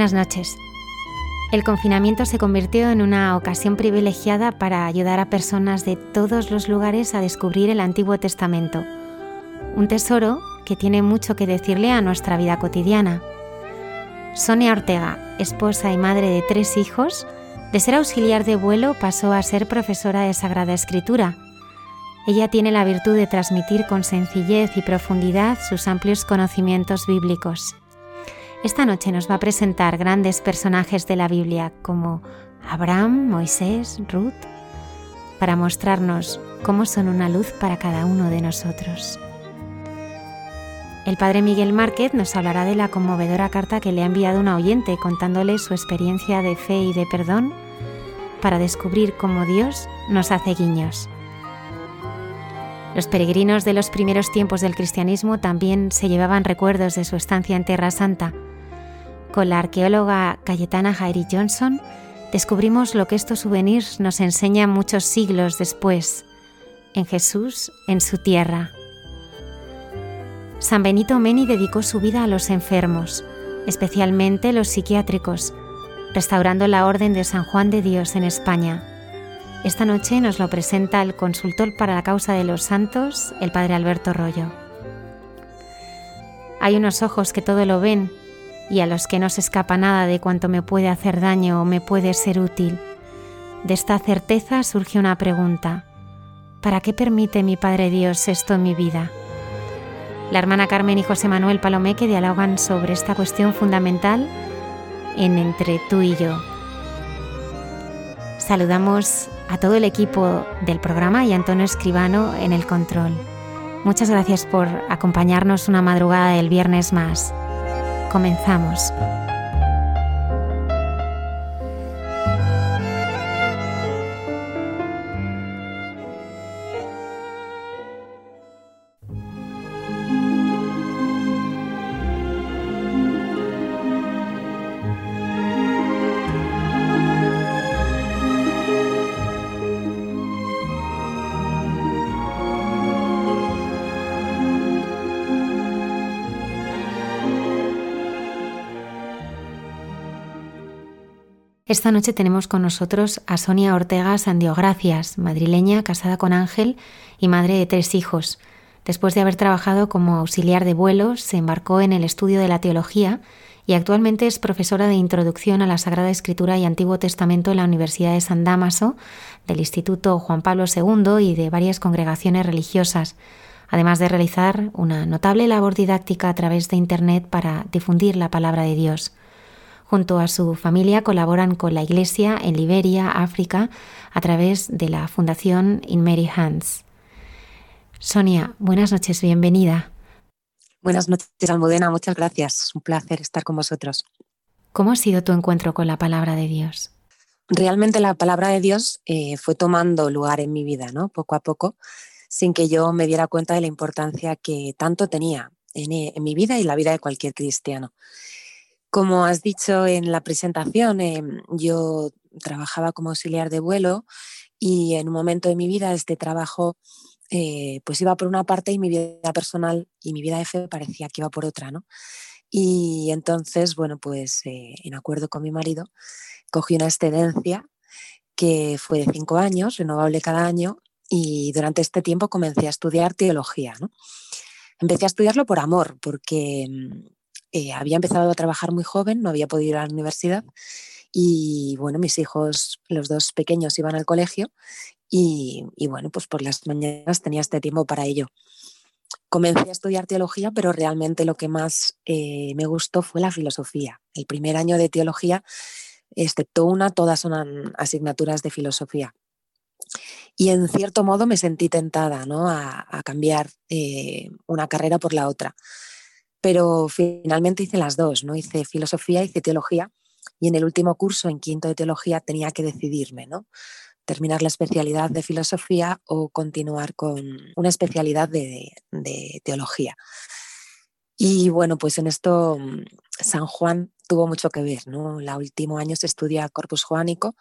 Buenas noches. El confinamiento se convirtió en una ocasión privilegiada para ayudar a personas de todos los lugares a descubrir el Antiguo Testamento, un tesoro que tiene mucho que decirle a nuestra vida cotidiana. Sonia Ortega, esposa y madre de tres hijos, de ser auxiliar de vuelo pasó a ser profesora de Sagrada Escritura. Ella tiene la virtud de transmitir con sencillez y profundidad sus amplios conocimientos bíblicos. Esta noche nos va a presentar grandes personajes de la Biblia como Abraham, Moisés, Ruth, para mostrarnos cómo son una luz para cada uno de nosotros. El padre Miguel Márquez nos hablará de la conmovedora carta que le ha enviado una oyente contándole su experiencia de fe y de perdón para descubrir cómo Dios nos hace guiños. Los peregrinos de los primeros tiempos del cristianismo también se llevaban recuerdos de su estancia en Tierra Santa con la arqueóloga Cayetana Jairi Johnson descubrimos lo que estos souvenirs nos enseñan muchos siglos después, en Jesús, en su tierra. San Benito Meni dedicó su vida a los enfermos, especialmente los psiquiátricos, restaurando la Orden de San Juan de Dios en España. Esta noche nos lo presenta el consultor para la causa de los santos, el padre Alberto Rollo. Hay unos ojos que todo lo ven y a los que no se escapa nada de cuanto me puede hacer daño o me puede ser útil. De esta certeza surge una pregunta. ¿Para qué permite mi Padre Dios esto en mi vida? La hermana Carmen y José Manuel Palomeque dialogan sobre esta cuestión fundamental en Entre tú y yo. Saludamos a todo el equipo del programa y a Antonio Escribano en el control. Muchas gracias por acompañarnos una madrugada del viernes más. Comenzamos. Esta noche tenemos con nosotros a Sonia Ortega Sandiogracias, madrileña, casada con Ángel y madre de tres hijos. Después de haber trabajado como auxiliar de vuelos, se embarcó en el estudio de la teología y actualmente es profesora de introducción a la Sagrada Escritura y Antiguo Testamento en la Universidad de San Damaso, del Instituto Juan Pablo II y de varias congregaciones religiosas, además de realizar una notable labor didáctica a través de Internet para difundir la palabra de Dios. Junto a su familia colaboran con la Iglesia en Liberia, África, a través de la Fundación In Mary Hands. Sonia, buenas noches, bienvenida. Buenas noches, Almudena, muchas gracias. Es un placer estar con vosotros. ¿Cómo ha sido tu encuentro con la palabra de Dios? Realmente la palabra de Dios eh, fue tomando lugar en mi vida, ¿no? Poco a poco, sin que yo me diera cuenta de la importancia que tanto tenía en mi vida y la vida de cualquier cristiano. Como has dicho en la presentación, em, yo trabajaba como auxiliar de vuelo y en un momento de mi vida este trabajo eh, pues iba por una parte y mi vida personal y mi vida fe parecía que iba por otra, ¿no? Y entonces, bueno, pues eh, en acuerdo con mi marido, cogí una excedencia que fue de cinco años, renovable cada año, y durante este tiempo comencé a estudiar teología, ¿no? Empecé a estudiarlo por amor, porque mm, eh, había empezado a trabajar muy joven, no había podido ir a la universidad Y bueno, mis hijos, los dos pequeños, iban al colegio y, bueno, pues por las mañanas tenía este tiempo para ello. Comencé a estudiar teología, pero realmente lo que más eh, me gustó fue la filosofía. El primer año de teología, excepto una, todas son asignaturas de filosofía. Y en cierto modo me sentí tentada ¿no? a, cambiar eh, una carrera por la otra. Pero finalmente hice las dos, ¿no? Hice filosofía, hice teología y en el último curso, en quinto de teología, tenía que decidirme, ¿no? Terminar la especialidad de filosofía o continuar con una especialidad de, teología. Y bueno, pues en esto mm, San Juan tuvo mucho que ver, ¿no? El último año se estudia Corpus Juanico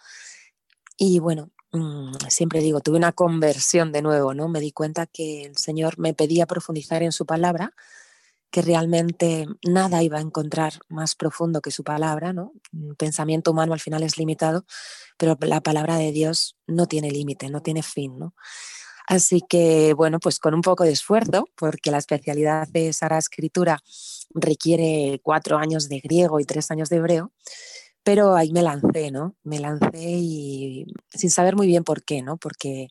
y bueno, mm, siempre digo, tuve una conversión de nuevo, ¿no? Me di cuenta que el Señor me pedía profundizar en su palabra que realmente nada iba a encontrar más profundo que su palabra, ¿no? El pensamiento humano al final es limitado, pero la palabra de Dios no tiene límite, no tiene fin, ¿no? Así que, bueno, pues con un poco de esfuerzo, porque la especialidad de Sara Escritura requiere cuatro años de griego y tres años de hebreo, pero ahí me lancé, ¿no? Me lancé y sin saber muy bien por qué, ¿no? Porque,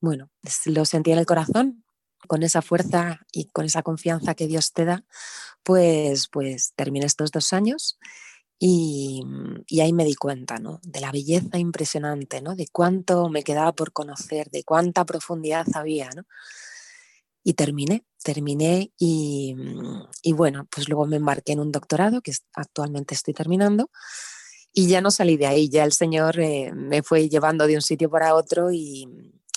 bueno, lo sentí en el corazón, con esa fuerza y con esa confianza que Dios te da, pues, pues terminé estos dos años y, ahí me di cuenta ¿no? de la belleza impresionante, ¿no? de cuánto me quedaba por conocer, de cuánta profundidad había. ¿no? Y terminé, terminé y, y, bueno, pues luego me embarqué en un doctorado que actualmente estoy terminando y ya no salí de ahí, ya el Señor eh, me fue llevando de un sitio para otro y,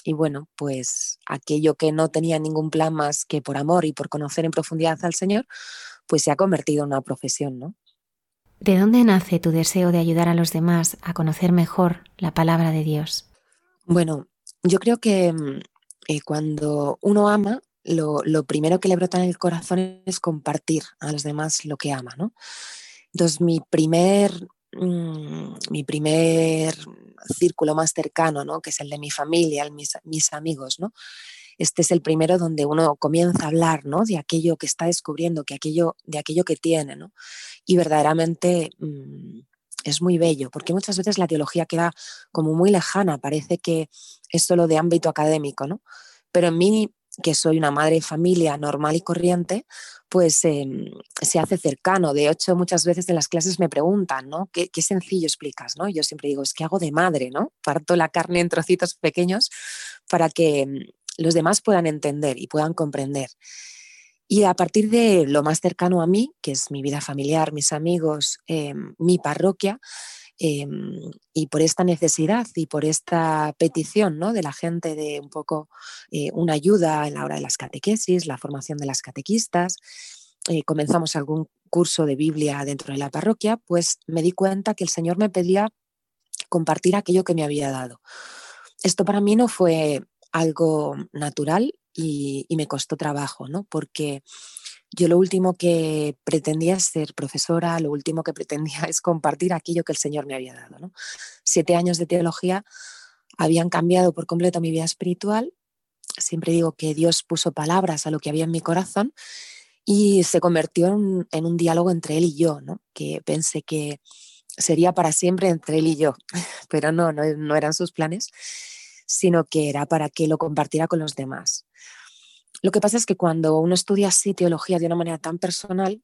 y bueno, pues aquello que no tenía ningún plan más que por amor y por conocer en profundidad al Señor, pues se ha convertido en una profesión, ¿no? ¿De dónde nace tu deseo de ayudar a los demás a conocer mejor la palabra de Dios? Bueno, yo creo que mm, eh, cuando uno ama, lo, lo, primero que le brota en el corazón es compartir a los demás lo que ama, ¿no? Entonces, mi primer Mm, mi primer círculo más cercano, ¿no? que es el de mi familia, mis, mis, amigos. ¿no? Este es el primero donde uno comienza a hablar ¿no? de aquello que está descubriendo, que aquello, de aquello que tiene. ¿no? Y verdaderamente mm, es muy bello, porque muchas veces la teología queda como muy lejana, parece que es solo de ámbito académico, ¿no? Pero en mí que soy una madre de familia normal y corriente, pues em, se hace cercano. De hecho, muchas veces en las clases me preguntan, ¿no? ¿Qué, sencillo explicas, ¿no? Yo siempre digo, es que hago de madre, ¿no? Parto la carne en trocitos pequeños para que em, los demás puedan entender y puedan comprender. Y a partir de lo más cercano a mí, que es mi vida familiar, mis amigos, em, mi parroquia, Em, y por esta necesidad y por esta petición ¿no? de la gente de un poco eh, una ayuda en la hora de las catequesis, la formación de las catequistas, eh, comenzamos algún curso de Biblia dentro de la parroquia, pues me di cuenta que el Señor me pedía compartir aquello que me había dado. Esto para mí no fue algo natural y, y me costó trabajo, ¿no? porque yo lo último que pretendía ser profesora, lo último que pretendía es compartir aquello que el Señor me había dado. Siete años de teología habían cambiado por completo mi vida espiritual. Siempre digo que Dios puso palabras a lo que había en mi corazón y se convirtió en, un diálogo entre Él y yo, que pensé que sería para siempre entre Él y yo, pero no, no eran sus planes, sino que era para que lo compartiera con los demás. Lo que pasa es que cuando uno estudia así teología de una manera tan personal,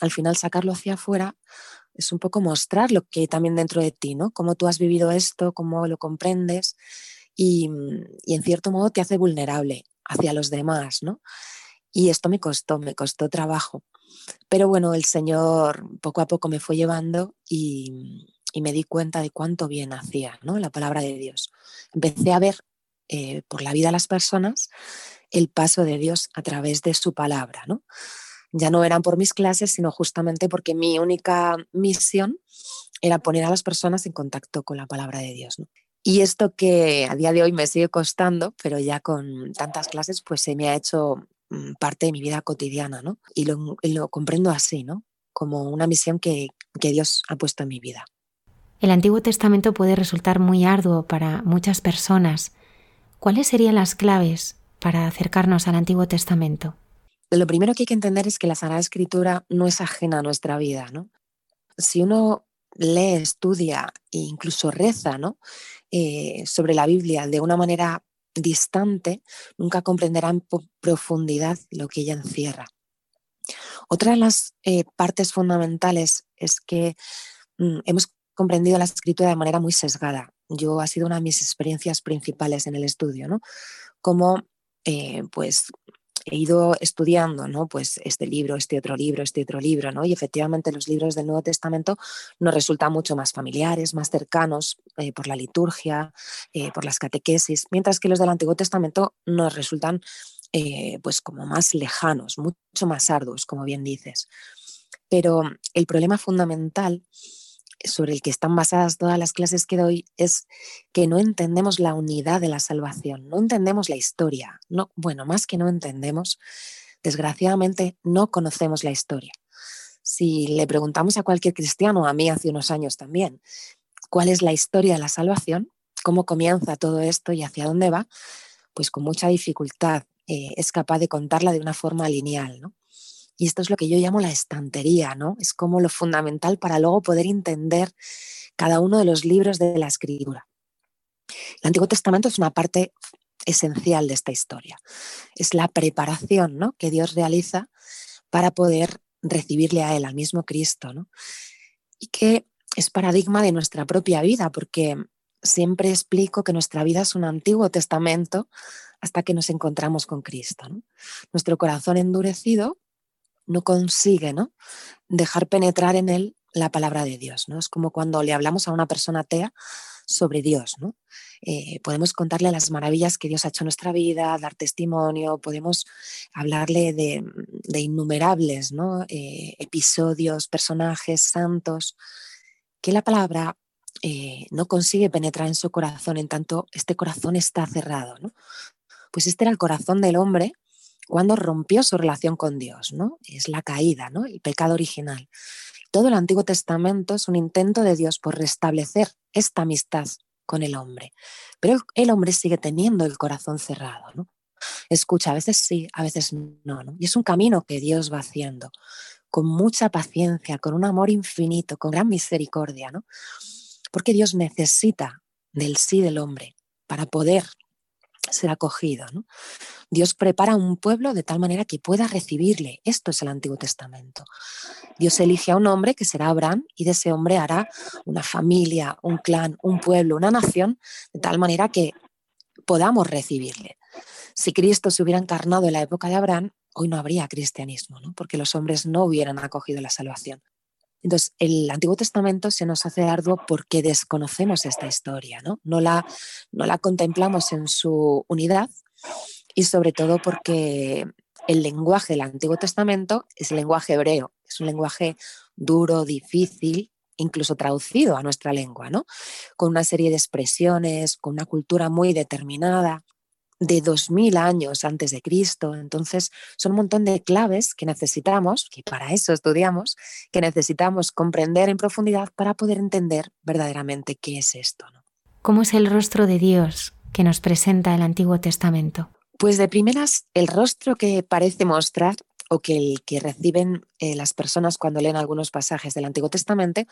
al final sacarlo hacia afuera es un poco mostrar lo que también dentro de ti, ¿no? Cómo tú has vivido esto, cómo lo comprendes y, en cierto modo te hace vulnerable hacia los demás, ¿no? Y esto me costó, me costó trabajo. Pero bueno, el Señor poco a poco me fue llevando y, me di cuenta de cuánto bien hacía ¿no? la palabra de Dios. Empecé a ver eh, por la vida de las personas el paso de Dios a través de su palabra, ¿no? Ya no eran por mis clases, sino justamente porque mi única misión era poner a las personas en contacto con la palabra de Dios. Y esto que a día de hoy me sigue costando, pero ya con tantas clases, pues se me ha hecho mm, parte de mi vida cotidiana, ¿no? Y lo, lo comprendo así, ¿no? Como una misión que, que Dios ha puesto en mi vida. El Antiguo Testamento puede resultar muy arduo para muchas personas. ¿Cuáles serían las claves para acercarnos al Antiguo Testamento? Lo primero que hay que entender es que la Sagrada Escritura no es ajena a nuestra vida. ¿no? Si uno lee, estudia e incluso reza ¿no? Eh, sobre la Biblia de una manera distante, nunca comprenderá en profundidad lo que ella encierra. Otra de las eh, partes fundamentales es que mm, hemos comprendido la escritura de manera muy sesgada. Yo ha sido una de mis experiencias principales en el estudio, ¿no? Como eh, pues he ido estudiando, ¿no? Pues este libro, este otro libro, este otro libro, ¿no? Y efectivamente los libros del Nuevo Testamento nos resultan mucho más familiares, más cercanos eh, por la liturgia, eh, por las catequesis, mientras que los del Antiguo Testamento nos resultan pues como más lejanos, mucho más arduos, como bien dices. Pero el problema fundamental sobre el que están basadas todas las clases que doy es que no entendemos la unidad de la salvación, no entendemos la historia. No, bueno, más que no entendemos, desgraciadamente no conocemos la historia. Si le preguntamos a cualquier cristiano, a mí hace unos años también, cuál es la historia de la salvación, cómo comienza todo esto y hacia dónde va, pues con mucha dificultad eh, es capaz de contarla de una forma lineal. ¿no? Y esto es lo que yo llamo la estantería, ¿no? Es como lo fundamental para luego poder entender cada uno de los libros de la escritura. El Antiguo Testamento es una parte esencial de esta historia. Es la preparación ¿no? que Dios realiza para poder recibirle a Él, al mismo Cristo. ¿no? Y que es paradigma de nuestra propia vida, porque siempre explico que nuestra vida es un Antiguo Testamento hasta que nos encontramos con Cristo. Nuestro corazón endurecido no consigue ¿no? dejar penetrar en él la palabra de Dios. ¿no? Es como cuando le hablamos a una persona atea sobre Dios. ¿no? Eh, podemos contarle las maravillas que Dios ha hecho en nuestra vida, dar testimonio, podemos hablarle de, innumerables ¿no? Eh, episodios, personajes santos, que la palabra eh, no consigue penetrar en su corazón, en tanto este corazón está cerrado. ¿no? Pues este era el corazón del hombre cuando rompió su relación con Dios, ¿no? Es la caída, ¿no? El pecado original. Todo el Antiguo Testamento es un intento de Dios por restablecer esta amistad con el hombre. Pero el hombre sigue teniendo el corazón cerrado, ¿no? Escucha, a veces sí, a veces no, ¿no? Y es un camino que Dios va haciendo con mucha paciencia, con un amor infinito, con gran misericordia, ¿no? Porque Dios necesita del sí del hombre para poder ser acogido. Dios prepara un pueblo de tal manera que pueda recibirle. Esto es el Antiguo Testamento. Dios elige a un hombre que será Abraham y de ese hombre hará una familia, un clan, un pueblo, una nación, de tal manera que podamos recibirle. Si Cristo se hubiera encarnado en la época de Abraham, hoy no habría cristianismo, ¿no? porque los hombres no hubieran acogido la salvación. Entonces, el Antiguo Testamento se nos hace arduo porque desconocemos esta historia, ¿no? No la, no la contemplamos en su unidad y sobre todo porque el lenguaje del Antiguo Testamento es el lenguaje hebreo, es un lenguaje duro, difícil, incluso traducido a nuestra lengua, ¿no? Con una serie de expresiones, con una cultura muy determinada de 2000 años antes de Cristo. Entonces, son un montón de claves que necesitamos, que para eso estudiamos, que necesitamos comprender en profundidad para poder entender verdaderamente qué es esto. ¿no? ¿Cómo es el rostro de Dios que nos presenta el Antiguo Testamento? Pues de primeras, el rostro que parece mostrar o que el que reciben eh, las personas cuando leen algunos pasajes del Antiguo Testamento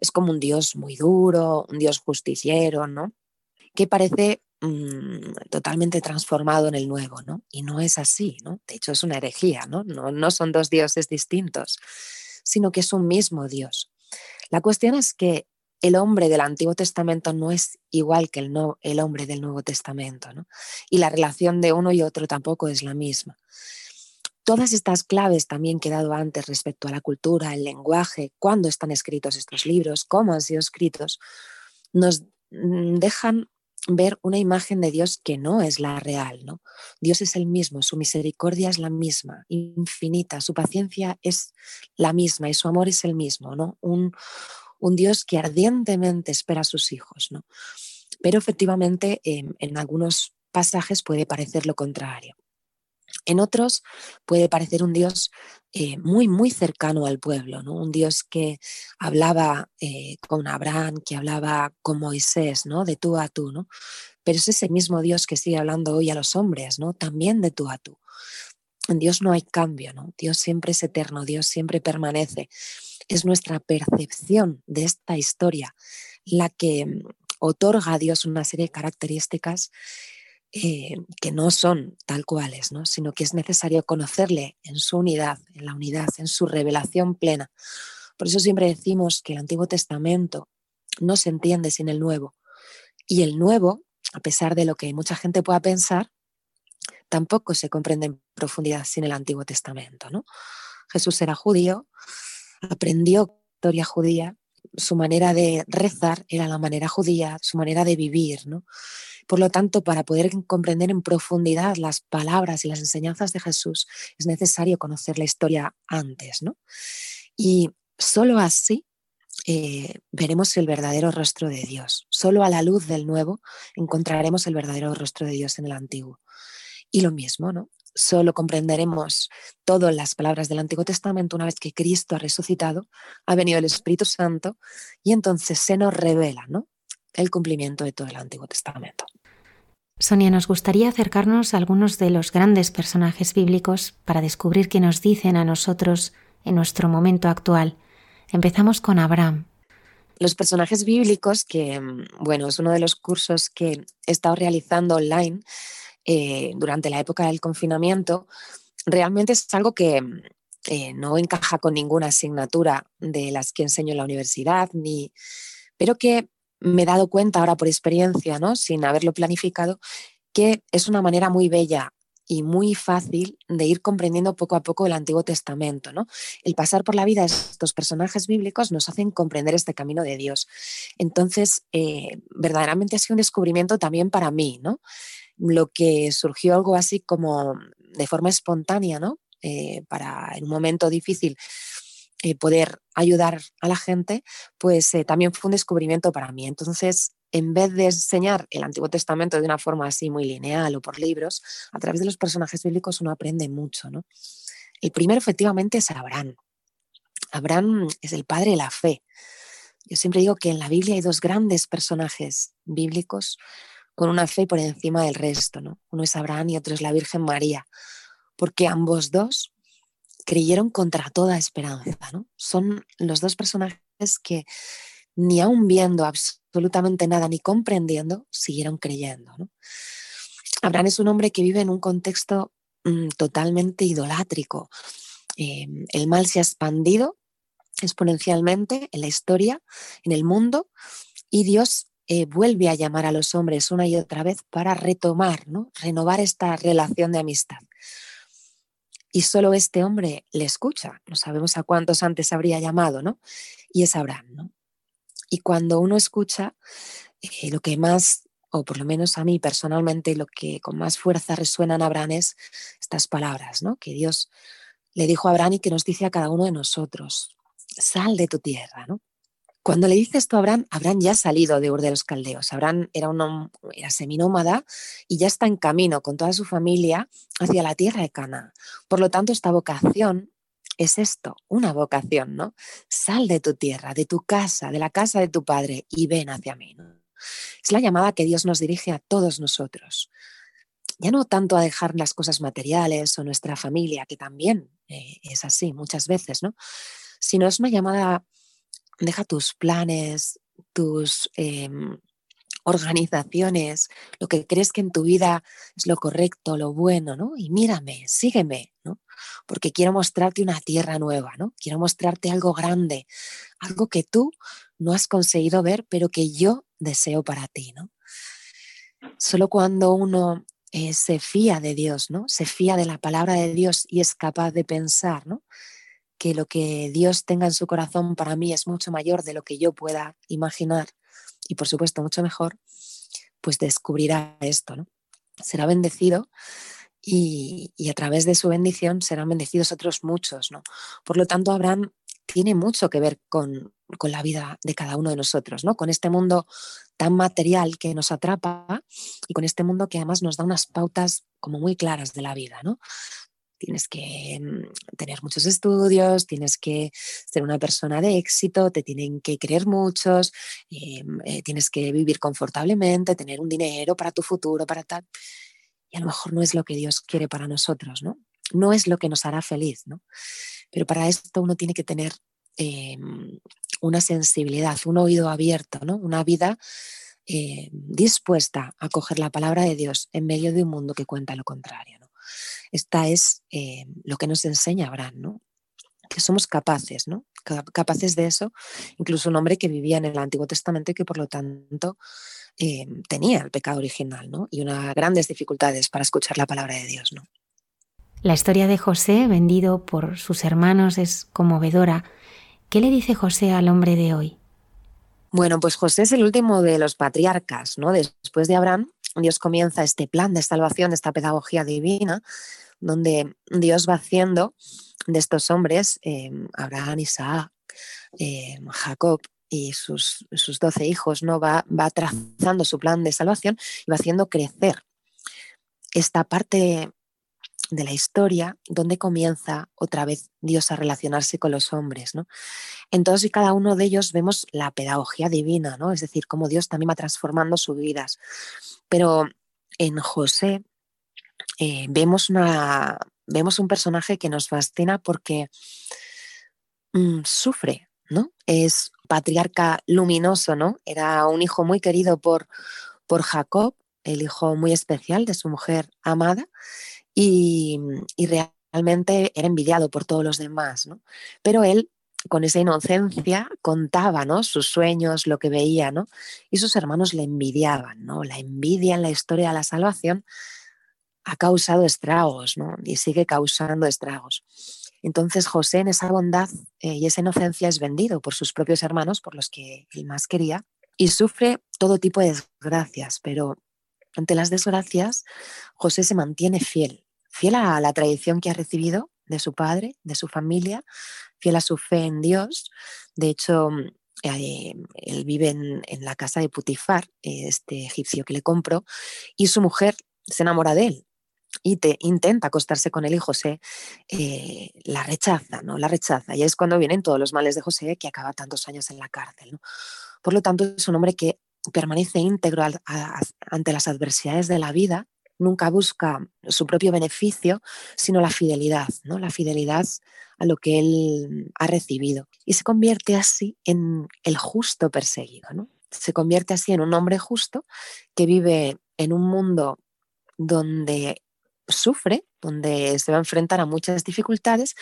es como un Dios muy duro, un Dios justiciero, ¿no? Que parece Mm, totalmente transformado en el nuevo, ¿no? Y no es así, ¿no? De hecho, es una herejía, ¿no? ¿no? No son dos dioses distintos, sino que es un mismo Dios. La cuestión es que el hombre del Antiguo Testamento no es igual que el, no, el hombre del Nuevo Testamento, ¿no? Y la relación de uno y otro tampoco es la misma. Todas estas claves también que antes respecto a la cultura, el lenguaje, cuándo están escritos estos libros, cómo han sido escritos, nos mm, dejan ver una imagen de Dios que no es la real, ¿no? Dios es el mismo, su misericordia es la misma, infinita, su paciencia es la misma y su amor es el mismo, ¿no? Un, un Dios que ardientemente espera a sus hijos, ¿no? Pero efectivamente em, en algunos pasajes puede parecer lo contrario. En otros puede parecer un Dios eh, muy, muy cercano al pueblo, ¿no? un Dios que hablaba eh, con Abraham, que hablaba con Moisés, ¿no? de tú a tú, ¿no? pero es ese mismo Dios que sigue hablando hoy a los hombres, ¿no? también de tú a tú. En Dios no hay cambio, ¿no? Dios siempre es eterno, Dios siempre permanece. Es nuestra percepción de esta historia la que mm, otorga a Dios una serie de características eh, que no son tal cuales, ¿no? sino que es necesario conocerle en su unidad, en la unidad, en su revelación plena. Por eso siempre decimos que el Antiguo Testamento no se entiende sin el Nuevo. Y el Nuevo, a pesar de lo que mucha gente pueda pensar, tampoco se comprende en profundidad sin el Antiguo Testamento. ¿no? Jesús era judío, aprendió historia judía, su manera de rezar era la manera judía, su manera de vivir, ¿no? Por lo tanto, para poder comprender en profundidad las palabras y las enseñanzas de Jesús, es necesario conocer la historia antes, ¿no? Y solo así eh, veremos el verdadero rostro de Dios. Solo a la luz del nuevo encontraremos el verdadero rostro de Dios en el antiguo. Y lo mismo, ¿no? Solo comprenderemos todas las palabras del Antiguo Testamento una vez que Cristo ha resucitado, ha venido el Espíritu Santo y entonces se nos revela ¿no? el cumplimiento de todo el Antiguo Testamento. Sonia, nos gustaría acercarnos a algunos de los grandes personajes bíblicos para descubrir qué nos dicen a nosotros en nuestro momento actual. Empezamos con Abraham. Los personajes bíblicos, que mm, bueno, es uno de los cursos que he estado realizando online, eh, durante la época del confinamiento, realmente es algo que mm, eh, no encaja con ninguna asignatura de las que enseño en la universidad, ni, pero que me he dado cuenta ahora por experiencia, ¿no? sin haberlo planificado, que es una manera muy bella y muy fácil de ir comprendiendo poco a poco el Antiguo Testamento. ¿no? El pasar por la vida de estos personajes bíblicos nos hacen comprender este camino de Dios. Entonces, eh, verdaderamente ha sido un descubrimiento también para mí. ¿no? lo que surgió algo así como de forma espontánea, ¿no? Eh, para en un momento difícil eh, poder ayudar a la gente, pues eh, también fue un descubrimiento para mí. Entonces, en vez de enseñar el Antiguo Testamento de una forma así muy lineal o por libros, a través de los personajes bíblicos uno aprende mucho, ¿no? El primero efectivamente es Abraham. Abraham es el padre de la fe. Yo siempre digo que en la Biblia hay dos grandes personajes bíblicos con una fe por encima del resto. ¿no? Uno es Abraham y otro es la Virgen María, porque ambos dos creyeron contra toda esperanza. ¿no? Son los dos personajes que ni aún viendo absolutamente nada ni comprendiendo, siguieron creyendo. Abraham es un hombre que vive en un contexto mm, totalmente idolátrico. Em, el mal se ha expandido exponencialmente en la historia, en el mundo, y Dios eh, vuelve a llamar a los hombres una y otra vez para retomar, ¿no? renovar esta relación de amistad. Y solo este hombre le escucha, no sabemos a cuántos antes habría llamado, ¿no? Y es Abraham, ¿no? Y cuando uno escucha, eh, lo que más, o por lo menos a mí personalmente, lo que con más fuerza resuena en Abraham es estas palabras, ¿no? Que Dios le dijo a Abraham y que nos dice a cada uno de nosotros, sal de tu tierra, ¿no? Cuando le dice esto a Abraham, Abraham ya ha salido de Ur de los Caldeos. Abraham era, un, era seminómada y ya está en camino con toda su familia hacia la tierra de Cana. Por lo tanto, esta vocación es esto, una vocación, ¿no? Sal de tu tierra, de tu casa, de la casa de tu padre y ven hacia mí. Es la llamada que Dios nos dirige a todos nosotros. Ya no tanto a dejar las cosas materiales o nuestra familia, que también eh, es así muchas veces, ¿no? Sino es una llamada deja tus planes, tus em, organizaciones, lo que crees que en tu vida es lo correcto, lo bueno, ¿no? Y mírame, sígueme, ¿no? Porque quiero mostrarte una tierra nueva, ¿no? Quiero mostrarte algo grande, algo que tú no has conseguido ver, pero que yo deseo para ti, ¿no? Solo cuando uno eh, se fía de Dios, ¿no? Se fía de la palabra de Dios y es capaz de pensar, ¿no? Que lo que Dios tenga en su corazón para mí es mucho mayor de lo que yo pueda imaginar y por supuesto mucho mejor, pues descubrirá esto, ¿no? Será bendecido y, a través de su bendición serán bendecidos otros muchos, ¿no? Por lo tanto, Abraham tiene mucho que ver con, con, la vida de cada uno de nosotros, ¿no? Con este mundo tan material que nos atrapa y con este mundo que además nos da unas pautas como muy claras de la vida, ¿no? Tienes que mm, tener muchos estudios, tienes que ser una persona de éxito, te tienen que creer muchos, eh, eh, tienes que vivir confortablemente, tener un dinero para tu futuro, para tal. Y a lo mejor no es lo que Dios quiere para nosotros, ¿no? no es lo que nos hará feliz, ¿no? Pero para esto uno tiene que tener em, una sensibilidad, un oído abierto, ¿no? Una vida eh, dispuesta a coger la palabra de Dios en medio de un mundo que cuenta lo contrario. ¿no? Esta es eh, lo que nos enseña Abraham, ¿no? que somos capaces, ¿no? capaces de eso, incluso un hombre que vivía en el Antiguo Testamento y que por lo tanto eh, tenía el pecado original ¿no? y unas grandes dificultades para escuchar la palabra de Dios. ¿no? La historia de José, vendido por sus hermanos, es conmovedora. ¿Qué le dice José al hombre de hoy? Bueno, pues José es el último de los patriarcas, ¿no? Después de Abraham, Dios comienza este plan de salvación, esta pedagogía divina, donde Dios va haciendo de estos hombres, em, Abraham, Isaac, em, Jacob y sus, sus doce hijos, ¿no? Va, va trazando su plan de salvación y va haciendo crecer esta parte de la historia donde comienza otra vez Dios a relacionarse con los hombres. ¿no? En todos y cada uno de ellos vemos la pedagogía divina, ¿no? es decir, cómo Dios también va transformando sus vidas. Pero en José eh, vemos, una, vemos un personaje que nos fascina porque mm, sufre, ¿no? Es patriarca luminoso, ¿no? Era un hijo muy querido por, por Jacob, el hijo muy especial de su mujer amada, y, realmente era envidiado por todos los demás, ¿no? Pero él con esa inocencia contaba ¿no? sus sueños, lo que veía, ¿no? y sus hermanos le envidiaban. ¿no? La envidia en la historia de la salvación ha causado estragos ¿no? y sigue causando estragos. Entonces José en esa bondad eh, y esa inocencia es vendido por sus propios hermanos, por los que él más quería, y sufre todo tipo de desgracias, pero ante las desgracias, José se mantiene fiel, fiel a la tradición que ha recibido de su padre, de su familia, fiel a su fe en Dios. De hecho, eh, él vive en, la casa de Putifar, este egipcio que le compró, y su mujer se enamora de él y te, intenta acostarse con él y José eh, la rechaza, ¿no? La rechaza. Y es cuando vienen todos los males de José que acaba tantos años en la cárcel. Por lo tanto, es un hombre que permanece íntegro ante las adversidades de la vida, nunca busca su propio beneficio, sino la fidelidad, ¿no? la fidelidad a lo que él ha recibido. Y se convierte así en el justo perseguido. ¿no? Se convierte así en un hombre justo que vive en un mundo donde sufre, donde se va a enfrentar a muchas dificultades,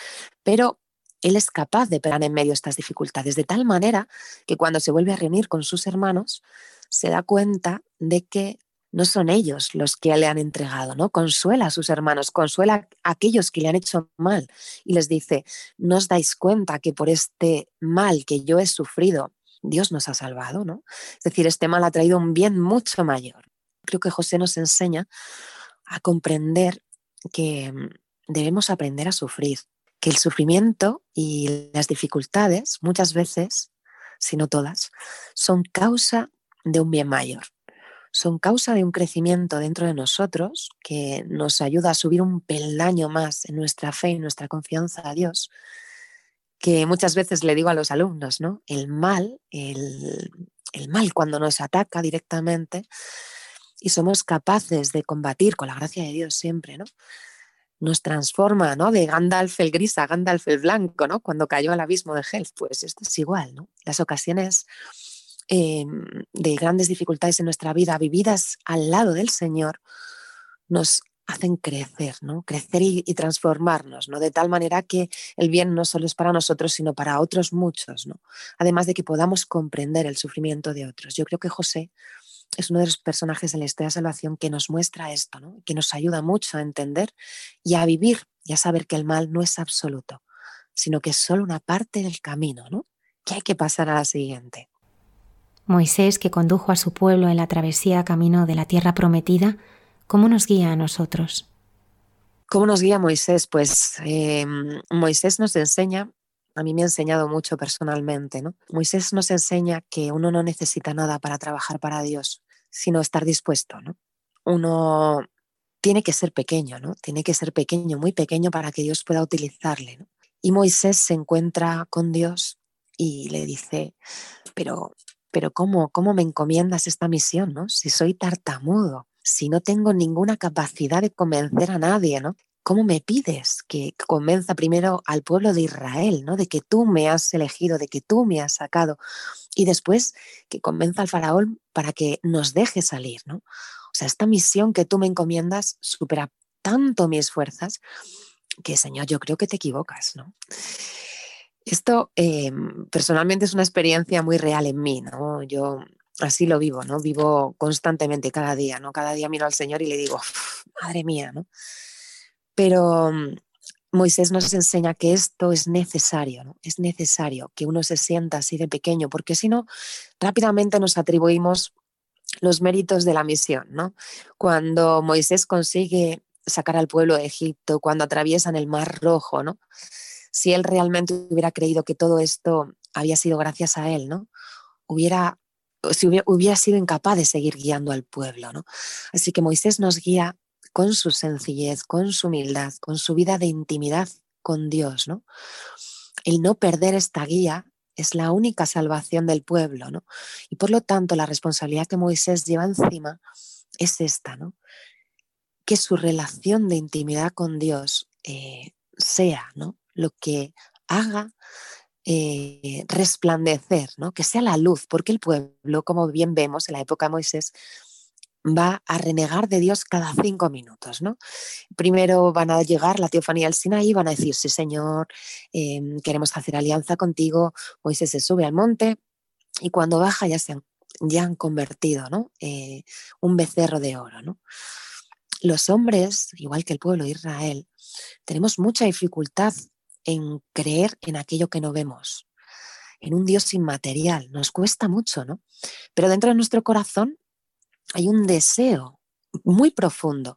pero él es capaz de pegar en medio estas dificultades, de tal manera que cuando se vuelve a reunir con sus hermanos, se da cuenta de que no son ellos los que le han entregado, ¿no? Consuela a sus hermanos, consuela a aquellos que le han hecho mal y les dice, no os dais cuenta que por este mal que yo he sufrido, Dios nos ha salvado, ¿no? Es decir, este mal ha traído un bien mucho mayor. Creo que José nos enseña a comprender que mm, debemos aprender a sufrir, que el sufrimiento y las dificultades muchas veces, si no todas, son causa de un bien mayor. Son causa de un crecimiento dentro de nosotros que nos ayuda a subir un peldaño más en nuestra fe y nuestra confianza a Dios, que muchas veces le digo a los alumnos, ¿no? El mal, el, el mal cuando nos ataca directamente y somos capaces de combatir con la gracia de Dios siempre, ¿no? Nos transforma, ¿no? De Gandalf el gris a Gandalf el blanco, ¿no? Cuando cayó al abismo de Helf, pues esto es igual, ¿no? Las ocasiones em, de grandes dificultades en nuestra vida, vividas al lado del Señor, nos hacen crecer, ¿no? Crecer y, y, transformarnos, ¿no? De tal manera que el bien no solo es para nosotros, sino para otros muchos, ¿no? Además de que podamos comprender el sufrimiento de otros. Yo creo que José es uno de los personajes en la historia de salvación que nos muestra esto, que nos ayuda mucho a entender y a vivir y a saber que el mal no es absoluto, sino que es solo una parte del camino, ¿no? que hay que pasar a la siguiente. Moisés, que condujo a su pueblo en la travesía camino de la tierra prometida, ¿cómo nos guía a nosotros? ¿Cómo nos guía Moisés? Pues em, Moisés nos enseña a mí me ha enseñado mucho personalmente. ¿no? Moisés nos enseña que uno no necesita nada para trabajar para Dios, sino estar dispuesto. ¿no? Uno tiene que ser pequeño, ¿no? tiene que ser pequeño, muy pequeño para que Dios pueda utilizarle. ¿no? Y Moisés se encuentra con Dios y le dice, pero, pero ¿cómo, ¿cómo me encomiendas esta misión? ¿no? Si soy tartamudo, si no tengo ninguna capacidad de convencer a nadie, ¿no? ¿Cómo me pides que convenza primero al pueblo de Israel, ¿no? de que tú me has elegido, de que tú me has sacado, y después que convenza al faraón para que nos deje salir? ¿no? O sea, esta misión que tú me encomiendas supera tanto mis fuerzas que, Señor, yo creo que te equivocas. ¿no? Esto em, personalmente es una experiencia muy real en mí, ¿no? Yo así lo vivo, ¿no? Vivo constantemente cada día, ¿no? Cada día miro al Señor y le digo, madre mía, ¿no? Pero mm, Moisés nos enseña que esto es necesario, ¿no? Es necesario que uno se sienta así de pequeño, porque si no, rápidamente nos atribuimos los méritos de la misión, ¿no? Cuando Moisés consigue sacar al pueblo de Egipto, cuando atraviesan el Mar Rojo, ¿no? Si él realmente hubiera creído que todo esto había sido gracias a él, ¿no? Hubiera, si hubiera, hubiera sido incapaz de seguir guiando al pueblo, ¿no? Así que Moisés nos guía con su sencillez, con su humildad, con su vida de intimidad con Dios, ¿no? El no perder esta guía es la única salvación del pueblo, ¿no? Y por lo tanto, la responsabilidad que Moisés lleva encima es esta, ¿no? Que su relación de intimidad con Dios eh, sea, ¿no? Lo que haga eh, resplandecer, ¿no? Que sea la luz, porque el pueblo, como bien vemos en la época de Moisés, va a renegar de Dios cada cinco minutos, ¿no? Primero van a llegar la teofanía al Sinaí y van a decir, sí Señor, em, queremos hacer alianza contigo. Moisés se sube al monte y cuando baja ya se han, ya han convertido, ¿no? Eh, un becerro de oro. Los hombres, igual que el pueblo de Israel, tenemos mucha dificultad en creer en aquello que no vemos, en un Dios inmaterial. Nos cuesta mucho, ¿no? Pero dentro de nuestro corazón hay un deseo muy profundo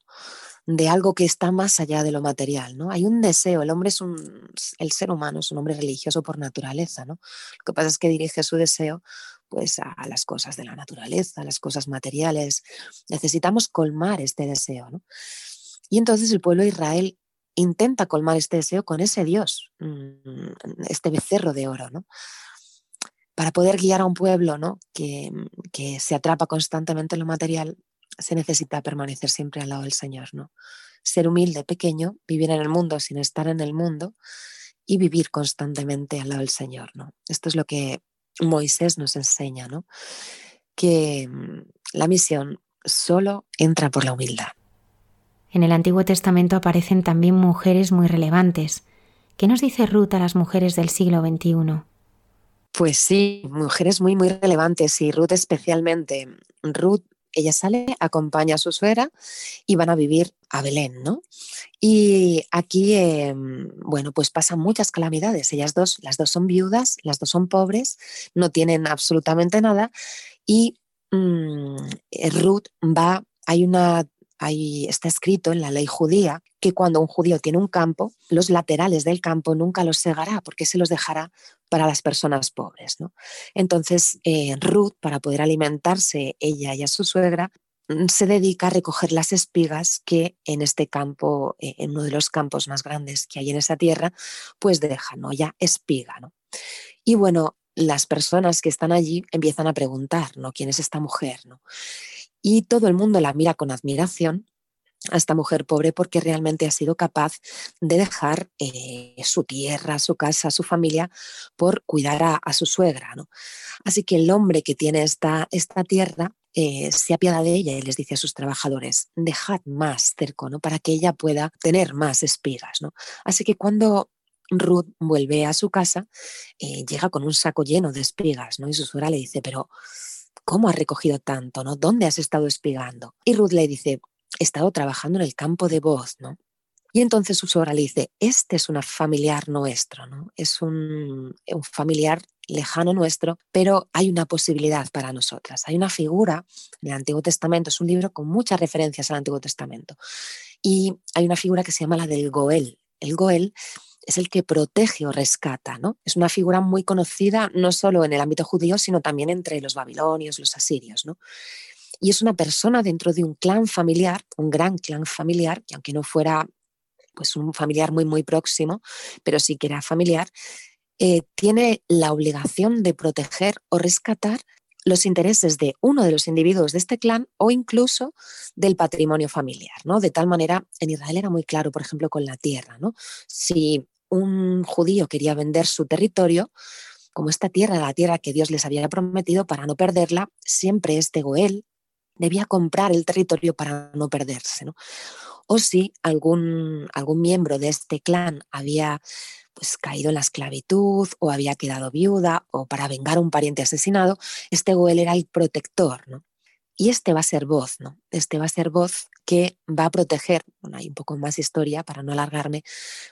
de algo que está más allá de lo material, ¿no? Hay un deseo, el hombre es un, el ser humano es un hombre religioso por naturaleza, ¿no? Lo que pasa es que dirige su deseo pues a, las cosas de la naturaleza, a las cosas materiales. Necesitamos colmar este deseo, ¿no? Y entonces el pueblo de Israel intenta colmar este deseo con ese Dios, mm, este becerro de oro, ¿no? Para poder guiar a un pueblo ¿no? que, que, se atrapa constantemente en lo material, se necesita permanecer siempre al lado del Señor. ¿no? Ser humilde, pequeño, vivir en el mundo sin estar en el mundo y vivir constantemente al lado del Señor. ¿no? Esto es lo que Moisés nos enseña, ¿no? que mm, la misión solo entra por la humildad. En el Antiguo Testamento aparecen también mujeres muy relevantes. ¿Qué nos dice Ruth a las mujeres del siglo XXI? Pues sí, mujeres muy, muy relevantes y Ruth especialmente. Ruth, ella sale, acompaña a su suegra y van a vivir a Belén, ¿no? Y aquí, em, bueno, pues pasan muchas calamidades. Ellas dos, las dos son viudas, las dos son pobres, no tienen absolutamente nada y mm, Ruth va, hay una Ahí está escrito en la ley judía que cuando un judío tiene un campo, los laterales del campo nunca los segará porque se los dejará para las personas pobres. Entonces, eh, Ruth, para poder alimentarse ella y a su suegra, mm, se dedica a recoger las espigas que en este campo, eh, en uno de los campos más grandes que hay en esa tierra, pues deja, ¿no? Ya espiga. Y bueno, las personas que están allí empiezan a preguntar, ¿no? ¿Quién es esta mujer? ¿no? Y todo el mundo la mira con admiración a esta mujer pobre porque realmente ha sido capaz de dejar eh, su tierra, su casa, su familia por cuidar a, su suegra. ¿no? Así que el hombre que tiene esta, esta tierra eh, se apiada de ella y les dice a sus trabajadores, dejad más cerco ¿no? para que ella pueda tener más espigas. ¿no? Así que cuando Ruth vuelve a su casa, eh, llega con un saco lleno de espigas ¿no? y su suegra le dice, pero ¿cómo has recogido tanto? ¿no? ¿Dónde has estado espigando? Y Ruth le dice, he estado trabajando en el campo de voz, ¿no? Y entonces su suegra le dice, este es un familiar nuestro, ¿no? Es un, un, familiar lejano nuestro, pero hay una posibilidad para nosotras. Hay una figura en el Antiguo Testamento, es un libro con muchas referencias al Antiguo Testamento, y hay una figura que se llama la del Goel. El Goel es el que protege o rescata. ¿no? Es una figura muy conocida no solo en el ámbito judío, sino también entre los babilonios, los asirios. ¿no? Y es una persona dentro de un clan familiar, un gran clan familiar, que aunque no fuera pues un familiar muy, muy próximo, pero sí que era familiar, eh, tiene la obligación de proteger o rescatar los intereses de uno de los individuos de este clan o incluso del patrimonio familiar, ¿no? De tal manera, en Israel era muy claro, por ejemplo, con la tierra, ¿no? Si un judío quería vender su territorio, como esta tierra la tierra que Dios les había prometido, para no perderla, siempre este Goel debía comprar el territorio para no perderse, ¿no? O si algún, algún miembro de este clan había pues caído en la esclavitud o había quedado viuda o para vengar a un pariente asesinado, este Goel era el protector, ¿no? Y este va a ser voz, ¿no? Este va a ser voz que va a proteger, bueno, hay un poco más historia para no alargarme,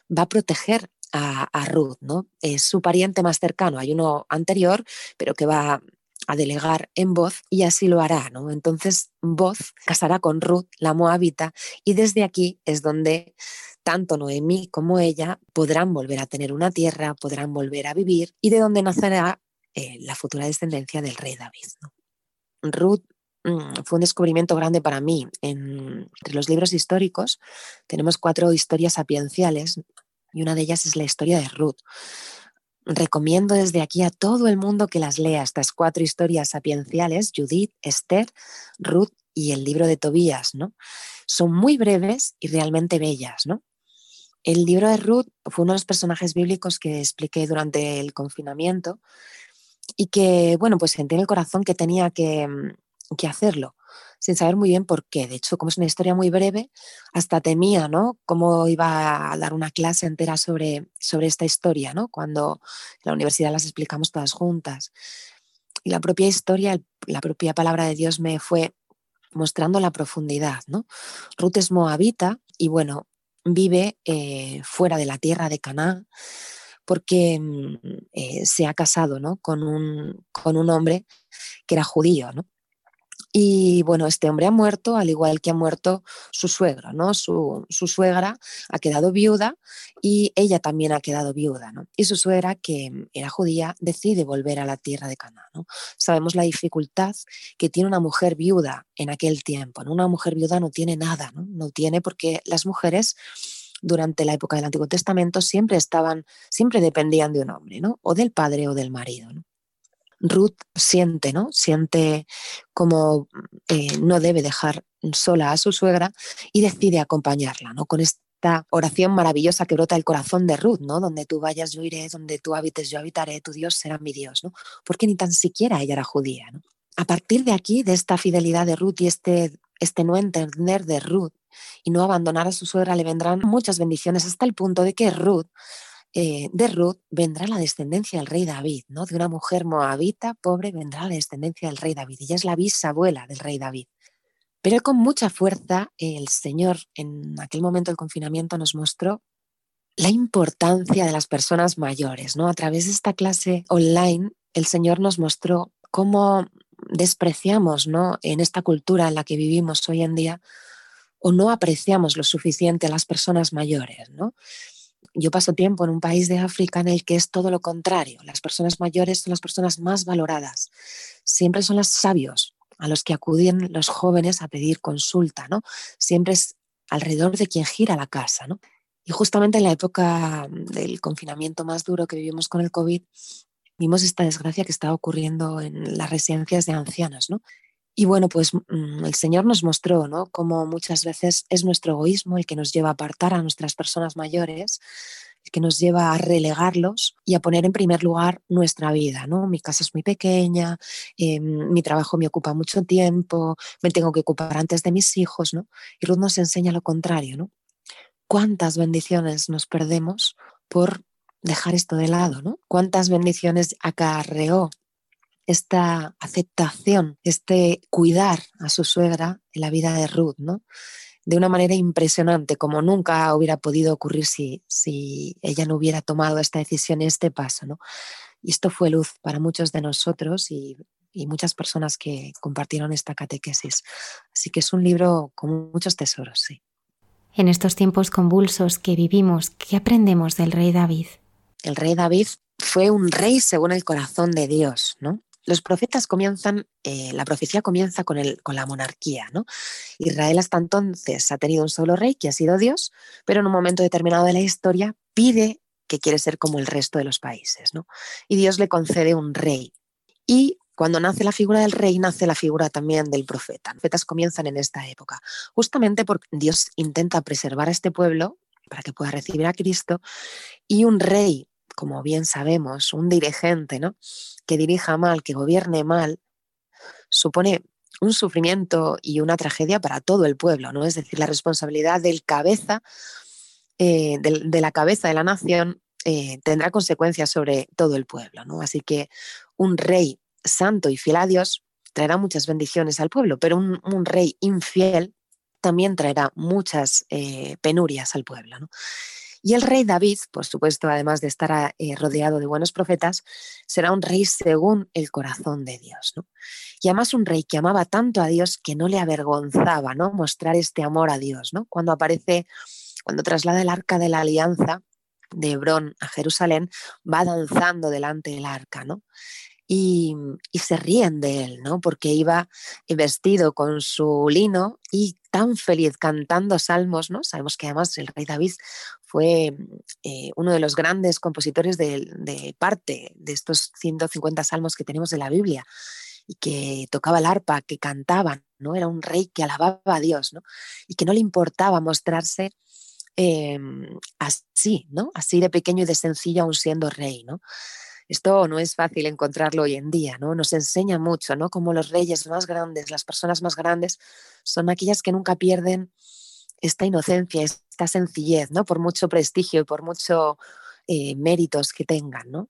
va a proteger a, Ruth, ¿no? Es su pariente más cercano, hay uno anterior, pero que va a delegar en voz y así lo hará, ¿no? Entonces, voz casará con Ruth, la moabita, y desde aquí es donde tanto Noemí como ella podrán volver a tener una tierra, podrán volver a vivir y de donde nacerá eh, la futura descendencia del rey David. Ruth fue un descubrimiento grande para mí. entre los libros históricos tenemos cuatro historias sapienciales y una de ellas es la historia de Ruth. Recomiendo desde aquí a todo el mundo que las lea, estas cuatro historias sapienciales, Judith, Esther, Ruth y el libro de Tobías, ¿no? Son muy breves y realmente bellas, ¿no? El libro de Ruth fue uno de los personajes bíblicos que expliqué durante el confinamiento y que, bueno, pues sentí en el corazón que tenía que, mm, que hacerlo, sin saber muy bien por qué. De hecho, como es una historia muy breve, hasta temía, ¿no? Cómo iba a dar una clase entera sobre, sobre esta historia, ¿no? Cuando en la universidad las explicamos todas juntas. Y la propia historia, la propia palabra de Dios me fue mostrando la profundidad, ¿no? Ruth es moabita y bueno, vive eh, fuera de la tierra de Canaán porque mm, eh, se ha casado ¿no? con, un, con un hombre que era judío. ¿no? Y bueno, este hombre ha muerto, al igual que ha muerto su suegra, ¿no? Su, suegra ha quedado viuda y ella también ha quedado viuda, ¿no? Y su suegra, que era judía, decide volver a la tierra de Canaán, ¿no? Sabemos la dificultad que tiene una mujer viuda en aquel tiempo, ¿no? Una mujer viuda no tiene nada, ¿no? No tiene porque las mujeres durante la época del Antiguo Testamento siempre estaban, siempre dependían de un hombre, ¿no? O del padre o del marido, ¿no? Ruth siente, ¿no? Siente como eh, no debe dejar sola a su suegra y decide acompañarla, ¿no? Con esta oración maravillosa que brota el corazón de Ruth, ¿no? Donde tú vayas yo iré, donde tú habites yo habitaré, tu Dios será mi Dios, ¿no? Porque ni tan siquiera ella era judía, ¿no? A partir de aquí, de esta fidelidad de Ruth y este, este no entender de Ruth y no abandonar a su suegra, le vendrán muchas bendiciones hasta el punto de que Ruth eh, de Ruth vendrá la descendencia del rey David, ¿no? De una mujer moabita pobre vendrá la descendencia del rey David. Ella es la bisabuela del rey David. Pero con mucha fuerza el Señor en aquel momento del confinamiento nos mostró la importancia de las personas mayores, ¿no? A través de esta clase online, el Señor nos mostró cómo despreciamos, ¿no? En esta cultura en la que vivimos hoy en día, o no apreciamos lo suficiente a las personas mayores, ¿no? Yo paso tiempo en un país de África en el que es todo lo contrario. Las personas mayores son las personas más valoradas. Siempre son los sabios a los que acuden los jóvenes a pedir consulta, ¿no? Siempre es alrededor de quien gira la casa, ¿no? Y justamente en la época del confinamiento más duro que vivimos con el COVID, vimos esta desgracia que estaba ocurriendo en las residencias de ancianos, ¿no? Y bueno, pues mm, el Señor nos mostró, ¿no? Cómo muchas veces es nuestro egoísmo el que nos lleva a apartar a nuestras personas mayores, el que nos lleva a relegarlos y a poner en primer lugar nuestra vida, ¿no? Mi casa es muy pequeña, em, mi trabajo me ocupa mucho tiempo, me tengo que ocupar antes de mis hijos, ¿no? Y Ruth nos enseña lo contrario, ¿no? ¿Cuántas bendiciones nos perdemos por dejar esto de lado, ¿no? ¿Cuántas bendiciones acarreó esta aceptación, este cuidar a su suegra en la vida de Ruth, ¿no? De una manera impresionante, como nunca hubiera podido ocurrir si, si ella no hubiera tomado esta decisión, este paso, ¿no? Y esto fue luz para muchos de nosotros y, y muchas personas que compartieron esta catequesis. Así que es un libro con muchos tesoros, sí. En estos tiempos convulsos que vivimos, ¿qué aprendemos del rey David? El rey David fue un rey según el corazón de Dios, ¿no? Los profetas comienzan, eh, la profecía comienza con, el, con la monarquía. ¿no? Israel hasta entonces ha tenido un solo rey que ha sido Dios, pero en un momento determinado de la historia pide que quiere ser como el resto de los países. ¿no? Y Dios le concede un rey. Y Cuando nace la figura del rey, nace la figura también del profeta. Los profetas comienzan en esta época, justamente porque Dios intenta preservar a este pueblo para que pueda recibir a Cristo y un rey, como bien sabemos, un dirigente, ¿no? que dirija mal, que gobierne mal, supone un sufrimiento y una tragedia para todo el pueblo, ¿no? Es decir, la responsabilidad del cabeza, eh, de, la cabeza de la nación eh, tendrá consecuencias sobre todo el pueblo, ¿no? Así que un rey santo y fiel a Dios traerá muchas bendiciones al pueblo, pero un, rey infiel también traerá muchas eh, penurias al pueblo, ¿no? Y el rey David, por supuesto, además de estar eh, rodeado de buenos profetas, será un rey según el corazón de Dios. ¿no? Y además un rey que amaba tanto a Dios que no le avergonzaba ¿no? mostrar este amor a Dios. ¿no? Cuando aparece, cuando traslada el arca de la alianza de Hebrón a Jerusalén, va danzando delante del arca. ¿no? Y, se ríen de él, ¿no? Porque iba vestido con su lino y tan feliz cantando salmos, ¿no? Sabemos que además el rey David fue eh, uno de los grandes compositores de, parte de estos 150 salmos que tenemos de la Biblia y que tocaba el arpa, que cantaban, ¿no? Era un rey que alababa a Dios, ¿no? Y que no le importaba mostrarse em, así, ¿no? Así de pequeño y de sencillo aún siendo rey, ¿no? Esto no es fácil encontrarlo hoy en día, ¿no? Nos enseña mucho, ¿no? Como los reyes más grandes, las personas más grandes, son aquellas que nunca pierden esta inocencia, esta sencillez, ¿no? Por mucho prestigio y por muchos eh, méritos que tengan, ¿no?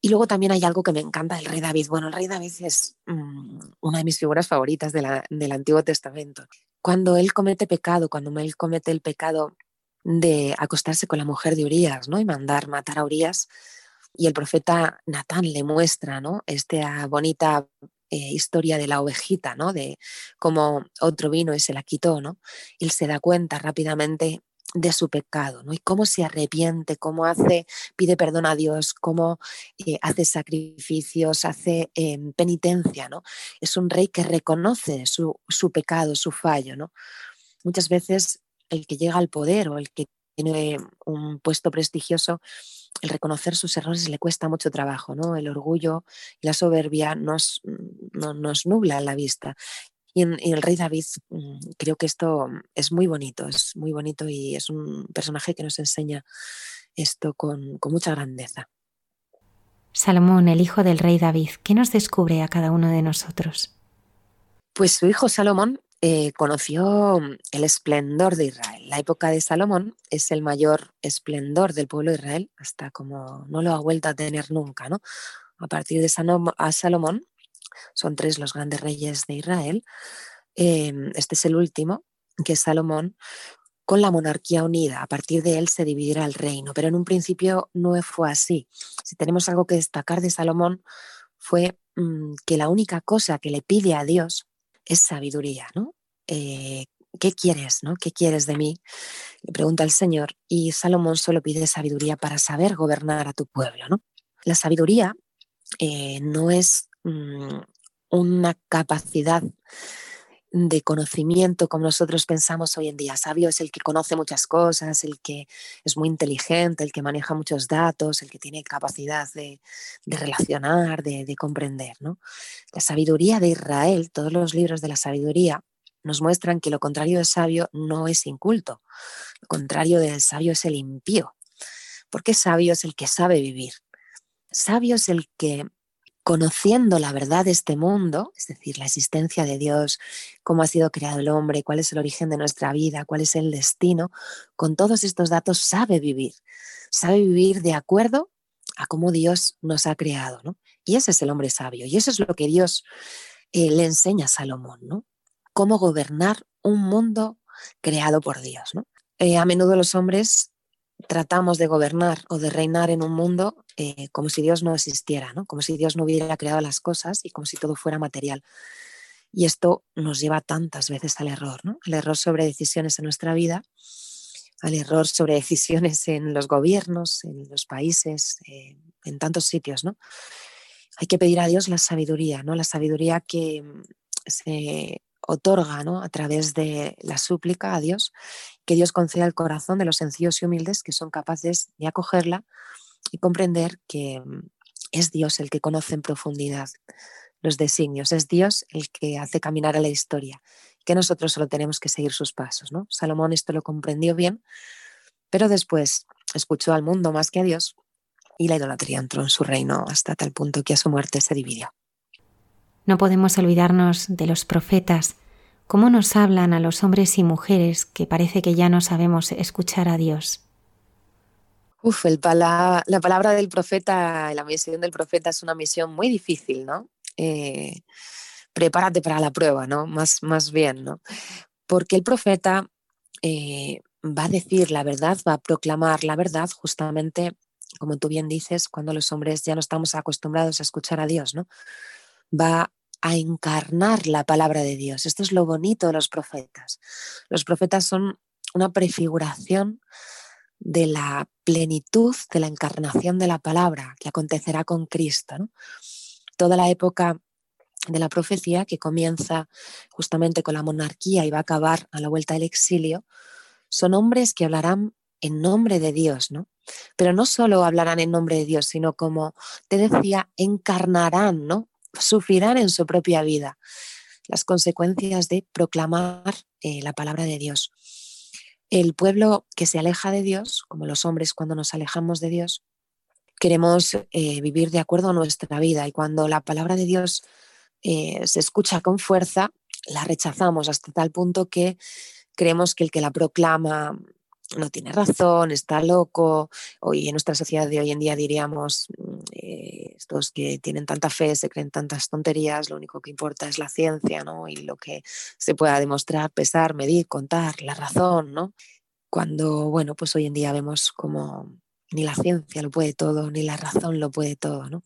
Y luego también hay algo que me encanta del rey David. Bueno, el rey David es mm, una de mis figuras favoritas del Antiguo Testamento. Cuando él comete pecado, cuando él comete el pecado de acostarse con la mujer de Urias, ¿no? Y mandar matar a Urias, y el profeta Natán le muestra, ¿no? Esta bonita eh, historia de la ovejita, ¿no? De cómo otro vino y se la quitó, ¿no? Él se da cuenta rápidamente de su pecado, ¿no? Y cómo se arrepiente, cómo hace, pide perdón a Dios, cómo eh, hace sacrificios, hace em, penitencia, ¿no? Es un rey que reconoce su, su, pecado, su fallo, ¿no? Muchas veces el que llega al poder o el que tiene un puesto prestigioso el reconocer sus errores le cuesta mucho trabajo, ¿no? El orgullo y la soberbia nos, nos nubla la vista. Y en, el rey David mm, creo que esto es muy bonito, es muy bonito y es un personaje que nos enseña esto con, con mucha grandeza. Salomón, el hijo del rey David, ¿qué nos descubre a cada uno de nosotros? Pues su hijo Salomón eh, conoció mm, el esplendor de Israel. La época de Salomón es el mayor esplendor del pueblo de Israel, hasta como no lo ha vuelto a tener nunca. ¿no? A partir de Salomón, son tres los grandes reyes de Israel. Em, este es el último, que es Salomón, con la monarquía unida. A partir de él se dividirá el reino, pero en un principio no fue así. Si tenemos algo que destacar de Salomón, fue mm, que la única cosa que le pide a Dios es sabiduría, ¿no? Eh, ¿Qué quieres, no? ¿Qué quieres de mí? Le pregunta el Señor y Salomón solo pide sabiduría para saber gobernar a tu pueblo, ¿no? La sabiduría eh, no es mm, una capacidad de conocimiento como nosotros pensamos hoy en día. Sabio es el que conoce muchas cosas, el que es muy inteligente, el que maneja muchos datos, el que tiene capacidad de, relacionar, de, de comprender. ¿no? La sabiduría de Israel, todos los libros de la sabiduría, nos muestran que lo contrario del sabio no es inculto, lo contrario del sabio es el impío, porque sabio es el que sabe vivir. Sabio es el que conociendo la verdad de este mundo, es decir, la existencia de Dios, cómo ha sido creado el hombre, cuál es el origen de nuestra vida, cuál es el destino, con todos estos datos sabe vivir, sabe vivir de acuerdo a cómo Dios nos ha creado, ¿no? Y ese es el hombre sabio, y eso es lo que Dios eh, le enseña a Salomón, ¿no? Cómo gobernar un mundo creado por Dios, ¿no? Eh, a menudo los hombres tratamos de gobernar o de reinar en un mundo eh, como si Dios no existiera, ¿no? como si Dios no hubiera creado las cosas y como si todo fuera material. Y esto nos lleva tantas veces al error, al error sobre decisiones en nuestra vida, al error sobre decisiones en los gobiernos, en los países, eh, en tantos sitios. ¿no? Hay que pedir a Dios la sabiduría, ¿no? la sabiduría que mm, se otorga ¿no? a través de la súplica a Dios, que Dios conceda el corazón de los sencillos y humildes que son capaces de acogerla y comprender que mm, es Dios el que conoce en profundidad los designios, es Dios el que hace caminar a la historia, que nosotros solo tenemos que seguir sus pasos. ¿no? Salomón esto lo comprendió bien, pero después escuchó al mundo más que a Dios y la idolatría entró en su reino hasta tal punto que a su muerte se dividió. No podemos olvidarnos de los profetas, cómo nos hablan a los hombres y mujeres que parece que ya no sabemos escuchar a Dios. Uf, la palabra del profeta, la misión del profeta es una misión muy difícil, ¿no? Eh, prepárate para la prueba, ¿no? Más, más bien, ¿no? Porque el profeta eh, va a decir la verdad, va a proclamar la verdad justamente, como tú bien dices, cuando los hombres ya no estamos acostumbrados a escuchar a Dios, ¿no? Va a encarnar la palabra de Dios. Esto es lo bonito de los profetas. Los profetas son una prefiguración de la plenitud de la encarnación de la palabra que acontecerá con Cristo. Toda la época de la profecía que comienza justamente con la monarquía y va a acabar a la vuelta del exilio, son hombres que hablarán en nombre de Dios, ¿no? Pero no solo hablarán en nombre de Dios, sino como te decía, encarnarán, ¿no? Sufrirán en su propia vida las consecuencias de proclamar eh, la palabra de Dios. El pueblo que se aleja de Dios, como los hombres cuando nos alejamos de Dios, queremos eh, vivir de acuerdo a nuestra vida y cuando la palabra de Dios eh, se escucha con fuerza, la rechazamos hasta tal punto que creemos que el que la proclama no tiene razón, está loco. Hoy en nuestra sociedad de hoy en día diríamos, mm, eh, estos que tienen tanta fe, se creen tantas tonterías, lo único que importa es la ciencia, ¿no? Y lo que se pueda demostrar, pesar, medir, contar, la razón, ¿no? Cuando, bueno, pues hoy en día vemos como ni la ciencia lo puede todo, ni la razón lo puede todo, ¿no?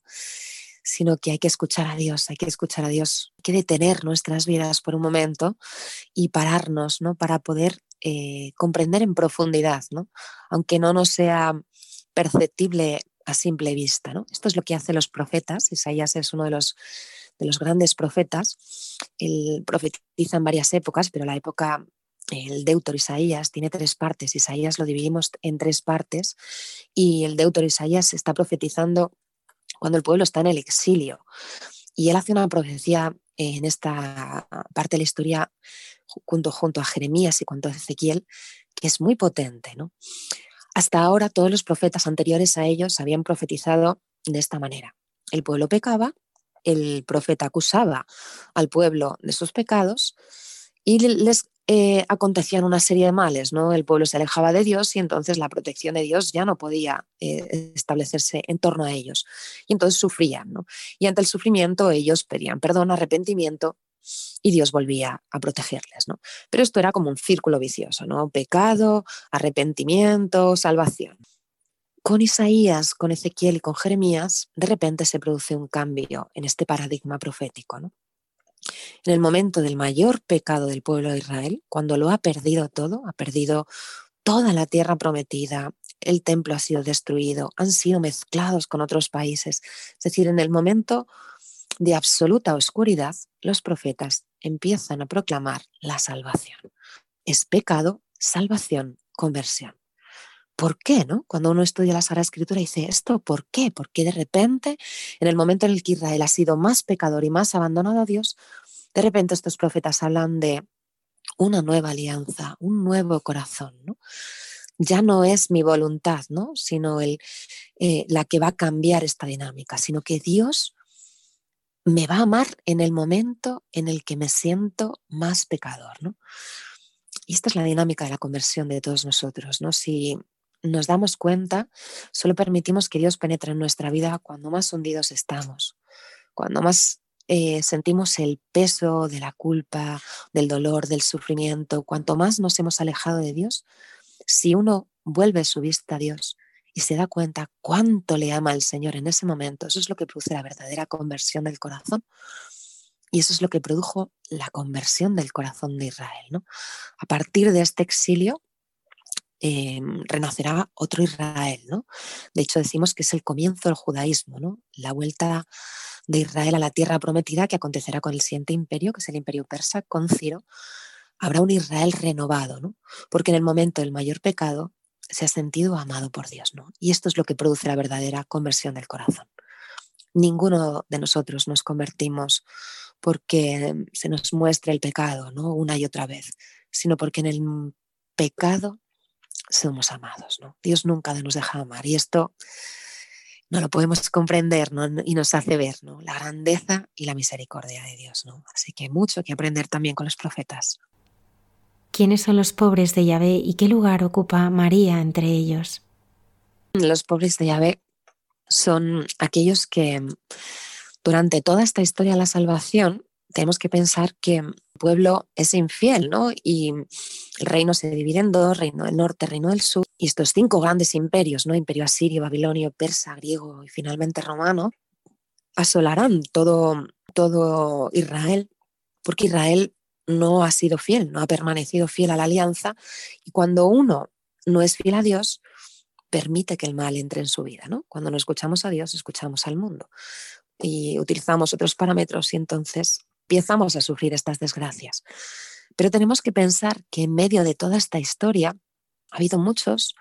Sino que hay que escuchar a Dios, hay que escuchar a Dios, hay que detener nuestras vidas por un momento y pararnos, ¿no? Para poder eh, comprender en profundidad, ¿no? Aunque no nos sea perceptible a simple vista, ¿no? Esto es lo que hacen los profetas. Isaías es uno de los, de los grandes profetas. Él profetiza en varias épocas, pero la época el Deutor Isaías tiene tres partes. Isaías lo dividimos en tres partes y el Deutor Isaías está profetizando cuando el pueblo está en el exilio. Y él hace una profecía en esta parte de la historia junto, junto a Jeremías y junto a Ezequiel, que es muy potente. ¿no? Hasta ahora todos los profetas anteriores a ellos habían profetizado de esta manera. El pueblo pecaba, el profeta acusaba al pueblo de sus pecados y les eh, acontecían una serie de males, ¿no? El pueblo se alejaba de Dios y entonces la protección de Dios ya no podía eh, establecerse en torno a ellos. Y entonces sufrían, ¿no? Y ante el sufrimiento ellos pedían perdón, arrepentimiento y Dios volvía a protegerles, ¿no? Pero esto era como un círculo vicioso, ¿no? Pecado, arrepentimiento, salvación. Con Isaías, con Ezequiel y con Jeremías, de repente se produce un cambio en este paradigma profético, ¿no? En el momento del mayor pecado del pueblo de Israel, cuando lo ha perdido todo, ha perdido toda la tierra prometida, el templo ha sido destruido, han sido mezclados con otros países. Es decir, en el momento de absoluta oscuridad, los profetas empiezan a proclamar la salvación. Es pecado, salvación, conversión. ¿Por qué? No? Cuando uno estudia la Sagrada Escritura dice esto, ¿por qué? Porque de repente, en el momento en el que Israel ha sido más pecador y más abandonado a Dios, de repente estos profetas hablan de una nueva alianza, un nuevo corazón. ¿no? Ya no es mi voluntad, ¿no? sino el, eh, la que va a cambiar esta dinámica, sino que Dios me va a amar en el momento en el que me siento más pecador. ¿no? Y esta es la dinámica de la conversión de todos nosotros. ¿no? Si nos damos cuenta, solo permitimos que Dios penetre en nuestra vida cuando más hundidos estamos, cuando más eh, sentimos el peso de la culpa, del dolor, del sufrimiento, cuanto más nos hemos alejado de Dios, si uno vuelve su vista a Dios y se da cuenta cuánto le ama el Señor en ese momento, eso es lo que produce la verdadera conversión del corazón. Y eso es lo que produjo la conversión del corazón de Israel. ¿no? A partir de este exilio, em, renacerá otro Israel. ¿no? De hecho, decimos que es el comienzo del judaísmo, la vuelta de Israel a la tierra prometida que acontecerá con el siguiente imperio, que es el imperio persa, con Ciro, habrá un Israel renovado, ¿no? Porque en el momento del mayor pecado se ha sentido amado por Dios, ¿no? Y esto es lo que produce la verdadera conversión del corazón. ninguno de nosotros nos convertimos porque se nos muestre el pecado, ¿no? Una y otra vez, sino porque en el pecado somos amados, ¿no? Dios nunca nos deja amar y esto no lo podemos comprender y nos hace ver ¿no? la grandeza y la misericordia de Dios. ¿no? Así que mucho que aprender también con los profetas. ¿Quiénes son los pobres de Yahvé y qué lugar ocupa María entre ellos? Los pobres de Yahvé son aquellos que durante toda esta historia de la salvación tenemos que pensar que el pueblo es infiel, ¿no? Y el reino se divide en dos, reino del norte, reino del sur, y estos cinco grandes imperios, ¿no? Imperio asirio, babilonio, persa, griego y finalmente romano, asolarán todo, todo Israel, porque Israel no ha sido fiel, no ha permanecido fiel a la alianza, y cuando uno no es fiel a Dios, permite que el mal entre en su vida, ¿no? Cuando no escuchamos a Dios, escuchamos al mundo y utilizamos otros parámetros y entonces empezamos a sufrir estas desgracias. Pero tenemos que pensar que en medio de toda esta historia ha habido muchos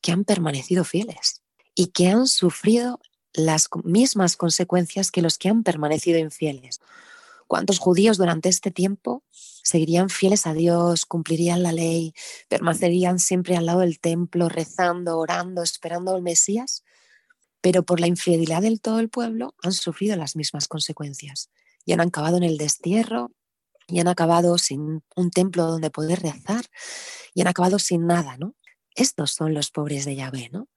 que han permanecido fieles y que han sufrido las mismas consecuencias que los que han permanecido infieles. ¿Cuántos judíos durante este tiempo seguirían fieles a Dios, cumplirían la ley, permanecerían siempre al lado del templo, rezando, orando, esperando al Mesías? Pero por la infidelidad del todo el pueblo han sufrido las mismas consecuencias y han acabado en el destierro, y han acabado sin un templo donde poder rezar, y han acabado sin nada, ¿no? Estos son los pobres de Yahvé, ¿no?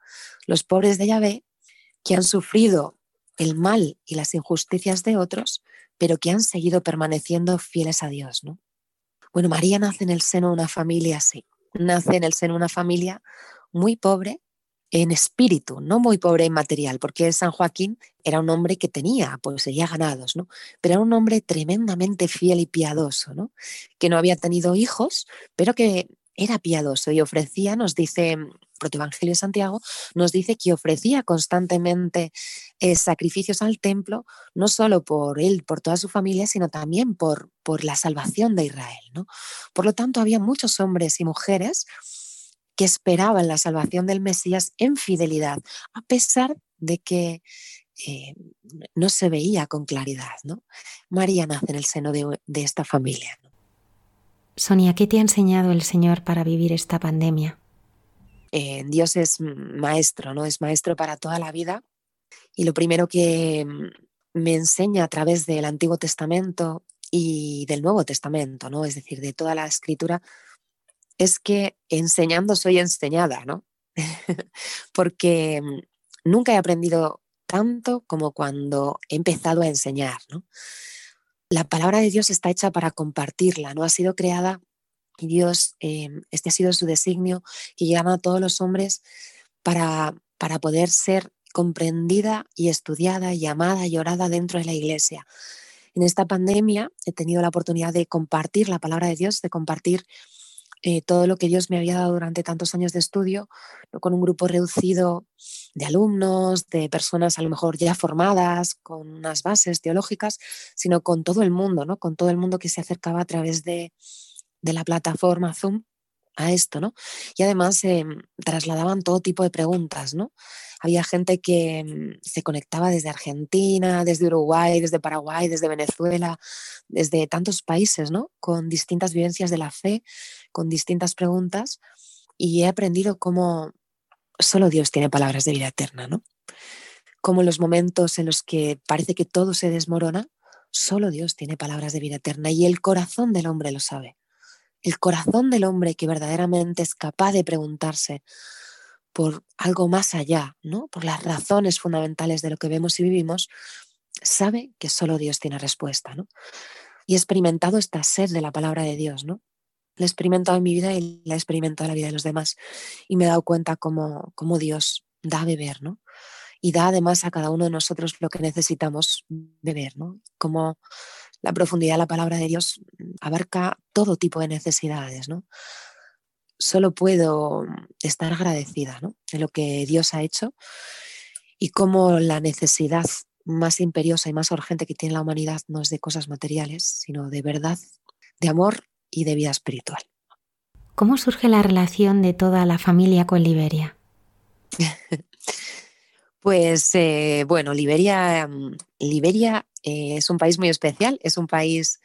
Los pobres de Yahvé que han sufrido el mal y las injusticias de otros, pero que han seguido permaneciendo fieles a Dios, ¿no? Bueno, María nace en el seno de una familia así. Nace en el seno de una familia muy pobre, en espíritu, no muy pobre en material, porque San Joaquín era un hombre que tenía, pues sería ganados, ¿no? Pero era un hombre tremendamente fiel y piadoso, ¿no? Que no había tenido hijos, pero que era piadoso y ofrecía, nos dice Protoevangelio de Santiago, nos dice que ofrecía constantemente eh, sacrificios al templo, no solo por él, por toda su familia, sino también por, por la salvación de Israel, ¿no? Por lo tanto, había muchos hombres y mujeres que esperaban la salvación del Mesías en fidelidad, a pesar de que eh, no se veía con claridad. ¿no? María nace en el seno de, esta familia. Sonia, ¿qué te ha enseñado el Señor para vivir esta pandemia? Eh, Dios es maestro, ¿no? Es maestro para toda la vida. Y lo primero que mm, me enseña a través del Antiguo Testamento y del Nuevo Testamento, ¿no? Es decir, de toda la escritura, es que enseñando soy enseñada, ¿no? Porque mm, nunca he aprendido tanto como cuando he empezado a enseñar, ¿no? La palabra de Dios está hecha para compartirla, no ha sido creada y Dios, em, este ha sido su designio, que llama a todos los hombres para, para poder ser comprendida y estudiada y amada y orada dentro de la iglesia. En esta pandemia he tenido la oportunidad de compartir la palabra de Dios, de compartir eh, todo lo que Dios me había dado durante tantos años de estudio, con un grupo reducido de alumnos, de personas a lo mejor ya formadas, con unas bases teológicas, sino con todo el mundo, ¿no? con todo el mundo que se acercaba a través de, de la plataforma Zoom a esto, ¿no? Y además se em, trasladaban todo tipo de preguntas, ¿no? Había gente que mm, se conectaba desde Argentina, desde Uruguay, desde Paraguay, desde Venezuela, desde tantos países, ¿no? Con distintas vivencias de la fe, con distintas preguntas, y he aprendido cómo solo Dios tiene palabras de vida eterna, ¿no? Como en los momentos en los que parece que todo se desmorona, solo Dios tiene palabras de vida eterna y el corazón del hombre lo sabe el corazón del hombre que verdaderamente es capaz de preguntarse por algo más allá, ¿no? por las razones fundamentales de lo que vemos y vivimos, sabe que solo Dios tiene respuesta. ¿no? Y he experimentado esta sed de la palabra de Dios. ¿no? La he experimentado en mi vida y la he experimentado en la vida de los demás. Y me he dado cuenta cómo, cómo Dios da a beber, ¿no? Y da además a cada uno de nosotros lo que necesitamos beber, ¿no? Como la profundidad de la palabra de Dios abarca todo tipo de necesidades, ¿no? Solo puedo estar agradecida ¿no? de lo que Dios ha hecho y cómo la necesidad más imperiosa y más urgente que tiene la humanidad no es de cosas materiales, sino de verdad, de amor y de vida espiritual. ¿Cómo surge la relación de toda la familia con Liberia? Pues eh, bueno, Liberia, mm, Liberia eh, es un país muy especial, es un país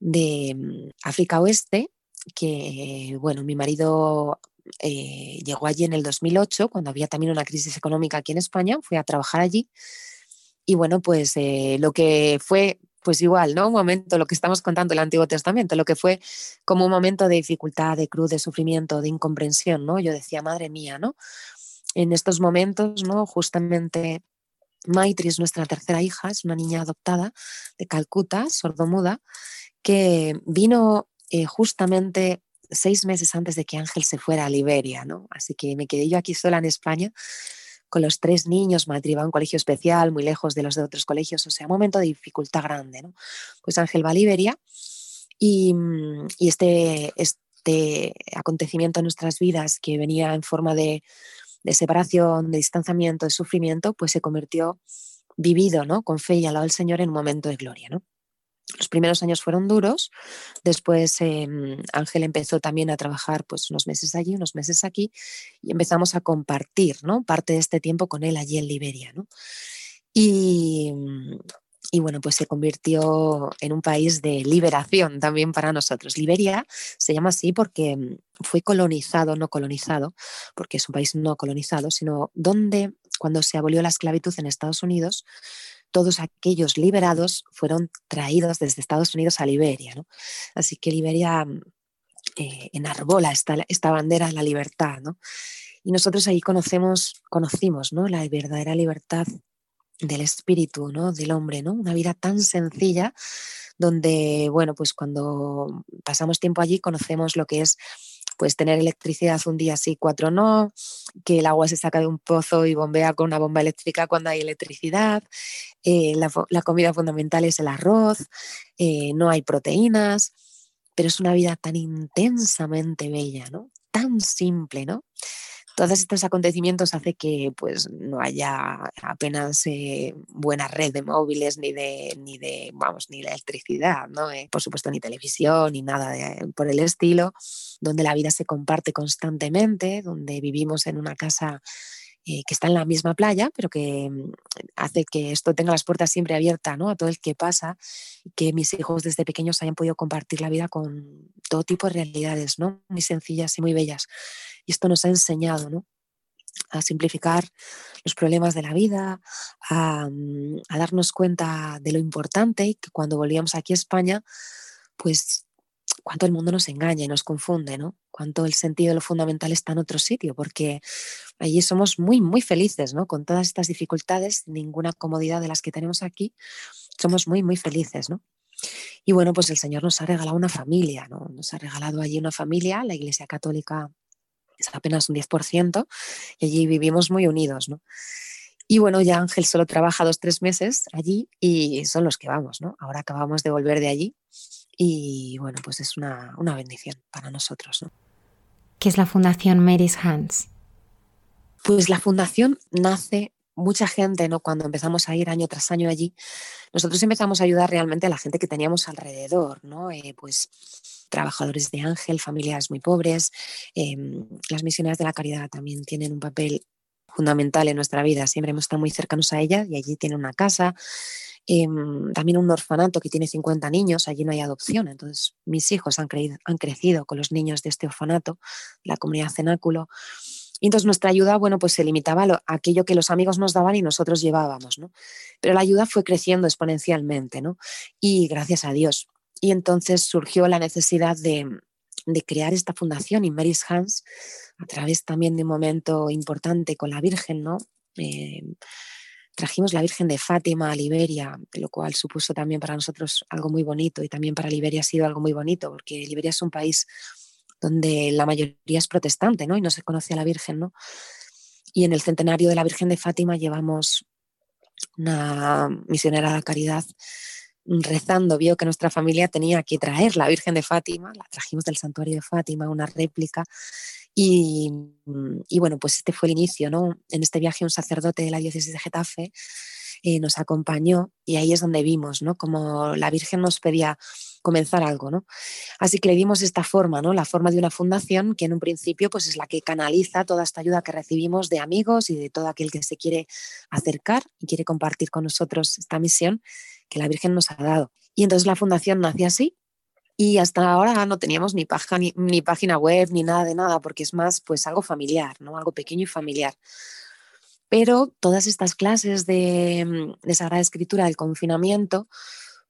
de mm, África Oeste que, bueno, mi marido eh, llegó allí en el 2008, cuando había también una crisis económica aquí en España, fui a trabajar allí. Y bueno, pues lo que fue, pues igual, ¿no? Un momento, lo que estamos contando el Antiguo Testamento, lo que fue como un momento de dificultad, de cruz, de sufrimiento, de incomprensión, ¿no? Yo decía, madre mía, ¿no? En estos momentos, ¿no? Justamente Maitri es nuestra tercera hija, es una niña adoptada de Calcuta, sordomuda, que vino eh, justamente seis meses antes de que Ángel se fuera a Liberia, ¿no? Así que me quedé yo aquí sola en España con los tres niños, Maitri va a un colegio especial, muy lejos de los de otros colegios, o sea, un momento de dificultad grande, ¿no? Pues Ángel va a Liberia y, y este, este acontecimiento en nuestras vidas que venía en forma de de separación, de distanciamiento, de sufrimiento, pues se convirtió vivido ¿no? con fe y al lado del Señor en un momento de gloria. ¿no? Los primeros años fueron duros, después em, Ángel empezó también a trabajar pues unos meses allí, unos meses aquí, y empezamos a compartir ¿no? parte de este tiempo con él allí en Liberia. ¿no? Y, y bueno, pues se convirtió en un país de liberación también para nosotros. Liberia se llama así porque mm, fue colonizado, no colonizado, porque es un país no colonizado, sino donde cuando se abolió la esclavitud en Estados Unidos, todos aquellos liberados fueron traídos desde Estados Unidos a Liberia. Así que Liberia mm, eh, enarbola esta, esta bandera de la libertad. Y nosotros ahí conocemos, conocimos ¿no? la verdadera libertad del espíritu, ¿no? Del hombre, ¿no? Una vida tan sencilla donde, bueno, pues cuando pasamos tiempo allí conocemos lo que es pues tener electricidad un día sí, cuatro no, que el agua se saca de un pozo y bombea con una bomba eléctrica cuando hay electricidad, eh, la, comida fundamental es el arroz, eh, no hay proteínas, pero es una vida tan intensamente bella, ¿no? Tan simple, ¿no? Todos estos acontecimientos hace que pues no haya apenas eh, buena red de móviles ni de ni de vamos ni electricidad no eh, por supuesto ni televisión ni nada por el estilo donde la vida se comparte constantemente donde vivimos en una casa eh, que está en la misma playa, pero que mm, hace que esto tenga las puertas siempre abiertas ¿no? a todo el que pasa, que mis hijos desde pequeños hayan podido compartir la vida con todo tipo de realidades, ¿no? muy sencillas y muy bellas. Y esto nos ha enseñado ¿no? a simplificar los problemas de la vida, a, mm, a, darnos cuenta de lo importante que cuando volvíamos aquí a España, pues cuánto el mundo nos engaña y nos confunde, ¿no? Cuánto el sentido de lo fundamental está en otro sitio, porque allí somos muy, muy felices, ¿no? Con todas estas dificultades, ninguna comodidad de las que tenemos aquí, somos muy, muy felices, ¿no? Y bueno, pues el Señor nos ha regalado una familia, ¿no? Nos ha regalado allí una familia, la Iglesia Católica es apenas un 10%, y allí vivimos muy unidos, ¿no? Y bueno, ya Ángel solo trabaja dos, tres meses allí y son los que vamos, ¿no? Ahora acabamos de volver de allí y bueno, pues es una, una bendición para nosotros, ¿no? ¿Qué es la Fundación Mary's Hands? Pues la fundación nace mucha gente, ¿no? Cuando empezamos a ir año tras año allí, nosotros empezamos a ayudar realmente a la gente que teníamos alrededor, ¿no? Eh, pues trabajadores de Ángel, familias muy pobres, em, las misiones de la caridad también tienen un papel fundamental en nuestra vida. Siempre hemos estado muy cercanos a ella y allí tiene una casa. Em, también un orfanato que tiene 50 niños, allí no hay adopción. Entonces, mis hijos han, han crecido con los niños de este orfanato, la comunidad cenáculo. Y entonces nuestra ayuda, bueno, pues se limitaba a, aquello que los amigos nos daban y nosotros llevábamos, ¿no? Pero la ayuda fue creciendo exponencialmente, ¿no? Y gracias a Dios. Y entonces surgió la necesidad de, crear esta fundación in Mary's Hands a través también de un momento importante con la Virgen, ¿no? Eh, trajimos la Virgen de Fátima a Liberia, lo cual supuso también para nosotros algo muy bonito y también para Liberia ha sido algo muy bonito, porque Liberia es un país donde la mayoría es protestante, ¿no? Y no se conoce a la Virgen, ¿no? Y en el centenario de la Virgen de Fátima llevamos una misionera de caridad rezando, vio que nuestra familia tenía que traer la Virgen de Fátima, la trajimos del santuario de Fátima, una réplica, y, bueno, pues este fue el inicio, ¿no? En este viaje un sacerdote de la diócesis de Getafe eh, nos acompañó y ahí es donde vimos, ¿no? Como la Virgen nos pedía comenzar algo, ¿no? Así que le dimos esta forma, ¿no? La forma de una fundación que en un principio pues es la que canaliza toda esta ayuda que recibimos de amigos y de todo aquel que se quiere acercar y quiere compartir con nosotros esta misión que la Virgen nos ha dado. Y entonces la fundación nace así y hasta ahora no teníamos ni, página, ni, página web ni nada de nada porque es más pues algo familiar, ¿no? Algo pequeño y familiar. Pero todas estas clases de, de Sagrada Escritura del confinamiento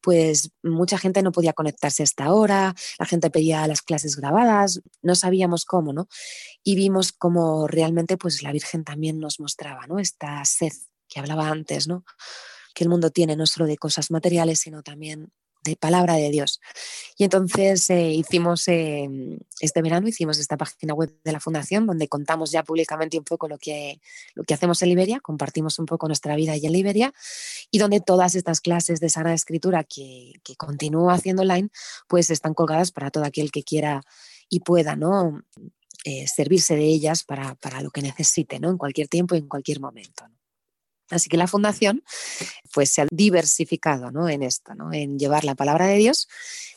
pues mucha gente no podía conectarse hasta ahora, la gente pedía las clases grabadas, no sabíamos cómo, ¿no? Y vimos cómo realmente pues la Virgen también nos mostraba, ¿no? Esta sed que hablaba antes, ¿no? Que el mundo tiene no solo de cosas materiales, sino también de palabra de Dios. Y entonces eh, hicimos, em, este verano hicimos esta página web de la Fundación donde contamos ya públicamente un poco lo que, lo que hacemos en Liberia, compartimos un poco nuestra vida ahí en Liberia y donde todas estas clases de Sagrada Escritura que, que continúo haciendo online, pues están colgadas para todo aquel que quiera y pueda, ¿no? Eh, servirse de ellas para, para, lo que necesite, ¿no? En cualquier tiempo y en cualquier momento. Así que la fundación pues, se ha diversificado ¿no? en esto, ¿no? en llevar la palabra de Dios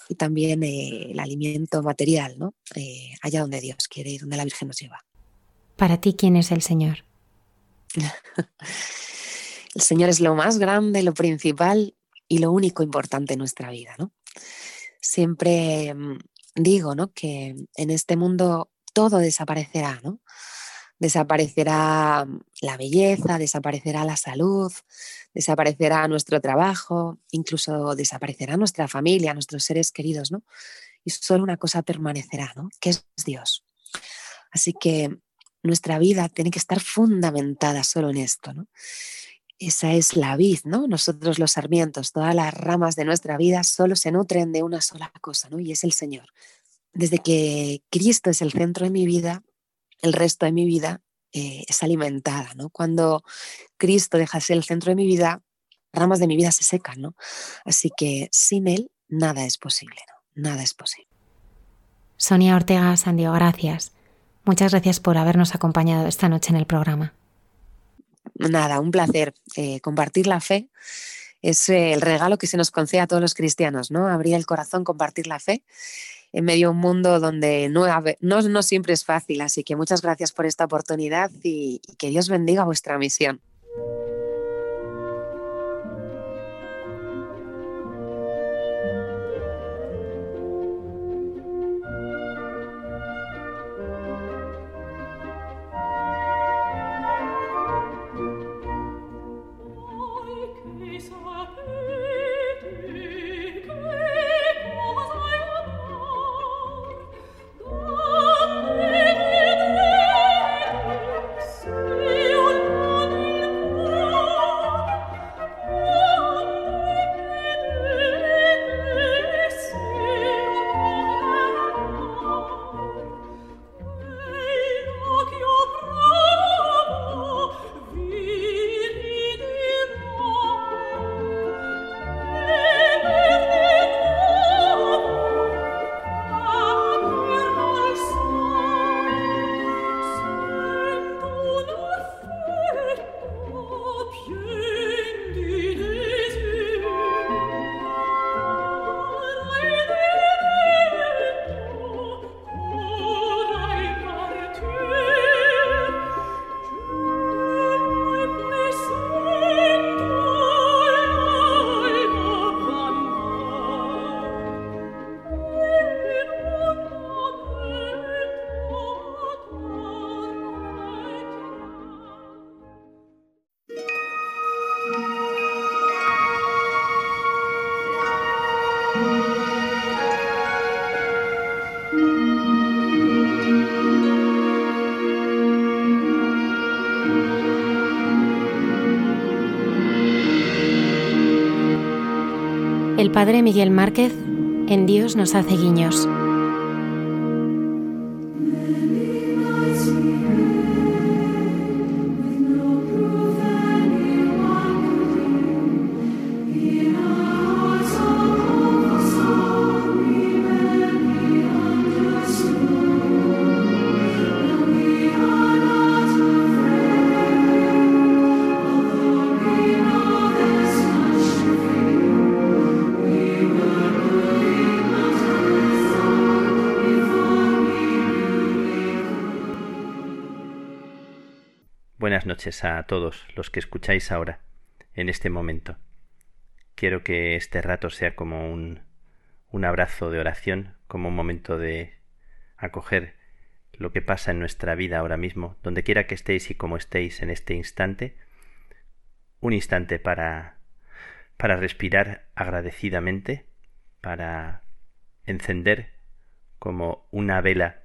y también eh, el alimento material ¿no? Eh, allá donde Dios quiere y donde la Virgen nos lleva. Para ti, ¿quién es el Señor? el Señor es lo más grande, lo principal y lo único importante en nuestra vida. ¿no? Siempre mm, digo ¿no? que en este mundo todo desaparecerá, ¿no? Desaparecerá la belleza, desaparecerá la salud, desaparecerá nuestro trabajo, incluso desaparecerá nuestra familia, nuestros seres queridos, ¿no? Y solo una cosa permanecerá, ¿no? Que es Dios. Así que nuestra vida tiene que estar fundamentada solo en esto, ¿no? Esa es la vid, ¿no? Nosotros los sarmientos, todas las ramas de nuestra vida solo se nutren de una sola cosa, ¿no? Y es el Señor. Desde que Cristo es el centro de mi vida, el resto de mi vida eh, es alimentada, ¿no? Cuando Cristo deja de ser el centro de mi vida, ramas de mi vida se secan, ¿no? Así que sin Él nada es posible, ¿no? Nada es posible. Sonia Ortega Sandio, gracias. Muchas gracias por habernos acompañado esta noche en el programa. Nada, un placer. Eh, compartir la fe es eh, el regalo que se nos concede a todos los cristianos, ¿no? Abrir el corazón, compartir la fe en medio de un mundo donde no, no, siempre es fácil. Así que muchas gracias por esta oportunidad y que Dios bendiga vuestra misión. El padre Miguel Márquez en Dios nos hace guiños. A todos los que escucháis ahora, en este momento. Quiero que este rato sea como un, un abrazo de oración, como un momento de acoger lo que pasa en nuestra vida ahora mismo, donde quiera que estéis y como estéis en este instante, un instante para para respirar agradecidamente, para encender como una vela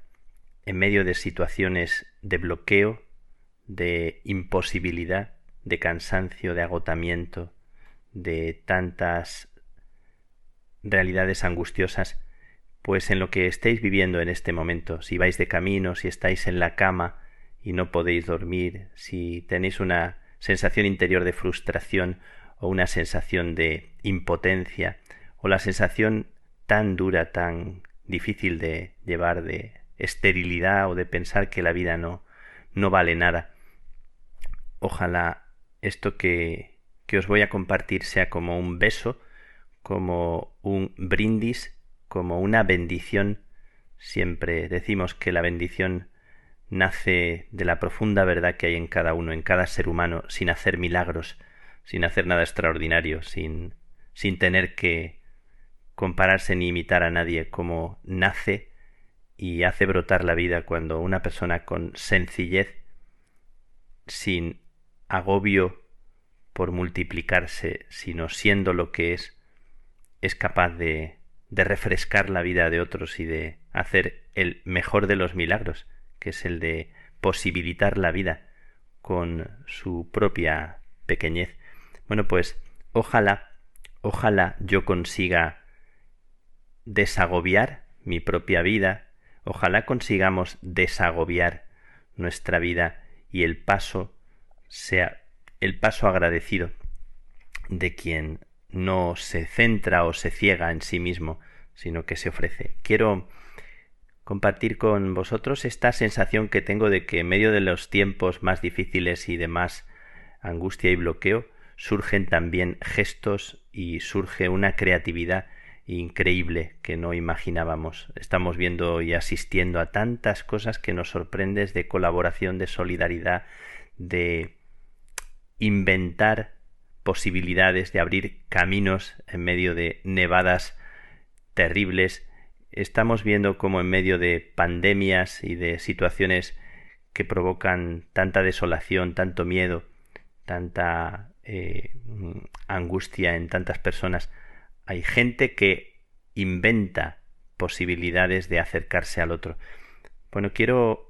en medio de situaciones de bloqueo, de imposibilidad, de cansancio, de agotamiento, de tantas realidades angustiosas, pues en lo que estéis viviendo en este momento, si vais de camino, si estáis en la cama y no podéis dormir, si tenéis una sensación interior de frustración o una sensación de impotencia o la sensación tan dura, tan difícil de llevar de esterilidad o de pensar que la vida no no vale nada. Ojalá esto que, que os voy a compartir sea como un beso, como un brindis, como una bendición. Siempre decimos que la bendición nace de la profunda verdad que hay en cada uno, en cada ser humano, sin hacer milagros, sin hacer nada extraordinario, sin, sin tener que compararse ni imitar a nadie, como nace y hace brotar la vida cuando una persona con sencillez, sin agobio por multiplicarse, sino siendo lo que es, es capaz de, de refrescar la vida de otros y de hacer el mejor de los milagros, que es el de posibilitar la vida con su propia pequeñez. Bueno, pues ojalá, ojalá yo consiga desagobiar mi propia vida, ojalá consigamos desagobiar nuestra vida y el paso sea el paso agradecido de quien no se centra o se ciega en sí mismo, sino que se ofrece. Quiero compartir con vosotros esta sensación que tengo de que en medio de los tiempos más difíciles y de más angustia y bloqueo, surgen también gestos y surge una creatividad increíble que no imaginábamos. Estamos viendo y asistiendo a tantas cosas que nos sorprendes de colaboración, de solidaridad, de inventar posibilidades, de abrir caminos en medio de nevadas terribles. Estamos viendo como en medio de pandemias y de situaciones que provocan tanta desolación, tanto miedo, tanta eh, angustia en tantas personas, hay gente que inventa posibilidades de acercarse al otro. Bueno, quiero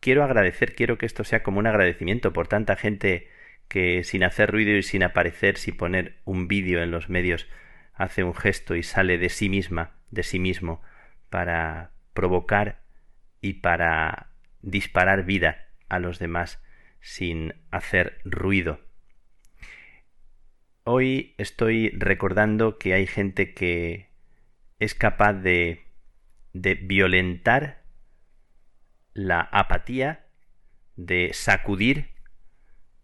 quiero agradecer, quiero que esto sea como un agradecimiento por tanta gente que sin hacer ruido y sin aparecer, sin poner un vídeo en los medios, hace un gesto y sale de sí misma, de sí mismo, para provocar y para disparar vida a los demás sin hacer ruido. Hoy estoy recordando que hay gente que es capaz de, de violentar la apatía, de sacudir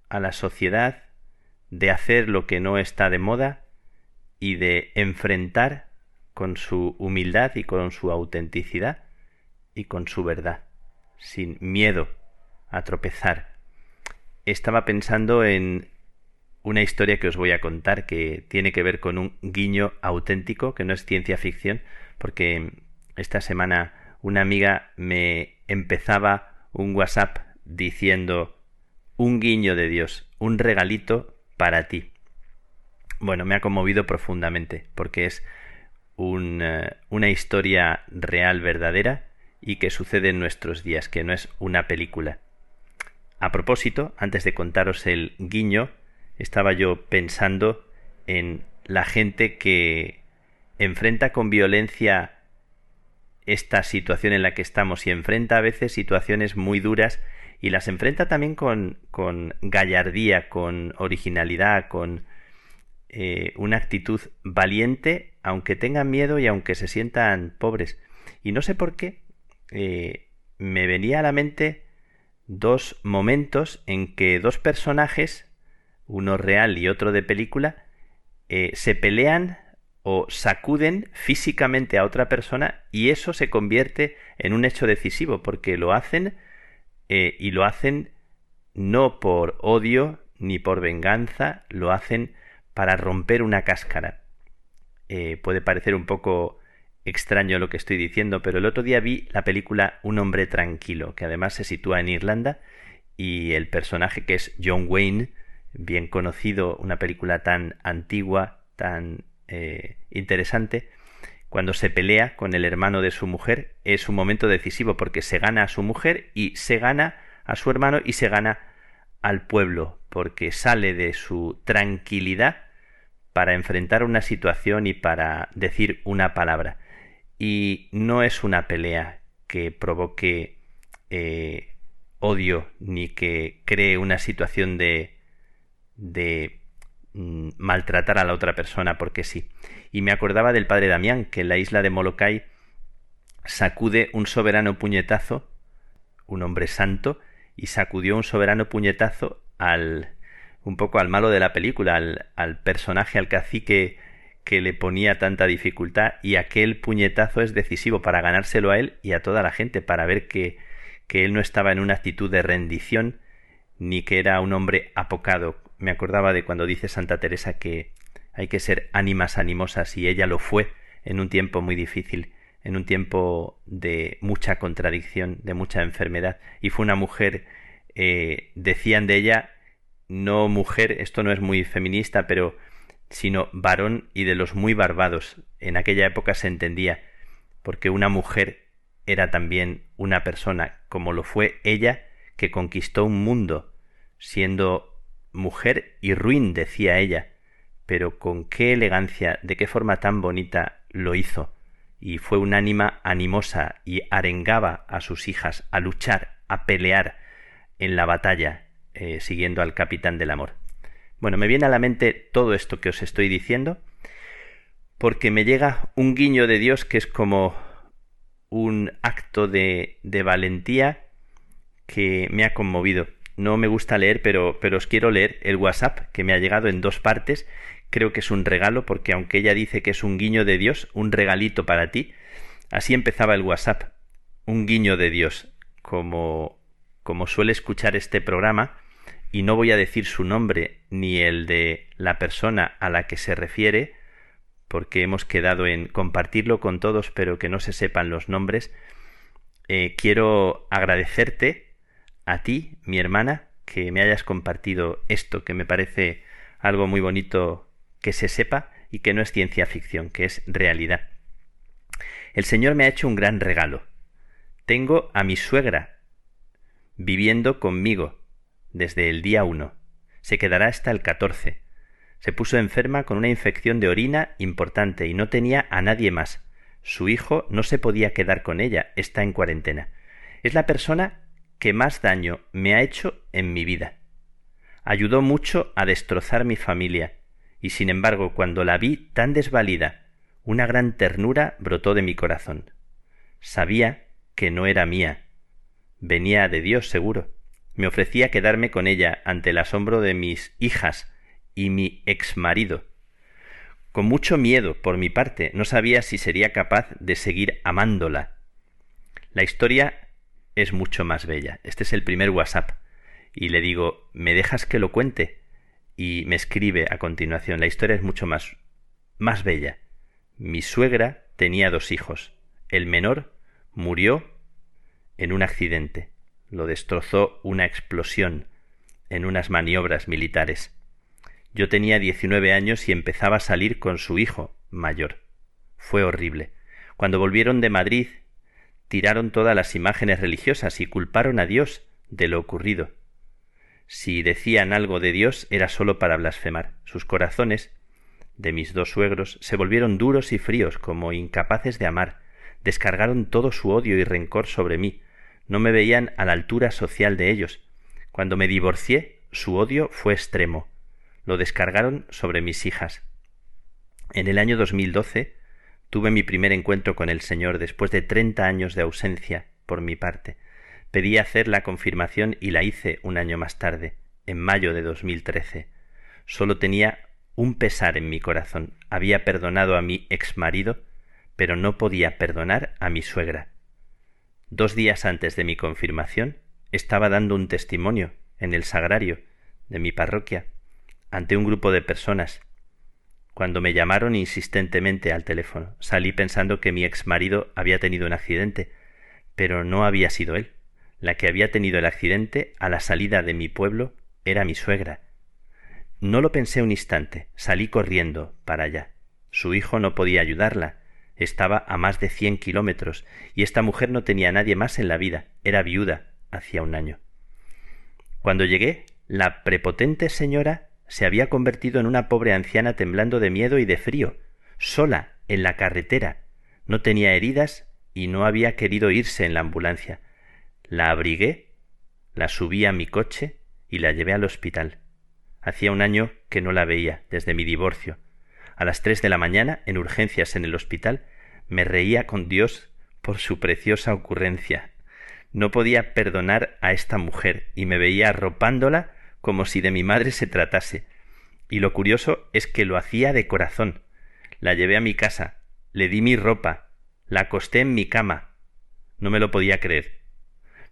a la sociedad, de hacer lo que no está de moda y de enfrentar con su humildad y con su autenticidad y con su verdad, sin miedo a tropezar. Estaba pensando en una historia que os voy a contar que tiene que ver con un guiño auténtico, que no es ciencia ficción, porque esta semana una amiga me empezaba un WhatsApp diciendo un guiño de Dios, un regalito para ti. Bueno, me ha conmovido profundamente, porque es eh, una historia real, verdadera, y que sucede en nuestros días, que no es una película. A propósito, antes de contaros el guiño, estaba yo pensando en la gente que enfrenta con violencia esta situación en la que estamos y enfrenta a veces situaciones muy duras y las enfrenta también con, con gallardía, con originalidad, con eh, una actitud valiente, aunque tengan miedo y aunque se sientan pobres. Y no sé por qué eh, me venía a la mente dos momentos en que dos personajes uno real y otro de película, eh, se pelean o sacuden físicamente a otra persona y eso se convierte en un hecho decisivo porque lo hacen eh, y lo hacen no por odio ni por venganza, lo hacen para romper una cáscara. Eh, puede parecer un poco extraño lo que estoy diciendo, pero el otro día vi la película Un hombre tranquilo, que además se sitúa en Irlanda, y el personaje que es John Wayne, bien conocido, una película tan antigua, tan eh, interesante, cuando se pelea con el hermano de su mujer, es un momento decisivo porque se gana a su mujer y se gana a su hermano y se gana al pueblo, porque sale de su tranquilidad para enfrentar una situación y para decir una palabra. Y no es una pelea que provoque eh, odio ni que cree una situación de de mm, maltratar a la otra persona porque sí. Y me acordaba del padre Damián que en la isla de Molokai sacude un soberano puñetazo, un hombre santo, y sacudió un soberano puñetazo al un poco al malo de la película, al, al personaje, al cacique que le ponía tanta dificultad y aquel puñetazo es decisivo para ganárselo a él y a toda la gente, para ver que, que él no estaba en una actitud de rendición ni que era un hombre apocado. Me acordaba de cuando dice Santa Teresa que hay que ser ánimas animosas y ella lo fue en un tiempo muy difícil, en un tiempo de mucha contradicción, de mucha enfermedad y fue una mujer, eh, decían de ella, no mujer, esto no es muy feminista, pero sino varón y de los muy barbados. En aquella época se entendía, porque una mujer era también una persona, como lo fue ella, que conquistó un mundo, siendo mujer y ruin, decía ella, pero con qué elegancia, de qué forma tan bonita lo hizo, y fue un ánima animosa y arengaba a sus hijas a luchar, a pelear en la batalla, eh, siguiendo al capitán del amor. Bueno, me viene a la mente todo esto que os estoy diciendo porque me llega un guiño de Dios que es como un acto de, de valentía que me ha conmovido. No me gusta leer, pero, pero os quiero leer el WhatsApp que me ha llegado en dos partes. Creo que es un regalo porque aunque ella dice que es un guiño de Dios, un regalito para ti, así empezaba el WhatsApp. Un guiño de Dios. Como, como suele escuchar este programa, y no voy a decir su nombre ni el de la persona a la que se refiere, porque hemos quedado en compartirlo con todos, pero que no se sepan los nombres, eh, quiero agradecerte a ti, mi hermana, que me hayas compartido esto, que me parece algo muy bonito que se sepa y que no es ciencia ficción, que es realidad. El Señor me ha hecho un gran regalo. Tengo a mi suegra viviendo conmigo desde el día 1. Se quedará hasta el 14. Se puso enferma con una infección de orina importante y no tenía a nadie más. Su hijo no se podía quedar con ella, está en cuarentena. Es la persona que más daño me ha hecho en mi vida. Ayudó mucho a destrozar mi familia, y sin embargo cuando la vi tan desvalida, una gran ternura brotó de mi corazón. Sabía que no era mía. Venía de Dios seguro me ofrecía quedarme con ella ante el asombro de mis hijas y mi ex marido. Con mucho miedo por mi parte, no sabía si sería capaz de seguir amándola. La historia es mucho más bella. Este es el primer WhatsApp. Y le digo, ¿me dejas que lo cuente? Y me escribe a continuación. La historia es mucho más más bella. Mi suegra tenía dos hijos. El menor murió en un accidente lo destrozó una explosión en unas maniobras militares. Yo tenía diecinueve años y empezaba a salir con su hijo mayor. Fue horrible. Cuando volvieron de Madrid, tiraron todas las imágenes religiosas y culparon a Dios de lo ocurrido. Si decían algo de Dios era sólo para blasfemar. Sus corazones, de mis dos suegros, se volvieron duros y fríos, como incapaces de amar. Descargaron todo su odio y rencor sobre mí, no me veían a la altura social de ellos. Cuando me divorcié, su odio fue extremo. Lo descargaron sobre mis hijas. En el año 2012 tuve mi primer encuentro con el Señor después de treinta años de ausencia por mi parte. Pedí hacer la confirmación y la hice un año más tarde, en mayo de 2013. Solo tenía un pesar en mi corazón. Había perdonado a mi ex marido, pero no podía perdonar a mi suegra. Dos días antes de mi confirmación estaba dando un testimonio en el sagrario de mi parroquia, ante un grupo de personas. Cuando me llamaron insistentemente al teléfono, salí pensando que mi ex marido había tenido un accidente, pero no había sido él. La que había tenido el accidente a la salida de mi pueblo era mi suegra. No lo pensé un instante, salí corriendo para allá. Su hijo no podía ayudarla, estaba a más de cien kilómetros, y esta mujer no tenía nadie más en la vida, era viuda hacía un año. Cuando llegué, la prepotente señora se había convertido en una pobre anciana temblando de miedo y de frío, sola, en la carretera. No tenía heridas y no había querido irse en la ambulancia. La abrigué, la subí a mi coche y la llevé al hospital. Hacía un año que no la veía, desde mi divorcio. A las tres de la mañana, en urgencias en el hospital, me reía con Dios por su preciosa ocurrencia. No podía perdonar a esta mujer y me veía arropándola como si de mi madre se tratase. Y lo curioso es que lo hacía de corazón. La llevé a mi casa, le di mi ropa, la acosté en mi cama. No me lo podía creer.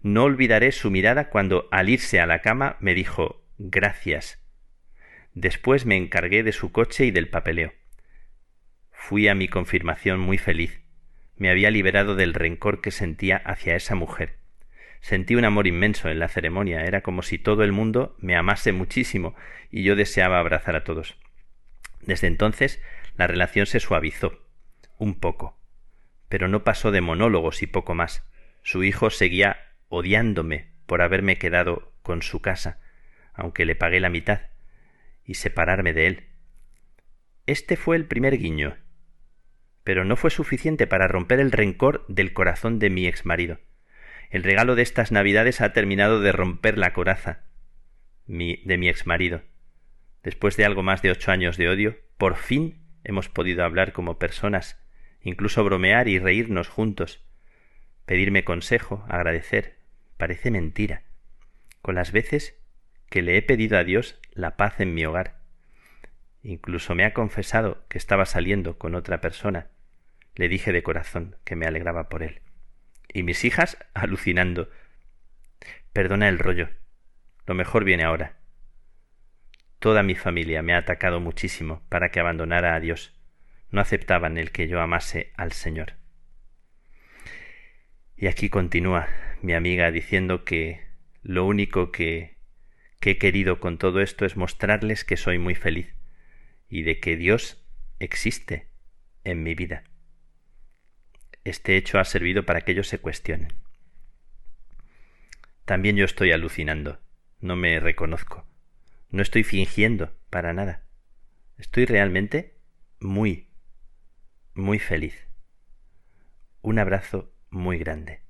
No olvidaré su mirada cuando al irse a la cama me dijo gracias. Después me encargué de su coche y del papeleo. Fui a mi confirmación muy feliz. Me había liberado del rencor que sentía hacia esa mujer. Sentí un amor inmenso en la ceremonia, era como si todo el mundo me amase muchísimo y yo deseaba abrazar a todos. Desde entonces la relación se suavizó, un poco, pero no pasó de monólogos y poco más. Su hijo seguía odiándome por haberme quedado con su casa, aunque le pagué la mitad, y separarme de él. Este fue el primer guiño, pero no fue suficiente para romper el rencor del corazón de mi ex marido. El regalo de estas navidades ha terminado de romper la coraza mi, de mi ex marido. Después de algo más de ocho años de odio, por fin hemos podido hablar como personas, incluso bromear y reírnos juntos, pedirme consejo, agradecer, parece mentira, con las veces que le he pedido a Dios la paz en mi hogar. Incluso me ha confesado que estaba saliendo con otra persona. Le dije de corazón que me alegraba por él. Y mis hijas alucinando. Perdona el rollo. Lo mejor viene ahora. Toda mi familia me ha atacado muchísimo para que abandonara a Dios. No aceptaban el que yo amase al Señor. Y aquí continúa mi amiga diciendo que lo único que, que he querido con todo esto es mostrarles que soy muy feliz y de que Dios existe en mi vida. Este hecho ha servido para que ellos se cuestionen. También yo estoy alucinando, no me reconozco, no estoy fingiendo para nada. Estoy realmente muy, muy feliz. Un abrazo muy grande.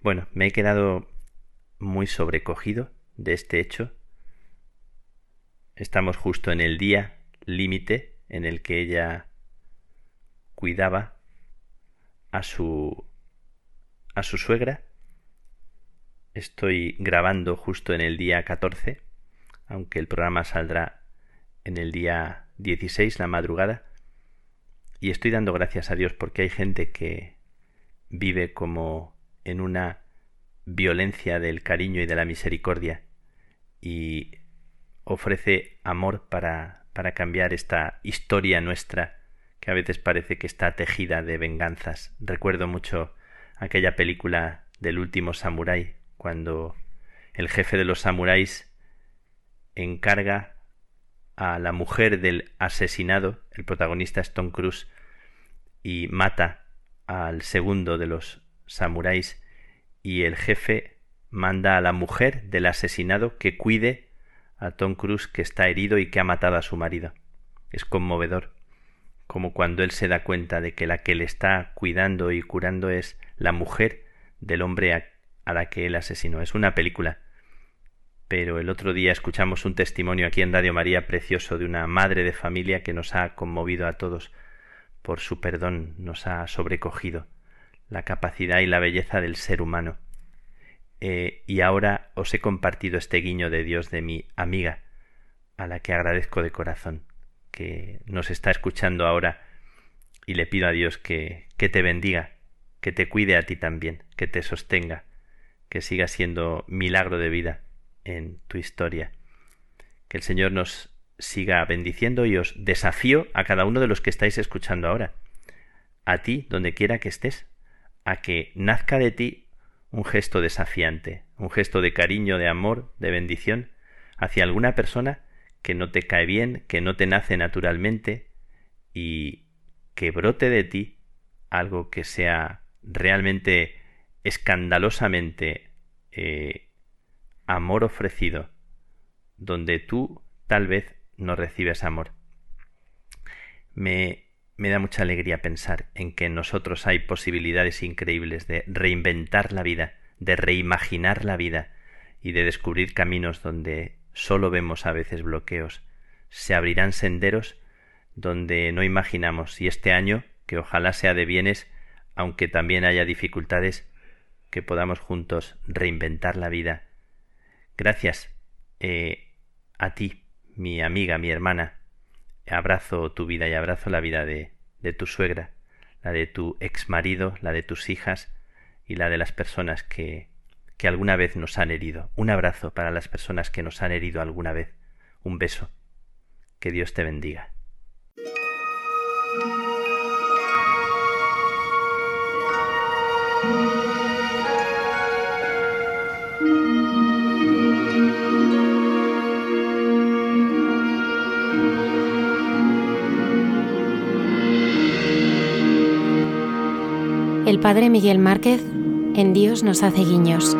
Bueno, me he quedado muy sobrecogido de este hecho. Estamos justo en el día límite en el que ella cuidaba a su a su suegra. Estoy grabando justo en el día 14, aunque el programa saldrá en el día 16, la madrugada. Y estoy dando gracias a Dios porque hay gente que vive como en una violencia del cariño y de la misericordia y ofrece amor para, para cambiar esta historia nuestra que a veces parece que está tejida de venganzas. Recuerdo mucho aquella película del último samurái, cuando el jefe de los samuráis encarga a la mujer del asesinado, el protagonista es Tom Cruise, y mata al segundo de los samuráis y el jefe manda a la mujer del asesinado que cuide a Tom Cruise que está herido y que ha matado a su marido. Es conmovedor, como cuando él se da cuenta de que la que le está cuidando y curando es la mujer del hombre a, la que él asesinó. Es una película. Pero el otro día escuchamos un testimonio aquí en Radio María precioso de una madre de familia que nos ha conmovido a todos por su perdón, nos ha sobrecogido la capacidad y la belleza del ser humano. Eh, y ahora os he compartido este guiño de Dios de mi amiga, a la que agradezco de corazón, que nos está escuchando ahora y le pido a Dios que, que te bendiga, que te cuide a ti también, que te sostenga, que siga siendo milagro de vida en tu historia. Que el Señor nos siga bendiciendo y os desafío a cada uno de los que estáis escuchando ahora, a ti, donde quiera que estés, a que nazca de ti un gesto desafiante, un gesto de cariño, de amor, de bendición hacia alguna persona que no te cae bien, que no te nace naturalmente y que brote de ti algo que sea realmente escandalosamente eh, amor ofrecido, donde tú tal vez no recibes amor. Me, me da mucha alegría pensar en que en nosotros hay posibilidades increíbles de reinventar la vida, de reimaginar la vida y de descubrir caminos donde solo vemos a veces bloqueos. Se abrirán senderos donde no imaginamos y este año, que ojalá sea de bienes, aunque también haya dificultades, que podamos juntos reinventar la vida. Gracias eh, a ti, mi amiga, mi hermana. Abrazo tu vida y abrazo la vida de, de tu suegra, la de tu ex marido, la de tus hijas y la de las personas que, que alguna vez nos han herido. Un abrazo para las personas que nos han herido alguna vez. Un beso. Que Dios te bendiga. El padre Miguel Márquez en Dios nos hace guiños.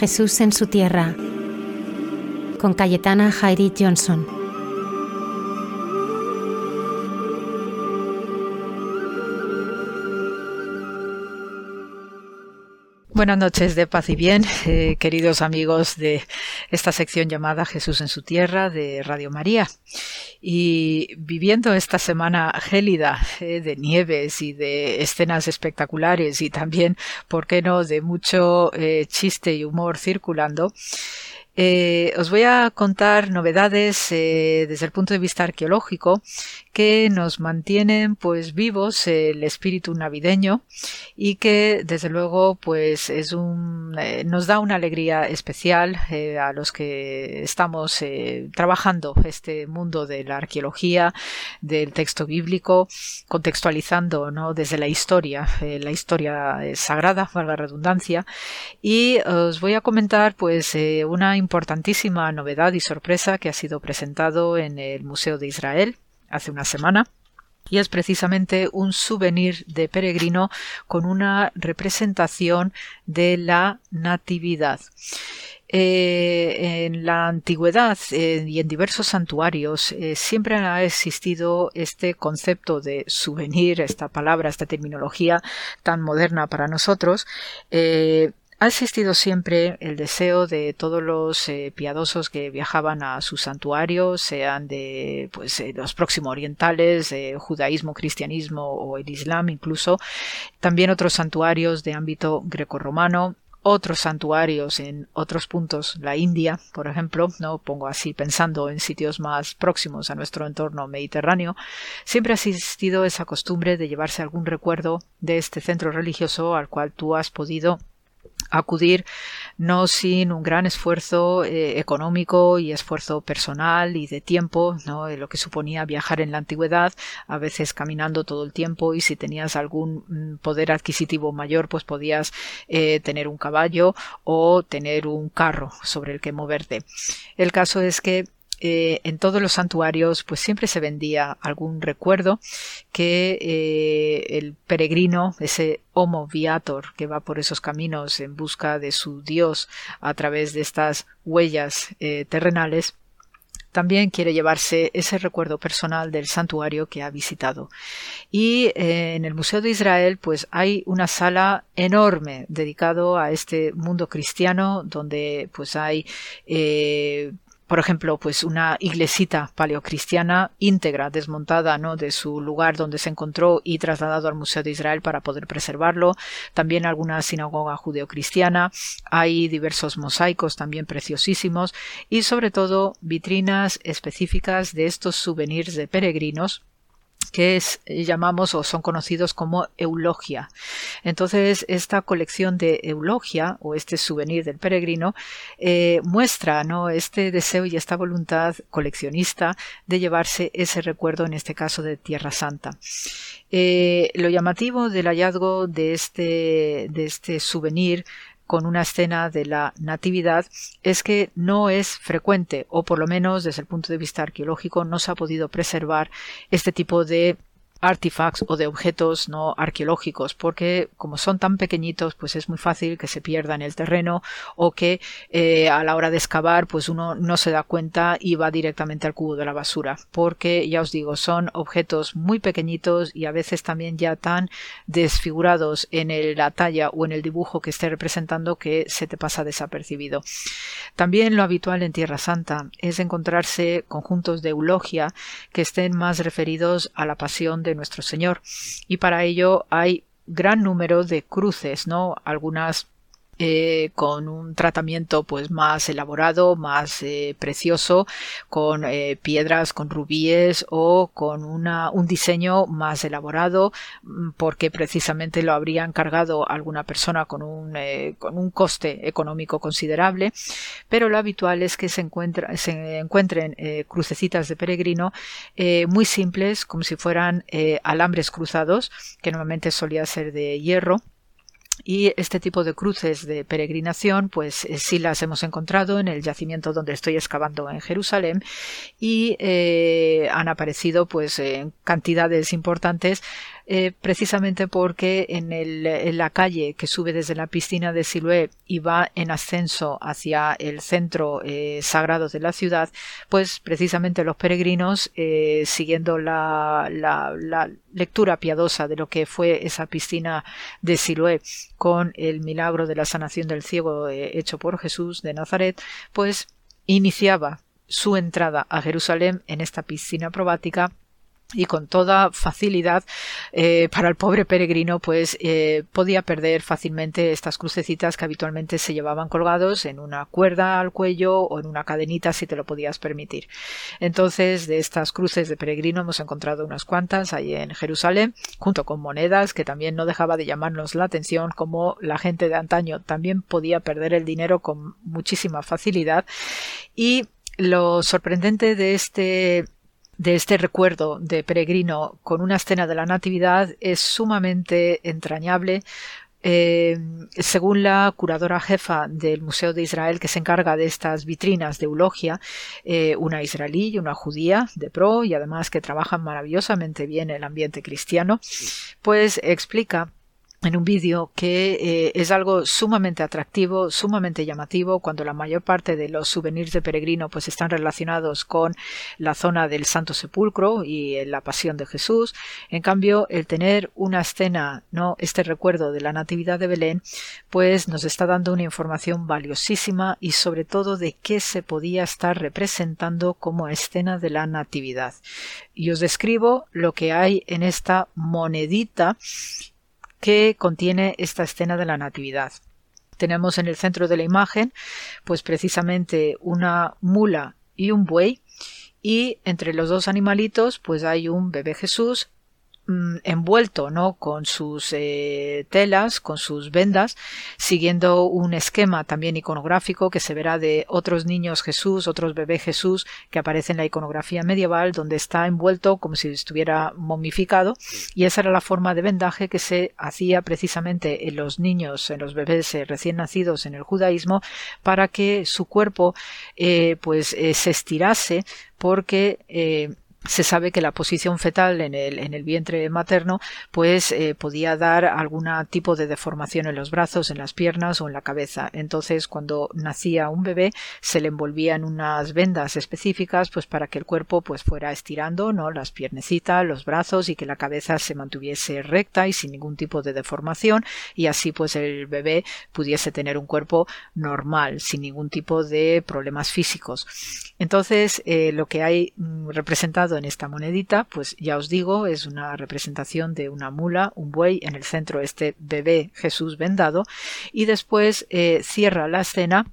Jesús en su tierra, con Cayetana Jairi Johnson. Buenas noches de paz y bien, eh, queridos amigos de esta sección llamada Jesús en su tierra de Radio María. Y viviendo esta semana gélida eh, de nieves y de escenas espectaculares y también, ¿por qué no?, de mucho eh, chiste y humor circulando, eh, os voy a contar novedades eh, desde el punto de vista arqueológico que nos mantienen pues vivos el espíritu navideño y que desde luego pues es un eh, nos da una alegría especial a los que estamos trabajando este mundo de la arqueología del texto bíblico contextualizando no desde la historia la historia sagrada valga redundancia. Y os voy a comentar pues una importantísima novedad y sorpresa que ha sido presentado en el Museo de Israel hace una semana y es precisamente un souvenir de peregrino con una representación de la Natividad. Eh, en la antigüedad eh, y en diversos santuarios eh, siempre ha existido este concepto de souvenir, esta palabra, esta terminología tan moderna para nosotros, ha existido siempre el deseo de todos los eh, piadosos que viajaban a sus santuarios, sean de pues, eh, los próximos orientales, judaísmo, cristianismo o el islam incluso, también otros santuarios de ámbito grecorromano, otros santuarios en otros puntos, la India, por ejemplo, no pongo así pensando en sitios más próximos a nuestro entorno mediterráneo, siempre ha existido esa costumbre de llevarse algún recuerdo de este centro religioso al cual tú has podido acudir no sin un gran esfuerzo eh, económico y esfuerzo personal y de tiempo, ¿no? lo que suponía viajar en la antigüedad, a veces caminando todo el tiempo y si tenías algún mm, poder adquisitivo mayor, pues podías eh, tener un caballo o tener un carro sobre el que moverte. El caso es que eh, en todos los santuarios pues siempre se vendía algún recuerdo que eh, el peregrino, ese homo viator que va por esos caminos en busca de su Dios a través de estas huellas eh, terrenales, también quiere llevarse ese recuerdo personal del santuario que ha visitado. Y en el Museo de Israel, pues hay una sala enorme dedicado a este mundo cristiano, donde pues hay por ejemplo, pues una iglesita paleocristiana íntegra, desmontada, ¿no? De su lugar donde se encontró y trasladado al Museo de Israel para poder preservarlo. También alguna sinagoga judeocristiana. Hay diversos mosaicos también preciosísimos y sobre todo vitrinas específicas de estos souvenirs de peregrinos que es, eh, llamamos o son conocidos como eulogia. Entonces, esta colección de eulogia o este souvenir del peregrino eh, muestra ¿no? este deseo y esta voluntad coleccionista de llevarse ese recuerdo, en este caso de Tierra Santa. Eh, lo llamativo del hallazgo de este, de este souvenir con una escena de la Natividad es que no es frecuente, o por lo menos desde el punto de vista arqueológico no se ha podido preservar este tipo de artifacts o de objetos no arqueológicos, porque como son tan pequeñitos, pues es muy fácil que se pierda en el terreno o que eh, a la hora de excavar, pues uno no se da cuenta y va directamente al cubo de la basura, porque ya os digo, son objetos muy pequeñitos y a veces también ya tan desfigurados en la talla o en el dibujo que esté representando que se te pasa desapercibido. También lo habitual en Tierra Santa es encontrarse conjuntos de eulogia que estén más referidos a la pasión de nuestro Señor. Y para ello hay gran número de cruces, ¿no? Algunas eh, con un tratamiento pues más elaborado, más eh, precioso, con eh, piedras, con rubíes o con una, un diseño más elaborado, mm, porque precisamente lo habría encargado alguna persona con un, con un coste económico considerable, pero lo habitual es que se, encuentra, se encuentren crucecitas de peregrino muy simples, como si fueran alambres cruzados, que normalmente solía ser de hierro, y este tipo de cruces de peregrinación, pues eh, sí las hemos encontrado en el yacimiento donde estoy excavando en Jerusalén y eh, han aparecido pues en cantidades importantes eh, precisamente porque en, el, en, la calle que sube desde la piscina de Siloé y va en ascenso hacia el centro eh, sagrado de la ciudad, pues precisamente los peregrinos, eh, siguiendo la, la, la, lectura piadosa de lo que fue esa piscina de Siloé con el milagro de la sanación del ciego hecho por Jesús de Nazaret, pues iniciaba su entrada a Jerusalén en esta piscina probática y con toda facilidad eh, para el pobre peregrino pues eh, podía perder fácilmente estas crucecitas que habitualmente se llevaban colgados en una cuerda al cuello o en una cadenita si te lo podías permitir. Entonces de estas cruces de peregrino hemos encontrado unas cuantas ahí en Jerusalén junto con monedas que también no dejaba de llamarnos la atención como la gente de antaño también podía perder el dinero con muchísima facilidad. Y lo sorprendente de este de este recuerdo de peregrino con una escena de la Natividad es sumamente entrañable. Eh, según la curadora jefa del Museo de Israel que se encarga de estas vitrinas de eulogia, eh, una israelí y una judía de pro y además que trabajan maravillosamente bien el ambiente cristiano, pues explica en un vídeo que eh, es algo sumamente atractivo, sumamente llamativo, cuando la mayor parte de los souvenirs de peregrino pues están relacionados con la zona del Santo Sepulcro y la Pasión de Jesús. En cambio, el tener una escena, no este recuerdo de la Natividad de Belén, pues nos está dando una información valiosísima y sobre todo de qué se podía estar representando como escena de la Natividad. Y os describo lo que hay en esta monedita que contiene esta escena de la Natividad. Tenemos en el centro de la imagen, pues precisamente una mula y un buey, y entre los dos animalitos, pues hay un bebé Jesús Mm, envuelto ¿no? con sus eh, telas, con sus vendas, siguiendo un esquema también iconográfico que se verá de otros niños Jesús, otros bebés Jesús que aparecen en la iconografía medieval, donde está envuelto como si estuviera momificado, y esa era la forma de vendaje que se hacía precisamente en los niños, en los bebés eh, recién nacidos en el judaísmo, para que su cuerpo eh, pues se estirase porque se sabe que la posición fetal en el, en el vientre materno pues eh, podía dar algún tipo de deformación en los brazos, en las piernas o en la cabeza. Entonces cuando nacía un bebé se le envolvía en unas vendas específicas pues para que el cuerpo pues fuera estirando, ¿no? las piernecitas, los brazos y que la cabeza se mantuviese recta y sin ningún tipo de deformación y así pues el bebé pudiese tener un cuerpo normal sin ningún tipo de problemas físicos. Entonces eh, lo que hay mm, en esta monedita, pues ya os digo, es una representación de una mula, un buey, en el centro este bebé Jesús vendado, y después eh, cierra la escena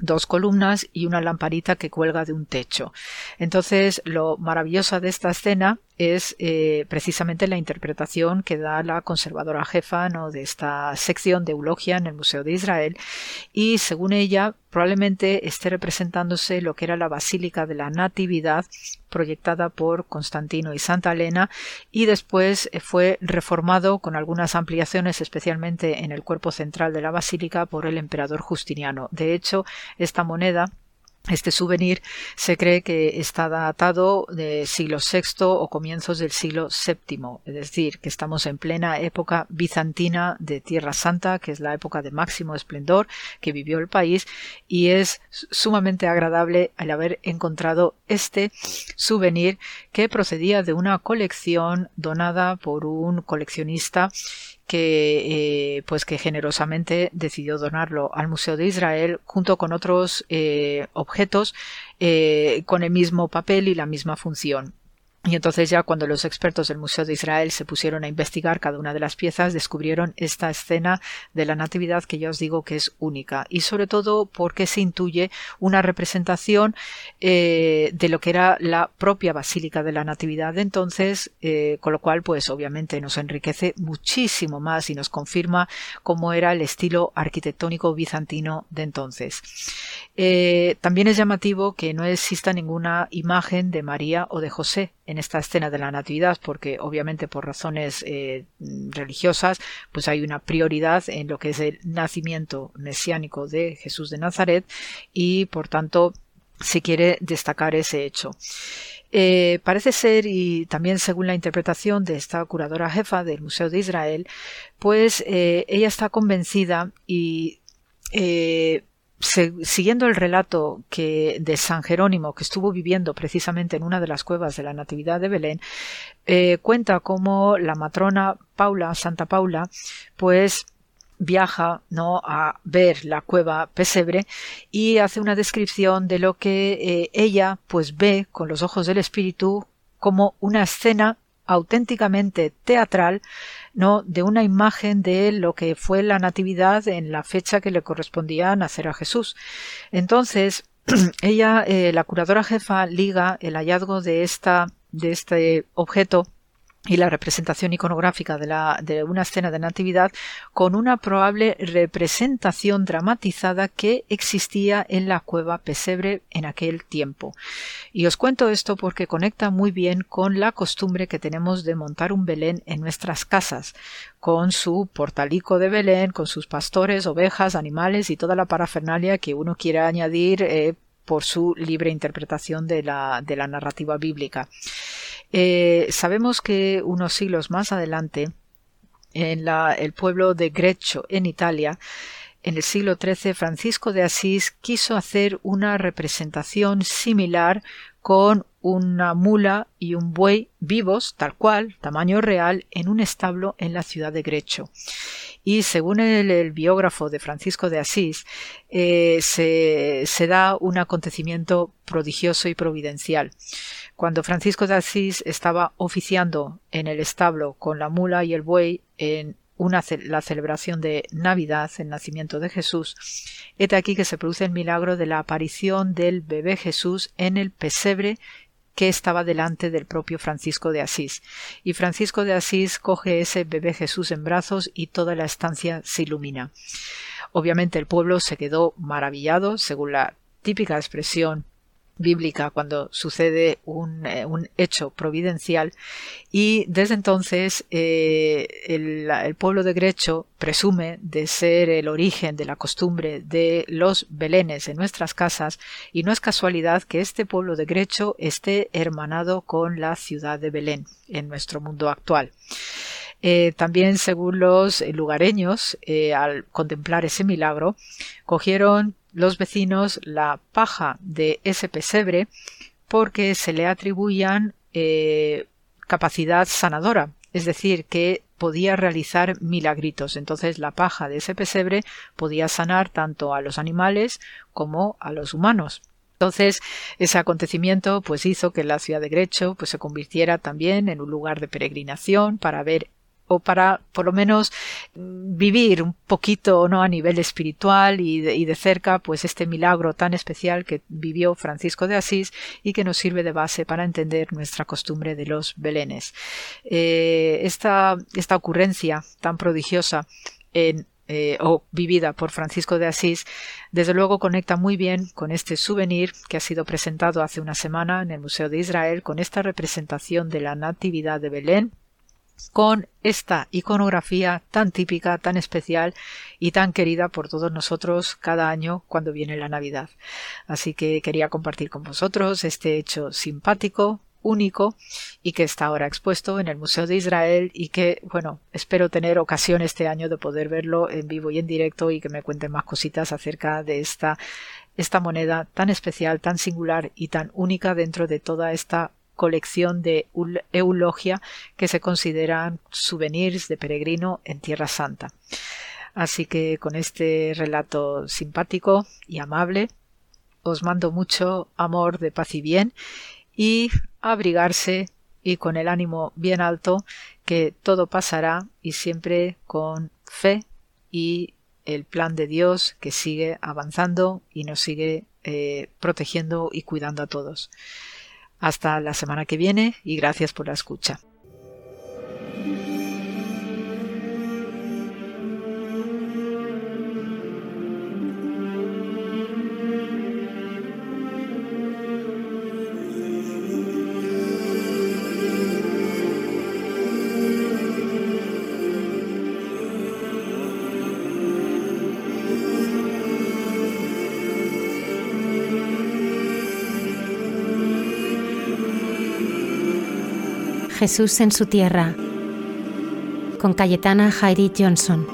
dos columnas y una lamparita que cuelga de un techo. Entonces, lo maravilloso de esta escena es eh, precisamente la interpretación que da la conservadora jefa de esta sección de eulogia en el Museo de Israel y según ella probablemente esté representándose lo que era la Basílica de la Natividad proyectada por Constantino y Santa Elena y después eh, fue reformado con algunas ampliaciones especialmente en el cuerpo central de la basílica por el emperador Justiniano. De hecho, esta moneda este souvenir se cree que está datado de siglo VI o comienzos del siglo VII, es decir, que estamos en plena época bizantina de Tierra Santa, que es la época de máximo esplendor que vivió el país, y es sumamente agradable el haber encontrado este souvenir que procedía de una colección donada por un coleccionista que eh, pues que generosamente decidió donarlo al Museo de Israel junto con otros eh, objetos eh, con el mismo papel y la misma función. Y entonces ya cuando los expertos del Museo de Israel se pusieron a investigar cada una de las piezas, descubrieron esta escena de la Natividad que ya os digo que es única. Y sobre todo porque se intuye una representación eh, de lo que era la propia Basílica de la Natividad de entonces, eh, con lo cual pues obviamente nos enriquece muchísimo más y nos confirma cómo era el estilo arquitectónico bizantino de entonces. Eh, también es llamativo que no exista ninguna imagen de María o de José en esta escena de la Natividad, porque obviamente por razones eh, religiosas, pues hay una prioridad en lo que es el nacimiento mesiánico de Jesús de Nazaret y por tanto se quiere destacar ese hecho. Eh, parece ser, y también según la interpretación de esta curadora jefa del Museo de Israel, pues eh, ella está convencida y siguiendo el relato que de San Jerónimo, que estuvo viviendo precisamente en una de las cuevas de la Natividad de Belén, eh, cuenta cómo la matrona Paula, Santa Paula, pues viaja no a ver la cueva pesebre y hace una descripción de lo que eh, ella pues ve con los ojos del espíritu como una escena auténticamente teatral no de una imagen de lo que fue la natividad en la fecha que le correspondía nacer a Jesús. Entonces, ella, eh, la curadora jefa, liga el hallazgo de esta de este objeto y la representación iconográfica de, la, de, una escena de natividad con una probable representación dramatizada que existía en la cueva pesebre en aquel tiempo. Y os cuento esto porque conecta muy bien con la costumbre que tenemos de montar un Belén en nuestras casas, con su portalico de Belén, con sus pastores, ovejas, animales y toda la parafernalia que uno quiera añadir eh, por su libre interpretación de la, de la narrativa bíblica. Eh, sabemos que unos siglos más adelante, en el pueblo de Greccio, en Italia, en el siglo XIII, Francisco de Asís quiso hacer una representación similar con una mula y un buey vivos, tal cual, tamaño real, en un establo en la ciudad de Greccio. Y según el, biógrafo de Francisco de Asís, eh, se, se da un acontecimiento prodigioso y providencial. Cuando Francisco de Asís estaba oficiando en el establo con la mula y el buey en la celebración de Navidad, el nacimiento de Jesús, es aquí que se produce el milagro de la aparición del bebé Jesús en el pesebre que estaba delante del propio Francisco de Asís. Y Francisco de Asís coge ese bebé Jesús en brazos y toda la estancia se ilumina. Obviamente el pueblo se quedó maravillado, según la típica expresión bíblica cuando sucede un, eh, un, hecho providencial y desde entonces eh, el, pueblo de Grecho presume de ser el origen de la costumbre de los belenes en nuestras casas y no es casualidad que este pueblo de Grecho esté hermanado con la ciudad de Belén en nuestro mundo actual. Eh, también, según los lugareños, al contemplar ese milagro, cogieron los vecinos la paja de ese pesebre porque se le atribuían eh, capacidad sanadora, es decir, que podía realizar milagritos. Entonces la paja de ese pesebre podía sanar tanto a los animales como a los humanos. Entonces, ese acontecimiento pues hizo que la ciudad de Grecho pues se convirtiera también en un lugar de peregrinación para ver o para por lo menos mm, vivir un poquito no a nivel espiritual y de, cerca pues este milagro tan especial que vivió Francisco de Asís y que nos sirve de base para entender nuestra costumbre de los belenes. Eh, esta, esta ocurrencia tan prodigiosa en eh, o vivida por Francisco de Asís, desde luego conecta muy bien con este souvenir que ha sido presentado hace una semana en el Museo de Israel, con esta representación de la Natividad de Belén, con esta iconografía tan típica, tan especial y tan querida por todos nosotros cada año cuando viene la Navidad. Así que quería compartir con vosotros este hecho simpático, único y que está ahora expuesto en el Museo de Israel y que, bueno, espero tener ocasión este año de poder verlo en vivo y en directo y que me cuenten más cositas acerca de esta esta moneda tan especial, tan singular y tan única dentro de toda esta colección de eulogia que se consideran souvenirs de peregrino en Tierra Santa. Así que con este relato simpático y amable os mando mucho amor de paz y bien y abrigarse y con el ánimo bien alto que todo pasará y siempre con fe y el plan de Dios que sigue avanzando y nos sigue eh, protegiendo y cuidando a todos. Hasta la semana que viene y gracias por la escucha. Jesús en su tierra, con Cayetana Jairi Johnson.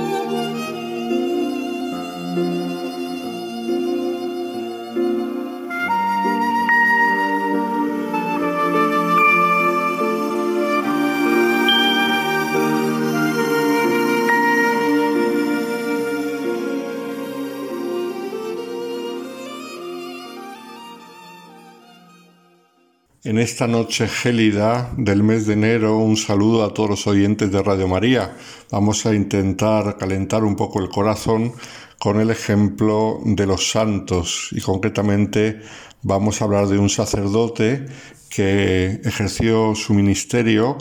Esta noche gélida del mes de enero, un saludo a todos los oyentes de Radio María. Vamos a intentar calentar un poco el corazón con el ejemplo de los santos y concretamente vamos a hablar de un sacerdote que ejerció su ministerio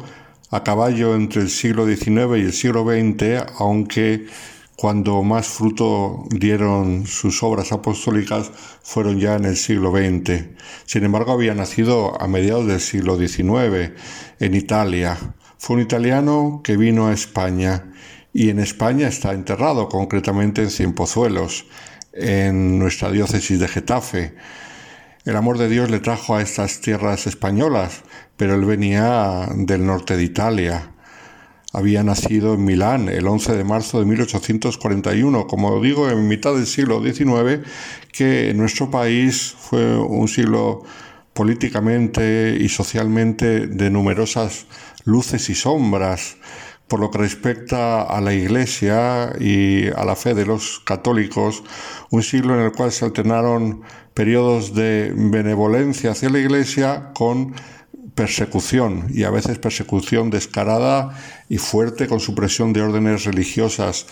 a caballo entre el siglo XIX y el siglo XX, aunque cuando más fruto dieron sus obras apostólicas fueron ya en el siglo XX. Sin embargo, había nacido a mediados del siglo XIX en Italia. Fue un italiano que vino a España y en España está enterrado, concretamente en Cienpozuelos, en nuestra diócesis de Getafe. El amor de Dios le trajo a estas tierras españolas, pero él venía del norte de Italia había nacido en Milán el 11 de marzo de 1841, como digo, en mitad del siglo XIX, que en nuestro país fue un siglo políticamente y socialmente de numerosas luces y sombras, por lo que respecta a la Iglesia y a la fe de los católicos, un siglo en el cual se alternaron periodos de benevolencia hacia la Iglesia con persecución y a veces persecución descarada y fuerte con supresión de órdenes religiosas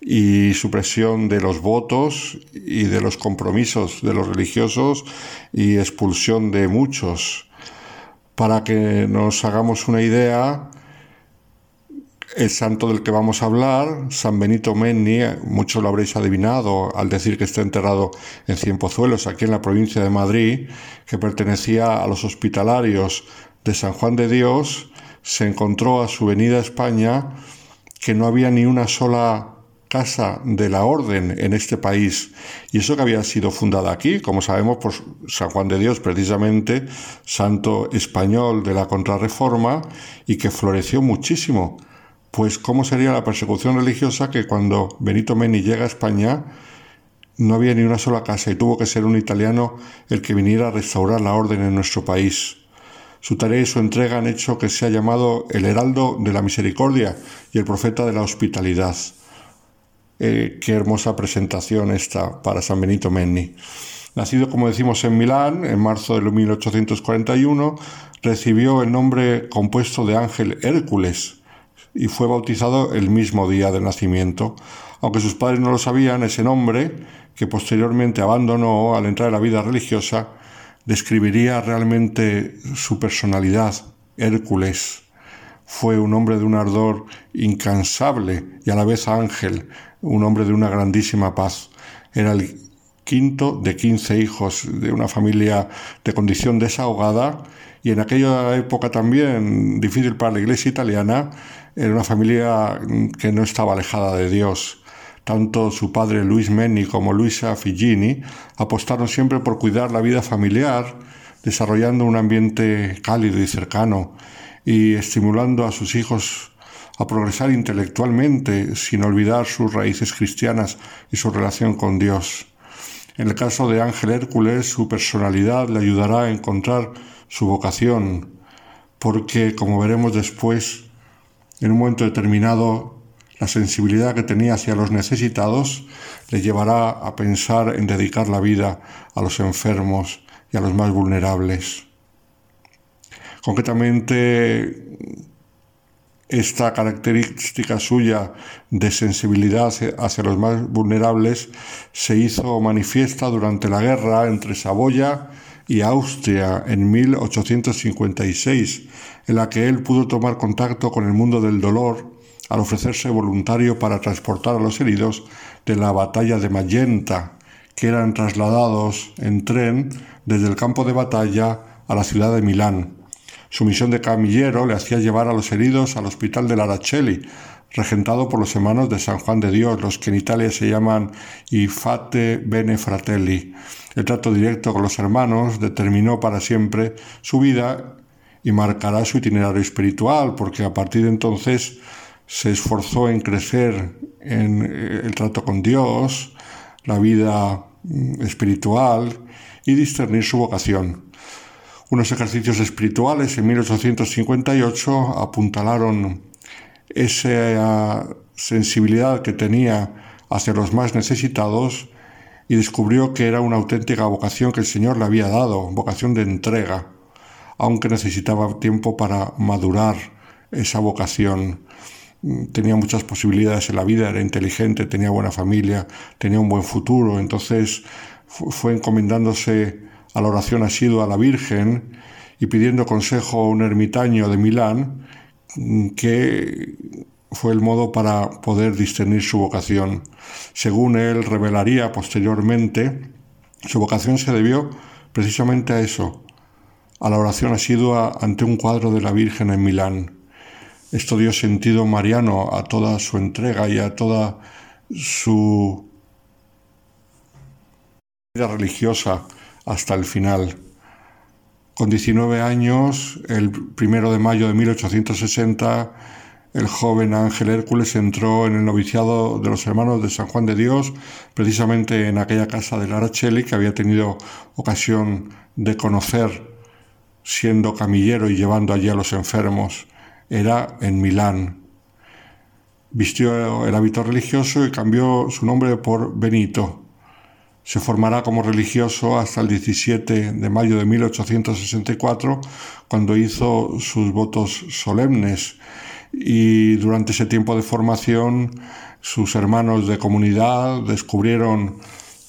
y supresión de los votos y de los compromisos de los religiosos y expulsión de muchos. Para que nos hagamos una idea, el santo del que vamos a hablar, San Benito Menni, muchos lo habréis adivinado al decir que está enterrado en Cienpozuelos, aquí en la provincia de Madrid, que pertenecía a los hospitalarios de San Juan de Dios, se encontró a su venida a España que no había ni una sola casa de la orden en este país y eso que había sido fundada aquí, como sabemos por San Juan de Dios precisamente, santo español de la contrarreforma y que floreció muchísimo pues cómo sería la persecución religiosa que cuando Benito Meni llega a España no había ni una sola casa y tuvo que ser un italiano el que viniera a restaurar la orden en nuestro país. Su tarea y su entrega han hecho que sea llamado el heraldo de la misericordia y el profeta de la hospitalidad. Eh, qué hermosa presentación esta para San Benito Menni. Nacido, como decimos, en Milán en marzo de 1841, recibió el nombre compuesto de Ángel Hércules, y fue bautizado el mismo día del nacimiento. Aunque sus padres no lo sabían, ese nombre, que posteriormente abandonó al entrar en la vida religiosa, describiría realmente su personalidad. Hércules fue un hombre de un ardor incansable y a la vez ángel, un hombre de una grandísima paz. Era el quinto de quince hijos de una familia de condición desahogada y en aquella época también difícil para la iglesia italiana, era una familia que no estaba alejada de Dios. Tanto su padre Luis Menni como Luisa Figini apostaron siempre por cuidar la vida familiar, desarrollando un ambiente cálido y cercano y estimulando a sus hijos a progresar intelectualmente sin olvidar sus raíces cristianas y su relación con Dios. En el caso de Ángel Hércules, su personalidad le ayudará a encontrar su vocación, porque, como veremos después, en un momento determinado, la sensibilidad que tenía hacia los necesitados le llevará a pensar en dedicar la vida a los enfermos y a los más vulnerables. Concretamente, esta característica suya de sensibilidad hacia los más vulnerables se hizo manifiesta durante la guerra entre Saboya y Austria en 1856, en la que él pudo tomar contacto con el mundo del dolor al ofrecerse voluntario para transportar a los heridos de la batalla de Magenta, que eran trasladados en tren desde el campo de batalla a la ciudad de Milán. Su misión de camillero le hacía llevar a los heridos al hospital de Laracelli, regentado por los hermanos de San Juan de Dios, los que en Italia se llaman I Fate Bene Fratelli. El trato directo con los hermanos determinó para siempre su vida y marcará su itinerario espiritual, porque a partir de entonces se esforzó en crecer en eh, el trato con Dios, la vida mm, espiritual y discernir su vocación. Unos ejercicios espirituales en 1858 apuntalaron esa sensibilidad que tenía hacia los más necesitados y descubrió que era una auténtica vocación que el Señor le había dado, vocación de entrega, aunque necesitaba tiempo para madurar esa vocación tenía muchas posibilidades en la vida, era inteligente, tenía buena familia, tenía un buen futuro, entonces fue encomendándose a la oración asidua a la Virgen y pidiendo consejo a un ermitaño de Milán, mm, que fue el modo para poder discernir su vocación. Según él revelaría posteriormente, su vocación se debió precisamente a eso, a la oración asidua ante un cuadro de la Virgen en Milán. Esto dio sentido mariano a toda su entrega y a toda su vida religiosa hasta el final. Con 19 años, el primero de mayo de 1860, el joven Ángel Hércules entró en el noviciado de los hermanos de San Juan de Dios, precisamente en aquella casa de Laracheli que había tenido ocasión de conocer siendo camillero y llevando allí a los enfermos era en Milán. Vistió el hábito religioso y cambió su nombre por Benito. Se formará como religioso hasta el 17 de mayo de 1864, cuando hizo sus votos solemnes. Y durante ese tiempo de formación, sus hermanos de comunidad descubrieron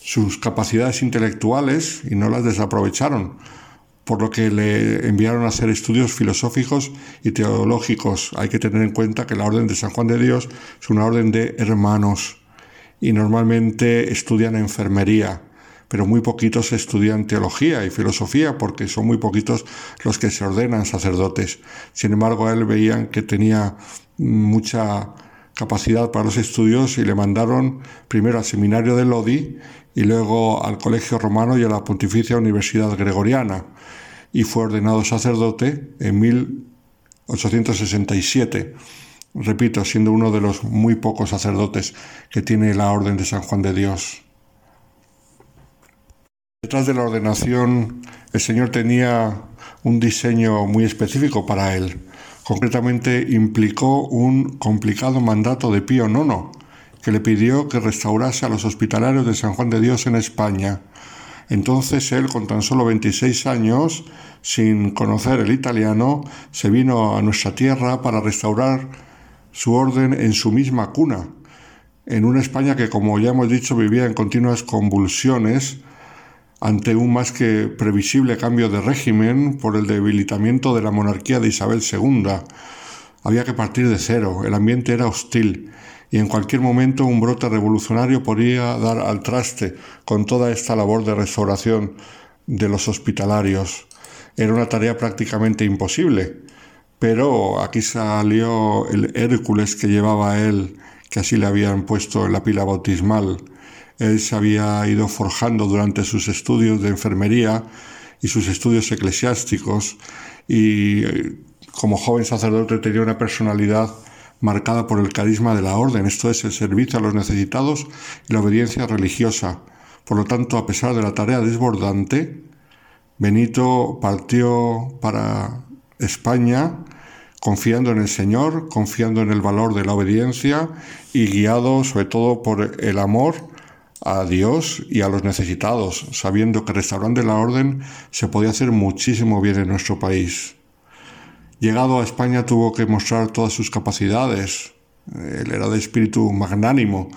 sus capacidades intelectuales y no las desaprovecharon por lo que le enviaron a hacer estudios filosóficos y teológicos. Hay que tener en cuenta que la Orden de San Juan de Dios es una orden de hermanos y normalmente estudian enfermería, pero muy poquitos estudian teología y filosofía porque son muy poquitos los que se ordenan sacerdotes. Sin embargo, él veían que tenía mucha capacidad para los estudios y le mandaron primero al seminario de Lodi y luego al Colegio Romano y a la Pontificia Universidad Gregoriana y fue ordenado sacerdote en 1867, repito, siendo uno de los muy pocos sacerdotes que tiene la Orden de San Juan de Dios. Detrás de la ordenación, el Señor tenía un diseño muy específico para él. Concretamente, implicó un complicado mandato de Pío IX, que le pidió que restaurase a los hospitalarios de San Juan de Dios en España, entonces él, con tan solo 26 años, sin conocer el italiano, se vino a nuestra tierra para restaurar su orden en su misma cuna, en una España que, como ya hemos dicho, vivía en continuas convulsiones ante un más que previsible cambio de régimen por el debilitamiento de la monarquía de Isabel II. Había que partir de cero, el ambiente era hostil y en cualquier momento un brote revolucionario podría dar al traste con toda esta labor de restauración de los hospitalarios. Era una tarea prácticamente imposible, pero aquí salió el Hércules que llevaba él, que así le habían puesto en la pila bautismal. Él se había ido forjando durante sus estudios de enfermería y sus estudios eclesiásticos y eh, como joven sacerdote tenía una personalidad marcada por el carisma de la orden, esto es el servicio a los necesitados y la obediencia religiosa. Por lo tanto, a pesar de la tarea desbordante, Benito partió para España confiando en el Señor, confiando en el valor de la obediencia y guiado sobre todo por el amor a Dios y a los necesitados, sabiendo que restaurando la orden se podía hacer muchísimo bien en nuestro país. Llegado a España tuvo que mostrar todas sus capacidades. Él era de espíritu magnánimo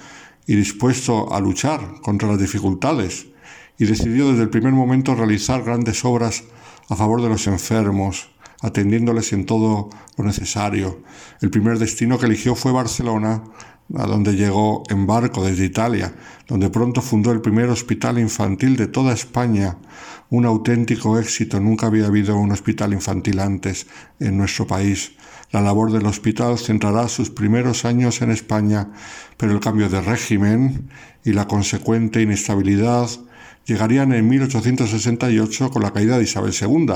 y dispuesto a luchar contra las dificultades y decidió desde el primer momento realizar grandes obras a favor de los enfermos, atendiéndoles en todo lo necesario. El primer destino que eligió fue Barcelona, a donde llegó en barco desde Italia, donde pronto fundó el primer hospital infantil de toda España, un auténtico éxito. Nunca había habido un hospital infantil antes en nuestro país. La labor del hospital centrará sus primeros años en España, pero el cambio de régimen y la consecuente inestabilidad llegarían en 1868 con la caída de Isabel II,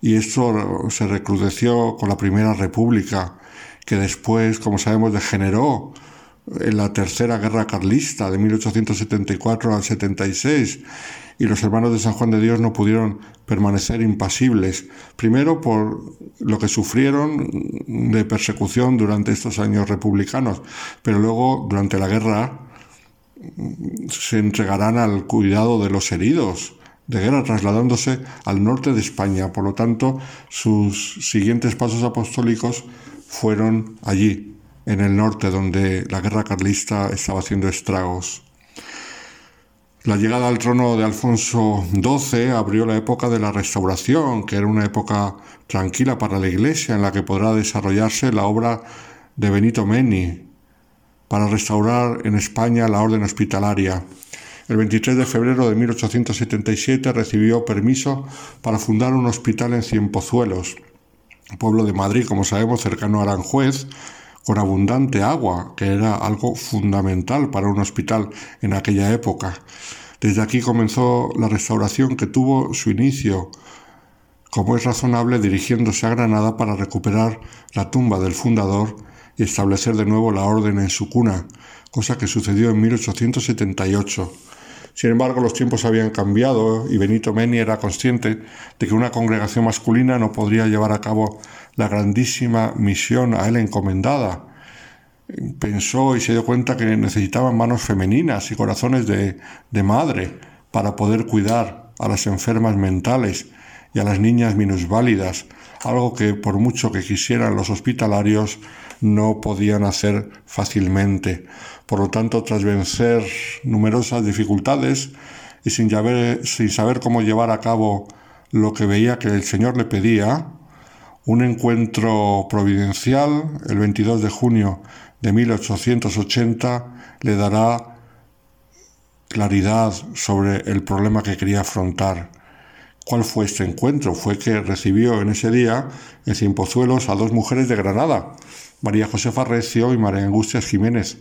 y esto se recrudeció con la Primera República, que después, como sabemos, degeneró en la Tercera Guerra Carlista de 1874 al 76 y los hermanos de San Juan de Dios no pudieron permanecer impasibles, primero por lo que sufrieron de persecución durante estos años republicanos, pero luego durante la guerra se entregarán al cuidado de los heridos de guerra trasladándose al norte de España. Por lo tanto, sus siguientes pasos apostólicos fueron allí, en el norte, donde la guerra carlista estaba haciendo estragos. La llegada al trono de Alfonso XII abrió la época de la restauración, que era una época tranquila para la Iglesia, en la que podrá desarrollarse la obra de Benito Meni para restaurar en España la orden hospitalaria. El 23 de febrero de 1877 recibió permiso para fundar un hospital en Cienpozuelos, pueblo de Madrid, como sabemos, cercano a Aranjuez, con abundante agua, que era algo fundamental para un hospital en aquella época. Desde aquí comenzó la restauración que tuvo su inicio, como es razonable, dirigiéndose a Granada para recuperar la tumba del fundador y establecer de nuevo la orden en su cuna, cosa que sucedió en 1878. Sin embargo, los tiempos habían cambiado y Benito Meni era consciente de que una congregación masculina no podría llevar a cabo la grandísima misión a él encomendada. Pensó y se dio cuenta que necesitaban manos femeninas y corazones de, de madre para poder cuidar a las enfermas mentales y a las niñas minusválidas, algo que por mucho que quisieran los hospitalarios no podían hacer fácilmente. Por lo tanto, tras vencer numerosas dificultades y sin sin saber cómo llevar a cabo lo que veía que el Señor le pedía, un encuentro providencial, el 22 de junio de 1880, le dará claridad sobre el problema que quería afrontar. ¿Cuál fue este encuentro? Fue que recibió en ese día en Cienpozuelos a dos mujeres de Granada, María Josefa Recio y María Angustias Jiménez,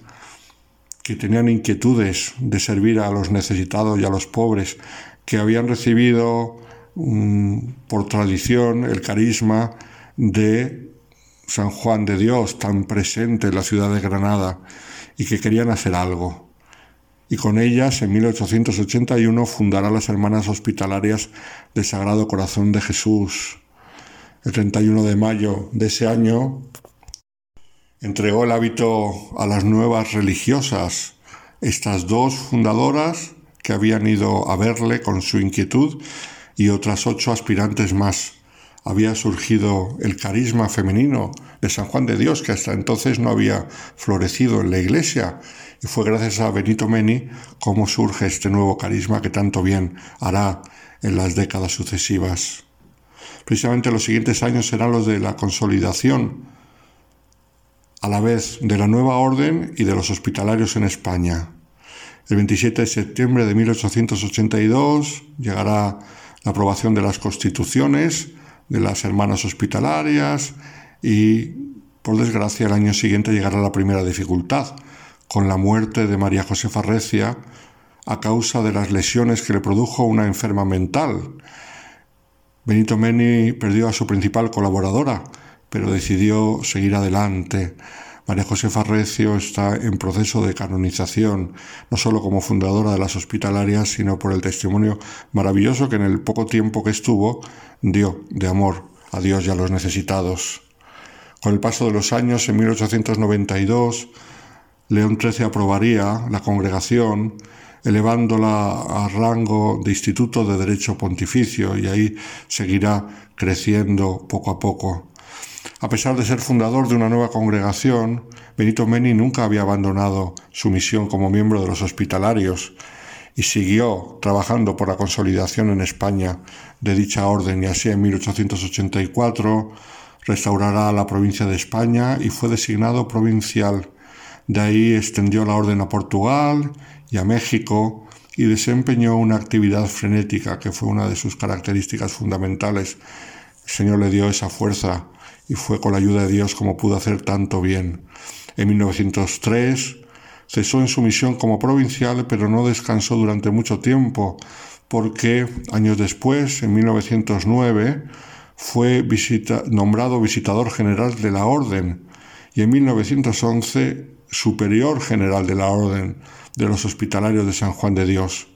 que tenían inquietudes de servir a los necesitados y a los pobres, que habían recibido mm, por tradición el carisma de San Juan de Dios, tan presente en la ciudad de Granada, y que querían hacer algo. Y con ellas, en 1881, fundará las Hermanas Hospitalarias del Sagrado Corazón de Jesús. El 31 de mayo de ese año entregó el hábito a las nuevas religiosas, estas dos fundadoras que habían ido a verle con su inquietud y otras ocho aspirantes más había surgido el carisma femenino de San Juan de Dios, que hasta entonces no había florecido en la iglesia. Y fue gracias a Benito Meni cómo surge este nuevo carisma que tanto bien hará en las décadas sucesivas. Precisamente los siguientes años serán los de la consolidación, a la vez de la nueva orden y de los hospitalarios en España. El 27 de septiembre de 1882 llegará la aprobación de las constituciones, de las hermanas hospitalarias y, por desgracia, el año siguiente llegará la primera dificultad, con la muerte de María Josefa Recia a causa de las lesiones que le produjo una enferma mental. Benito Meni perdió a su principal colaboradora, pero decidió seguir adelante. María Josefa Recio está en proceso de canonización, no solo como fundadora de las hospitalarias, sino por el testimonio maravilloso que en el poco tiempo que estuvo dio de amor a Dios y a los necesitados. Con el paso de los años, en 1892, León XIII aprobaría la congregación, elevándola a rango de Instituto de Derecho Pontificio y ahí seguirá creciendo poco a poco. A pesar de ser fundador de una nueva congregación, Benito Meni nunca había abandonado su misión como miembro de los hospitalarios y siguió trabajando por la consolidación en España de dicha orden y así en 1884 restaurará la provincia de España y fue designado provincial. De ahí extendió la orden a Portugal y a México y desempeñó una actividad frenética que fue una de sus características fundamentales. El Señor le dio esa fuerza y fue con la ayuda de Dios como pudo hacer tanto bien. En 1903 cesó en su misión como provincial, pero no descansó durante mucho tiempo, porque años después, en 1909, fue nombrado visitador general de la Orden y en 1911 superior general de la Orden de los Hospitalarios de San Juan de Dios,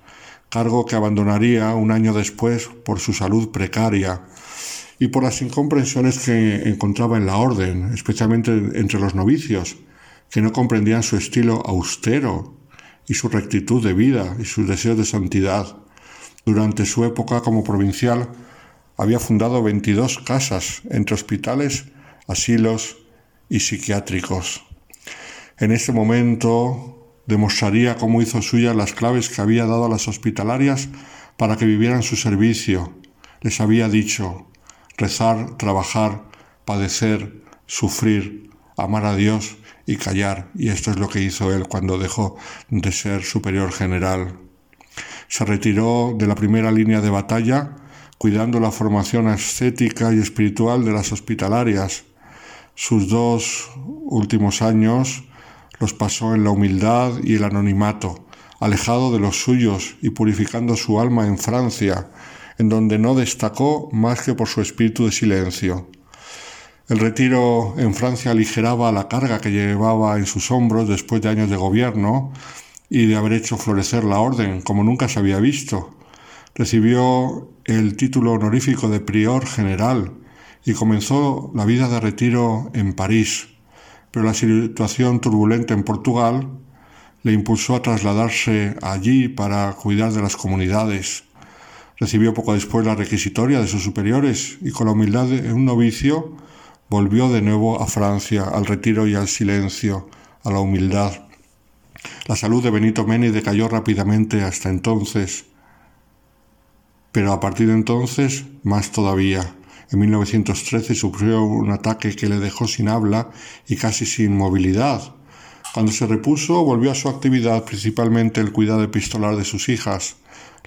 cargo que abandonaría un año después por su salud precaria y por las incomprensiones que encontraba en la Orden, especialmente entre los novicios, que no comprendían su estilo austero y su rectitud de vida y sus deseos de santidad. Durante su época como provincial, había fundado 22 casas entre hospitales, asilos y psiquiátricos. En ese momento demostraría cómo hizo suya las claves que había dado a las hospitalarias para que vivieran su servicio. Les había dicho rezar, trabajar, padecer, sufrir, amar a Dios y callar. Y esto es lo que hizo él cuando dejó de ser superior general. Se retiró de la primera línea de batalla cuidando la formación ascética y espiritual de las hospitalarias. Sus dos últimos años los pasó en la humildad y el anonimato, alejado de los suyos y purificando su alma en Francia, en donde no destacó más que por su espíritu de silencio. El retiro en Francia aligeraba la carga que llevaba en sus hombros después de años de gobierno y de haber hecho florecer la orden como nunca se había visto. Recibió el título honorífico de prior general y comenzó la vida de retiro en París, pero la situación turbulenta en Portugal le impulsó a trasladarse allí para cuidar de las comunidades. Recibió poco después la requisitoria de sus superiores y con la humildad de un novicio volvió de nuevo a Francia, al retiro y al silencio, a la humildad. La salud de Benito Meni decayó rápidamente hasta entonces pero a partir de entonces más todavía. En 1913 sufrió un ataque que le dejó sin habla y casi sin movilidad. Cuando se repuso, volvió a su actividad, principalmente el cuidado epistolar de sus hijas,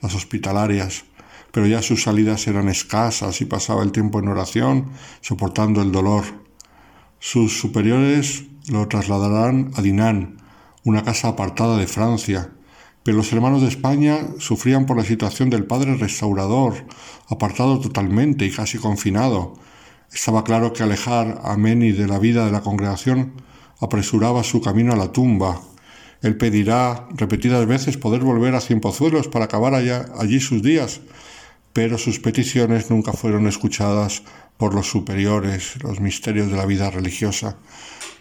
las hospitalarias, pero ya sus salidas eran escasas y pasaba el tiempo en oración, soportando el dolor. Sus superiores lo trasladarán a Dinan, una casa apartada de Francia, pero los hermanos de España sufrían por la situación del padre restaurador, apartado totalmente y casi confinado. Estaba claro que alejar a Meni de la vida de la congregación apresuraba su camino a la tumba. Él pedirá repetidas veces poder volver a Cienpozuelos para acabar allá, allí sus días, pero sus peticiones nunca fueron escuchadas por los superiores, los misterios de la vida religiosa.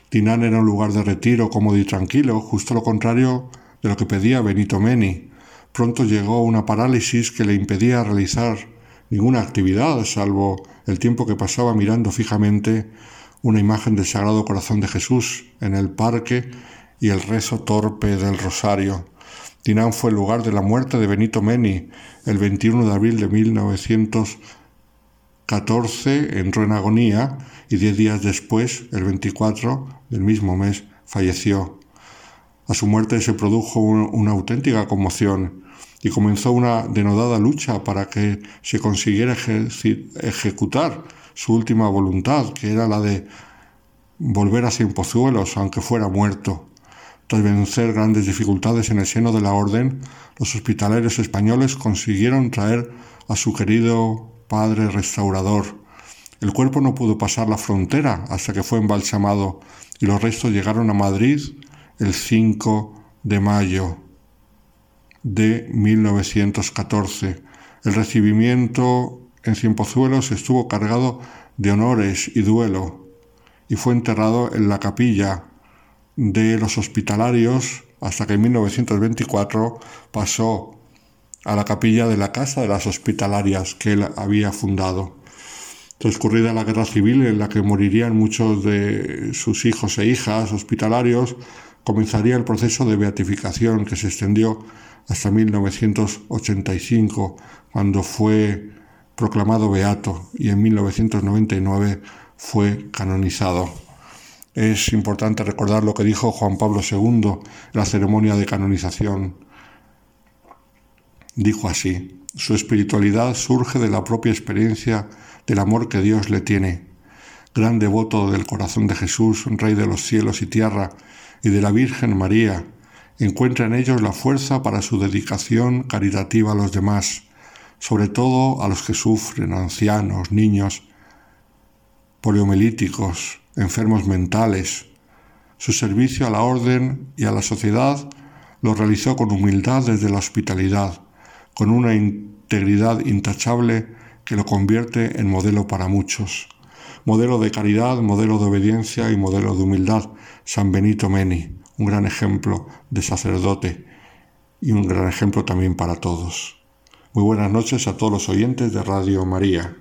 Dinán era un lugar de retiro cómodo y tranquilo, justo lo contrario de lo que pedía Benito Meni. Pronto llegó una parálisis que le impedía realizar ninguna actividad, salvo el tiempo que pasaba mirando fijamente una imagen del Sagrado Corazón de Jesús en el parque y el rezo torpe del rosario. Dinán fue el lugar de la muerte de Benito Meni el 21 de abril de 1914, entró en agonía y diez días después, el 24 del mismo mes, falleció. A su muerte se produjo una auténtica conmoción y comenzó una denodada lucha para que se consiguiera ejecutar su última voluntad, que era la de volver a Cienpozuelos, aunque fuera muerto. Tras vencer grandes dificultades en el seno de la orden, los hospitalarios españoles consiguieron traer a su querido padre restaurador. El cuerpo no pudo pasar la frontera hasta que fue embalsamado y los restos llegaron a Madrid el 5 de mayo de 1914. El recibimiento en Cienpozuelos estuvo cargado de honores y duelo y fue enterrado en la capilla de los hospitalarios hasta que en 1924 pasó a la capilla de la Casa de las Hospitalarias que él había fundado. Transcurrida la guerra civil en la que morirían muchos de sus hijos e hijas hospitalarios, comenzaría el proceso de beatificación que se extendió hasta 1985, cuando fue proclamado beato y en 1999 fue canonizado. Es importante recordar lo que dijo Juan Pablo II en la ceremonia de canonización. Dijo así, su espiritualidad surge de la propia experiencia del amor que Dios le tiene. Gran devoto del corazón de Jesús, Rey de los cielos y tierra, y de la Virgen María, encuentra en ellos la fuerza para su dedicación caritativa a los demás, sobre todo a los que sufren, ancianos, niños, poliomelíticos, enfermos mentales. Su servicio a la orden y a la sociedad lo realizó con humildad desde la hospitalidad, con una integridad intachable que lo convierte en modelo para muchos. Modelo de caridad, modelo de obediencia y modelo de humildad. San Benito Meni, un gran ejemplo de sacerdote y un gran ejemplo también para todos. Muy buenas noches a todos los oyentes de Radio María.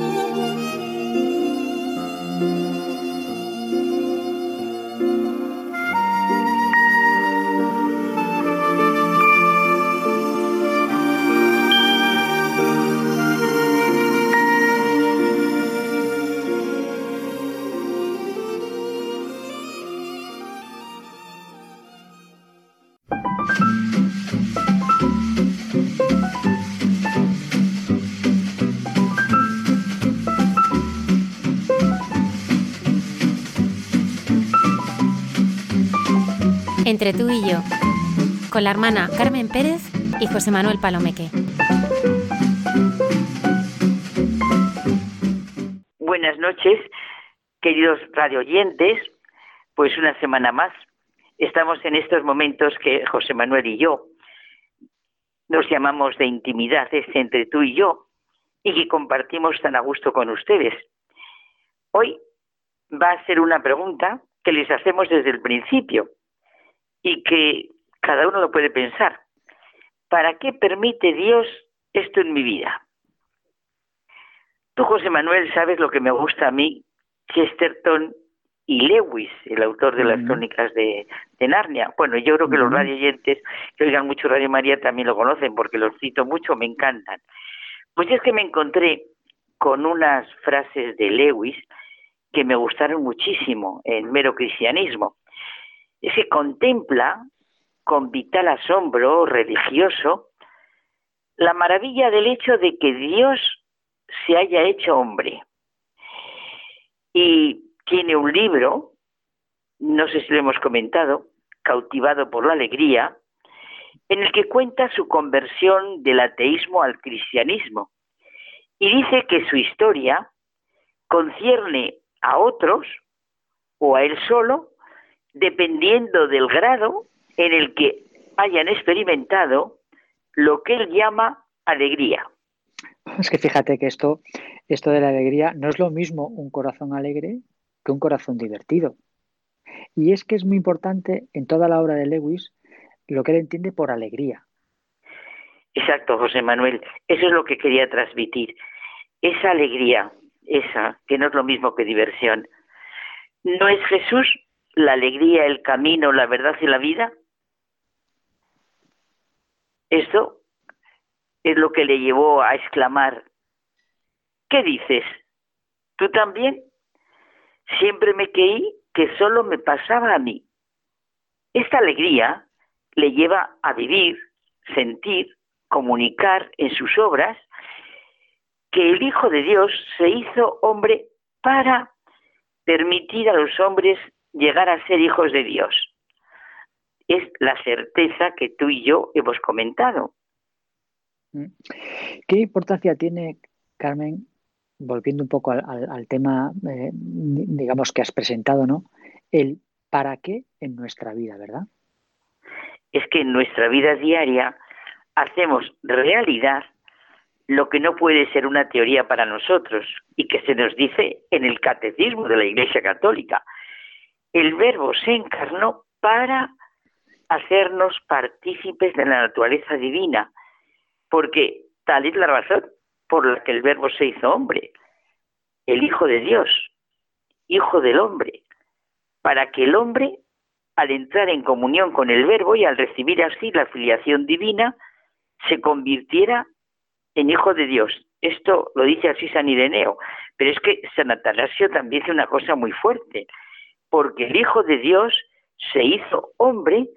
Entre tú y yo, con la hermana Carmen Pérez y José Manuel Palomeque. Buenas noches, queridos radioyentes. Pues una semana más estamos en estos momentos que José Manuel y yo nos llamamos de intimidad, es entre tú y yo, y que compartimos tan a gusto con ustedes. Hoy va a ser una pregunta que les hacemos desde el principio y que cada uno lo puede pensar. ¿Para qué permite Dios esto en mi vida? Tú, José Manuel, sabes lo que me gusta a mí, Chesterton y Lewis, el autor de las crónicas de, Narnia. Bueno, yo creo que los radioyentes que oigan mucho Radio María también lo conocen porque los cito mucho, me encantan. Pues es que me encontré con unas frases de Lewis que me gustaron muchísimo en mero cristianismo se contempla con vital asombro religioso la maravilla del hecho de que Dios se haya hecho hombre. Y tiene un libro, no sé si lo hemos comentado, cautivado por la alegría, en el que cuenta su conversión del ateísmo al cristianismo. Y dice que su historia concierne a otros o a él solo dependiendo del grado en el que hayan experimentado lo que él llama alegría. Es que fíjate que esto, esto de la alegría no es lo mismo un corazón alegre que un corazón divertido. Y es que es muy importante en toda la obra de Lewis lo que él entiende por alegría. Exacto, José Manuel. Eso es lo que quería transmitir. Esa alegría, esa, que no es lo mismo que diversión. No es Jesús la alegría, el camino, la verdad y la vida? Esto es lo que le llevó a exclamar, ¿qué dices? ¿Tú también? Siempre me creí que solo me pasaba a mí. Esta alegría le lleva a vivir, sentir, comunicar en sus obras que el Hijo de Dios se hizo hombre para permitir a los hombres llegar a ser hijos de Dios. Es la certeza que tú y yo hemos comentado. Mm. ¿Qué importancia tiene, Carmen, volviendo un poco al, tema, eh, digamos, que has presentado, ¿no? El para qué en nuestra vida, ¿verdad? Es que en nuestra vida diaria hacemos realidad lo que no puede ser una teoría para nosotros y que se nos dice en el catecismo de la Iglesia Católica. El verbo se encarnó para hacernos partícipes de la naturaleza divina, porque tal es la razón por la que el verbo se hizo hombre, el Hijo de Dios, Hijo del hombre, para que el hombre, al entrar en comunión con el verbo y al recibir así la filiación divina, se convirtiera en hijo de Dios. Esto lo dice así San Ireneo, pero es que San Atanasio también dice una cosa muy fuerte, porque el Hijo de Dios se hizo hombre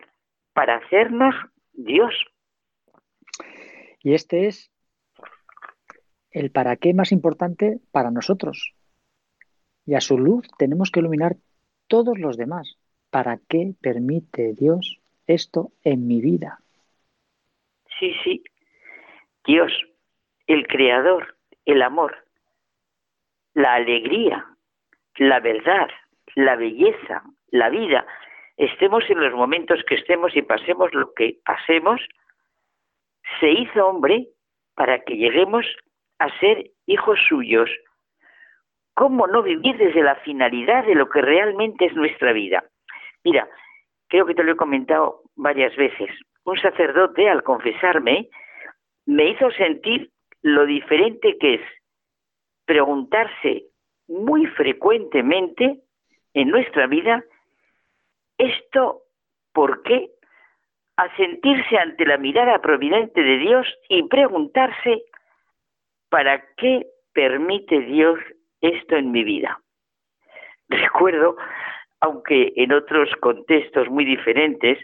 para hacernos Dios. Y este es el para qué más importante para nosotros. Y a su luz tenemos que iluminar todos los demás. ¿Para qué permite Dios esto en mi vida? Sí, sí. Dios, el creador, el amor, la alegría, la verdad, la belleza, la vida, estemos en los momentos que estemos y pasemos lo que pasemos, se hizo hombre para que lleguemos a ser hijos suyos. ¿Cómo no vivir desde la finalidad de lo que realmente es nuestra vida? Mira, creo que te lo he comentado varias veces. Un sacerdote, al confesarme, me hizo sentir lo diferente que es preguntarse muy frecuentemente en nuestra vida, esto, ¿por qué? A sentirse ante la mirada providente de Dios y preguntarse, ¿para qué permite Dios esto en mi vida? Recuerdo, aunque en otros contextos muy diferentes,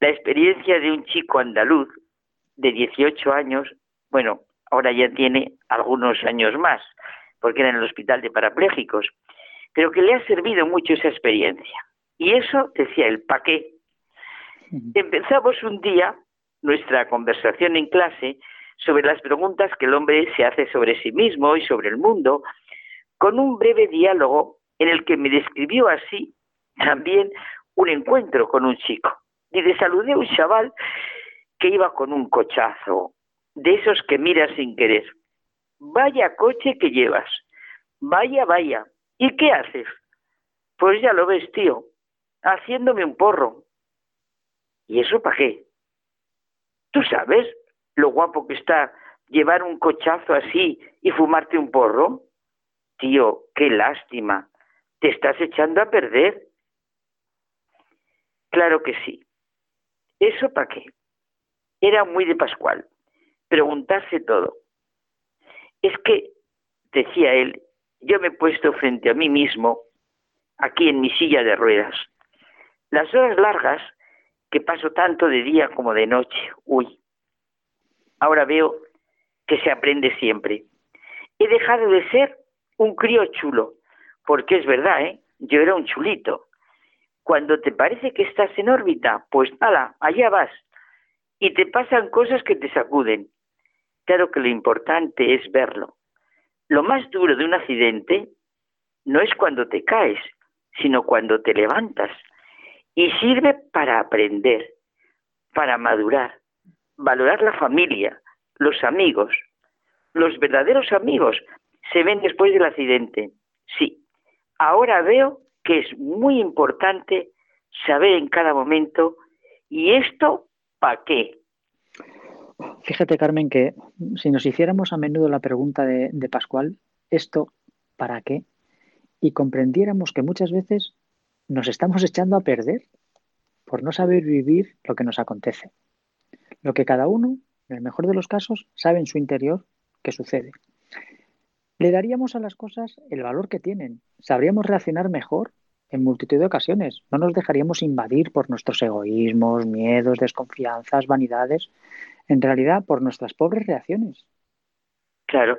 la experiencia de un chico andaluz de 18 años, bueno, ahora ya tiene algunos años más, porque era en el hospital de parapléjicos, pero que le ha servido mucho esa experiencia. Y eso, decía el ¿para qué? Empezamos un día nuestra conversación en clase sobre las preguntas que el hombre se hace sobre sí mismo y sobre el mundo, con un breve diálogo en el que me describió así también un encuentro con un chico. Y le saludé a un chaval que iba con un cochazo, de esos que miras sin querer. Vaya coche que llevas. Vaya, vaya. ¿Y qué haces? Pues ya lo ves, tío, haciéndome un porro. ¿Y eso para qué? ¿Tú sabes lo guapo que está llevar un cochazo así y fumarte un porro? Tío, qué lástima. Te estás echando a perder. Claro que sí. ¿Eso para qué? Era muy de Pascual preguntarse todo. Es que, decía él, yo me he puesto frente a mí mismo, aquí en mi silla de ruedas. Las horas largas que paso tanto de día como de noche, uy, ahora veo que se aprende siempre. He dejado de ser un crío chulo, porque es verdad, ¿eh? Yo era un chulito. Cuando te parece que estás en órbita, pues ala, allá vas. Y te pasan cosas que te sacuden. Claro que lo importante es verlo. Lo más duro de un accidente no es cuando te caes, sino cuando te levantas. Y sirve para aprender, para madurar, valorar la familia, los amigos. Los verdaderos amigos se ven después del accidente. Sí, ahora veo que es muy importante saber en cada momento, ¿y esto para qué? Fíjate, Carmen, que si nos hiciéramos a menudo la pregunta de, Pascual, ¿esto para qué? Y comprendiéramos que muchas veces nos estamos echando a perder por no saber vivir lo que nos acontece. Lo que cada uno, en el mejor de los casos, sabe en su interior que sucede. Le daríamos a las cosas el valor que tienen. Sabríamos reaccionar mejor en multitud de ocasiones. No nos dejaríamos invadir por nuestros egoísmos, miedos, desconfianzas, vanidades, en realidad por nuestras pobres reacciones. Claro,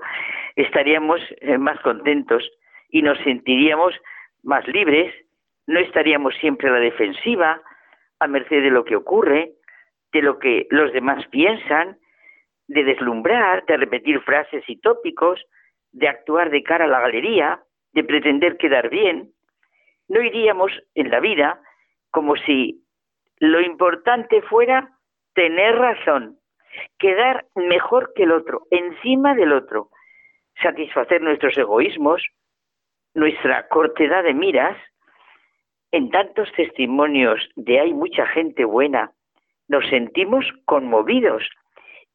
estaríamos eh, más contentos y nos sentiríamos más libres, no estaríamos siempre a la defensiva, a merced de lo que ocurre, de lo que los demás piensan, de deslumbrar, de repetir frases y tópicos, de actuar de cara a la galería, de pretender quedar bien. No iríamos en la vida como si lo importante fuera tener razón, quedar mejor que el otro, encima del otro, satisfacer nuestros egoísmos, nuestra cortedad de miras. En tantos testimonios de hay mucha gente buena, nos sentimos conmovidos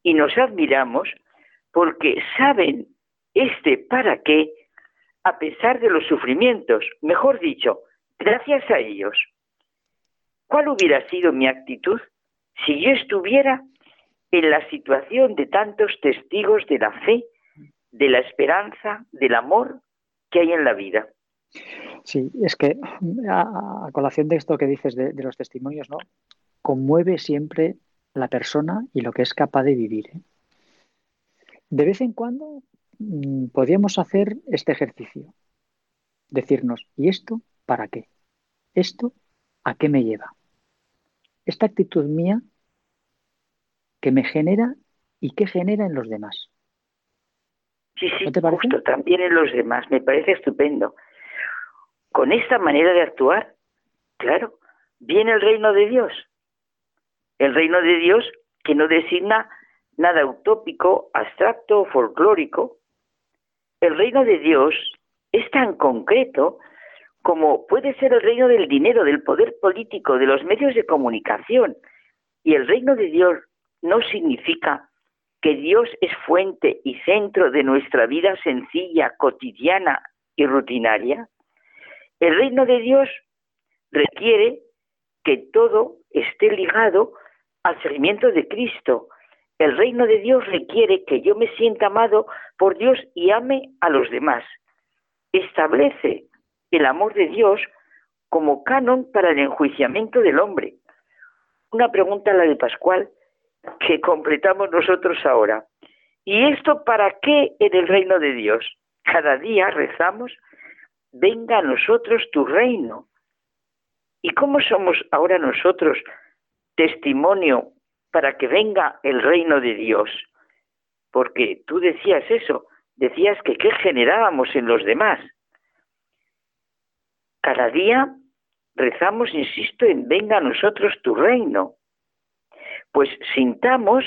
y nos admiramos porque saben este para qué a pesar de los sufrimientos, mejor dicho, gracias a ellos. ¿Cuál hubiera sido mi actitud si yo estuviera en la situación de tantos testigos de la fe, de la esperanza, del amor que hay en la vida? Sí, es que a, colación de esto que dices de, los testimonios, ¿no? Conmueve siempre la persona y lo que es capaz de vivir. ¿eh? De vez en cuando mm, podríamos hacer este ejercicio. Decirnos, ¿y esto para qué? ¿Esto a qué me lleva? Esta actitud mía que me genera y qué genera en los demás. Sí, sí, también en los demás. Me parece estupendo. Con esta manera de actuar, claro, viene el reino de Dios. El reino de Dios que no designa nada utópico, abstracto o folclórico. El reino de Dios es tan concreto como puede ser el reino del dinero, del poder político, de los medios de comunicación. Y el reino de Dios no significa que Dios es fuente y centro de nuestra vida sencilla, cotidiana y rutinaria. El reino de Dios requiere que todo esté ligado al seguimiento de Cristo. El reino de Dios requiere que yo me sienta amado por Dios y ame a los demás. Establece el amor de Dios como canon para el enjuiciamiento del hombre. Una pregunta la de Pascual que completamos nosotros ahora. ¿Y esto para qué en el reino de Dios? Cada día rezamos, venga a nosotros tu reino. ¿Y cómo somos ahora nosotros testimonio para que venga el reino de Dios? Porque tú decías eso, decías que qué generábamos en los demás. Cada día rezamos, insisto, en venga a nosotros tu reino pues sintamos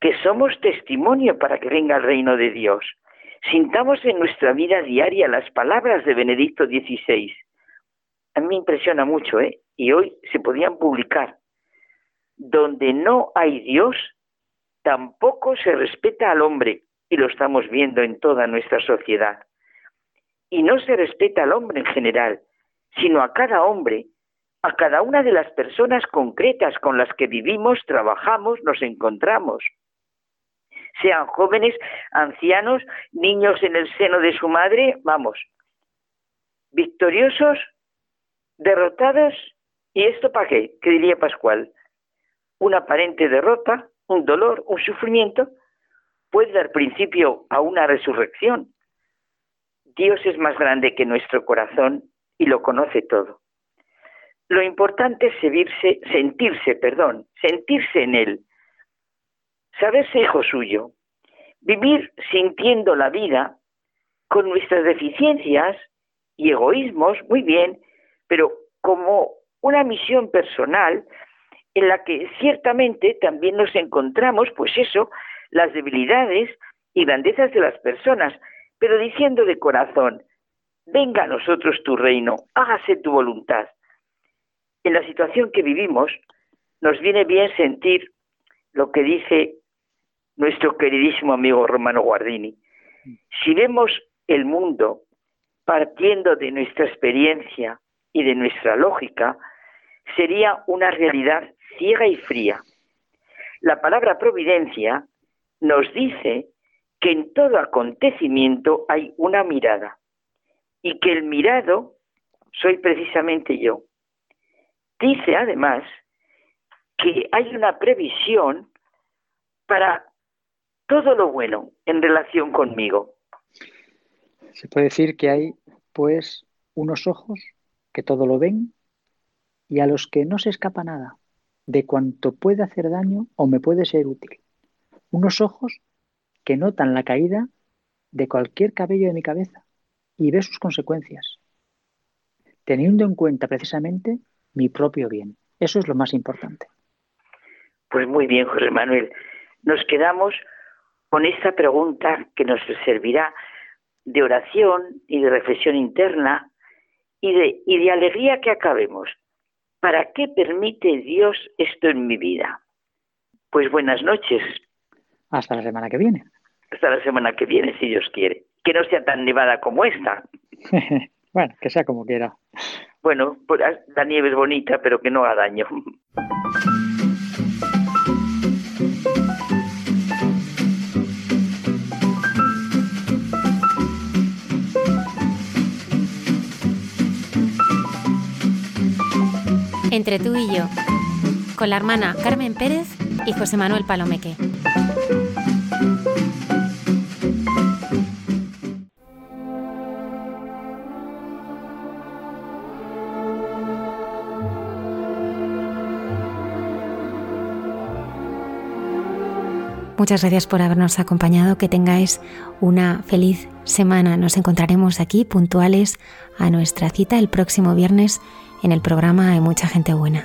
que somos testimonio para que venga el reino de Dios. Sintamos en nuestra vida diaria las palabras de Benedicto XVI. A mí me impresiona mucho, ¿eh? Y hoy se podían publicar. Donde no hay Dios, tampoco se respeta al hombre, y lo estamos viendo en toda nuestra sociedad. Y no se respeta al hombre en general, sino a cada hombre a cada una de las personas concretas con las que vivimos, trabajamos, nos encontramos. Sean jóvenes, ancianos, niños en el seno de su madre, vamos, victoriosos, derrotados, ¿y esto para qué? ¿Qué diría Pascual? Una aparente derrota, un dolor, un sufrimiento, puede dar principio a una resurrección. Dios es más grande que nuestro corazón y lo conoce todo. Lo importante es sentirse, sentirse, perdón, sentirse en Él, saberse hijo suyo, vivir sintiendo la vida con nuestras deficiencias y egoísmos, muy bien, pero como una misión personal en la que ciertamente también nos encontramos, pues eso, las debilidades y grandezas de las personas, pero diciendo de corazón, venga a nosotros tu reino, hágase tu voluntad en la situación que vivimos, nos viene bien sentir lo que dice nuestro queridísimo amigo Romano Guardini. Si vemos el mundo partiendo de nuestra experiencia y de nuestra lógica, sería una realidad ciega y fría. La palabra providencia nos dice que en todo acontecimiento hay una mirada y que el mirado soy precisamente yo. Dice además que hay una previsión para todo lo bueno en relación conmigo. Se puede decir que hay, pues, unos ojos que todo lo ven y a los que no se escapa nada de cuanto puede hacer daño o me puede ser útil. Unos ojos que notan la caída de cualquier cabello de mi cabeza y ve sus consecuencias, teniendo en cuenta precisamente mi propio bien. Eso es lo más importante. Pues muy bien, José Manuel. Nos quedamos con esta pregunta que nos servirá de oración y de reflexión interna y de, y de alegría que acabemos. ¿Para qué permite Dios esto en mi vida? Pues buenas noches. Hasta la semana que viene. Hasta la semana que viene, si Dios quiere. Que no sea tan nevada como esta. bueno, que sea como quiera. Bueno, pues la nieve es bonita, pero que no haga daño. Entre tú y yo, con la hermana Carmen Pérez y José Manuel Palomeque. Muchas gracias por habernos acompañado. Que tengáis una feliz semana. Nos encontraremos aquí puntuales a nuestra cita el próximo viernes en el programa Hay mucha gente buena.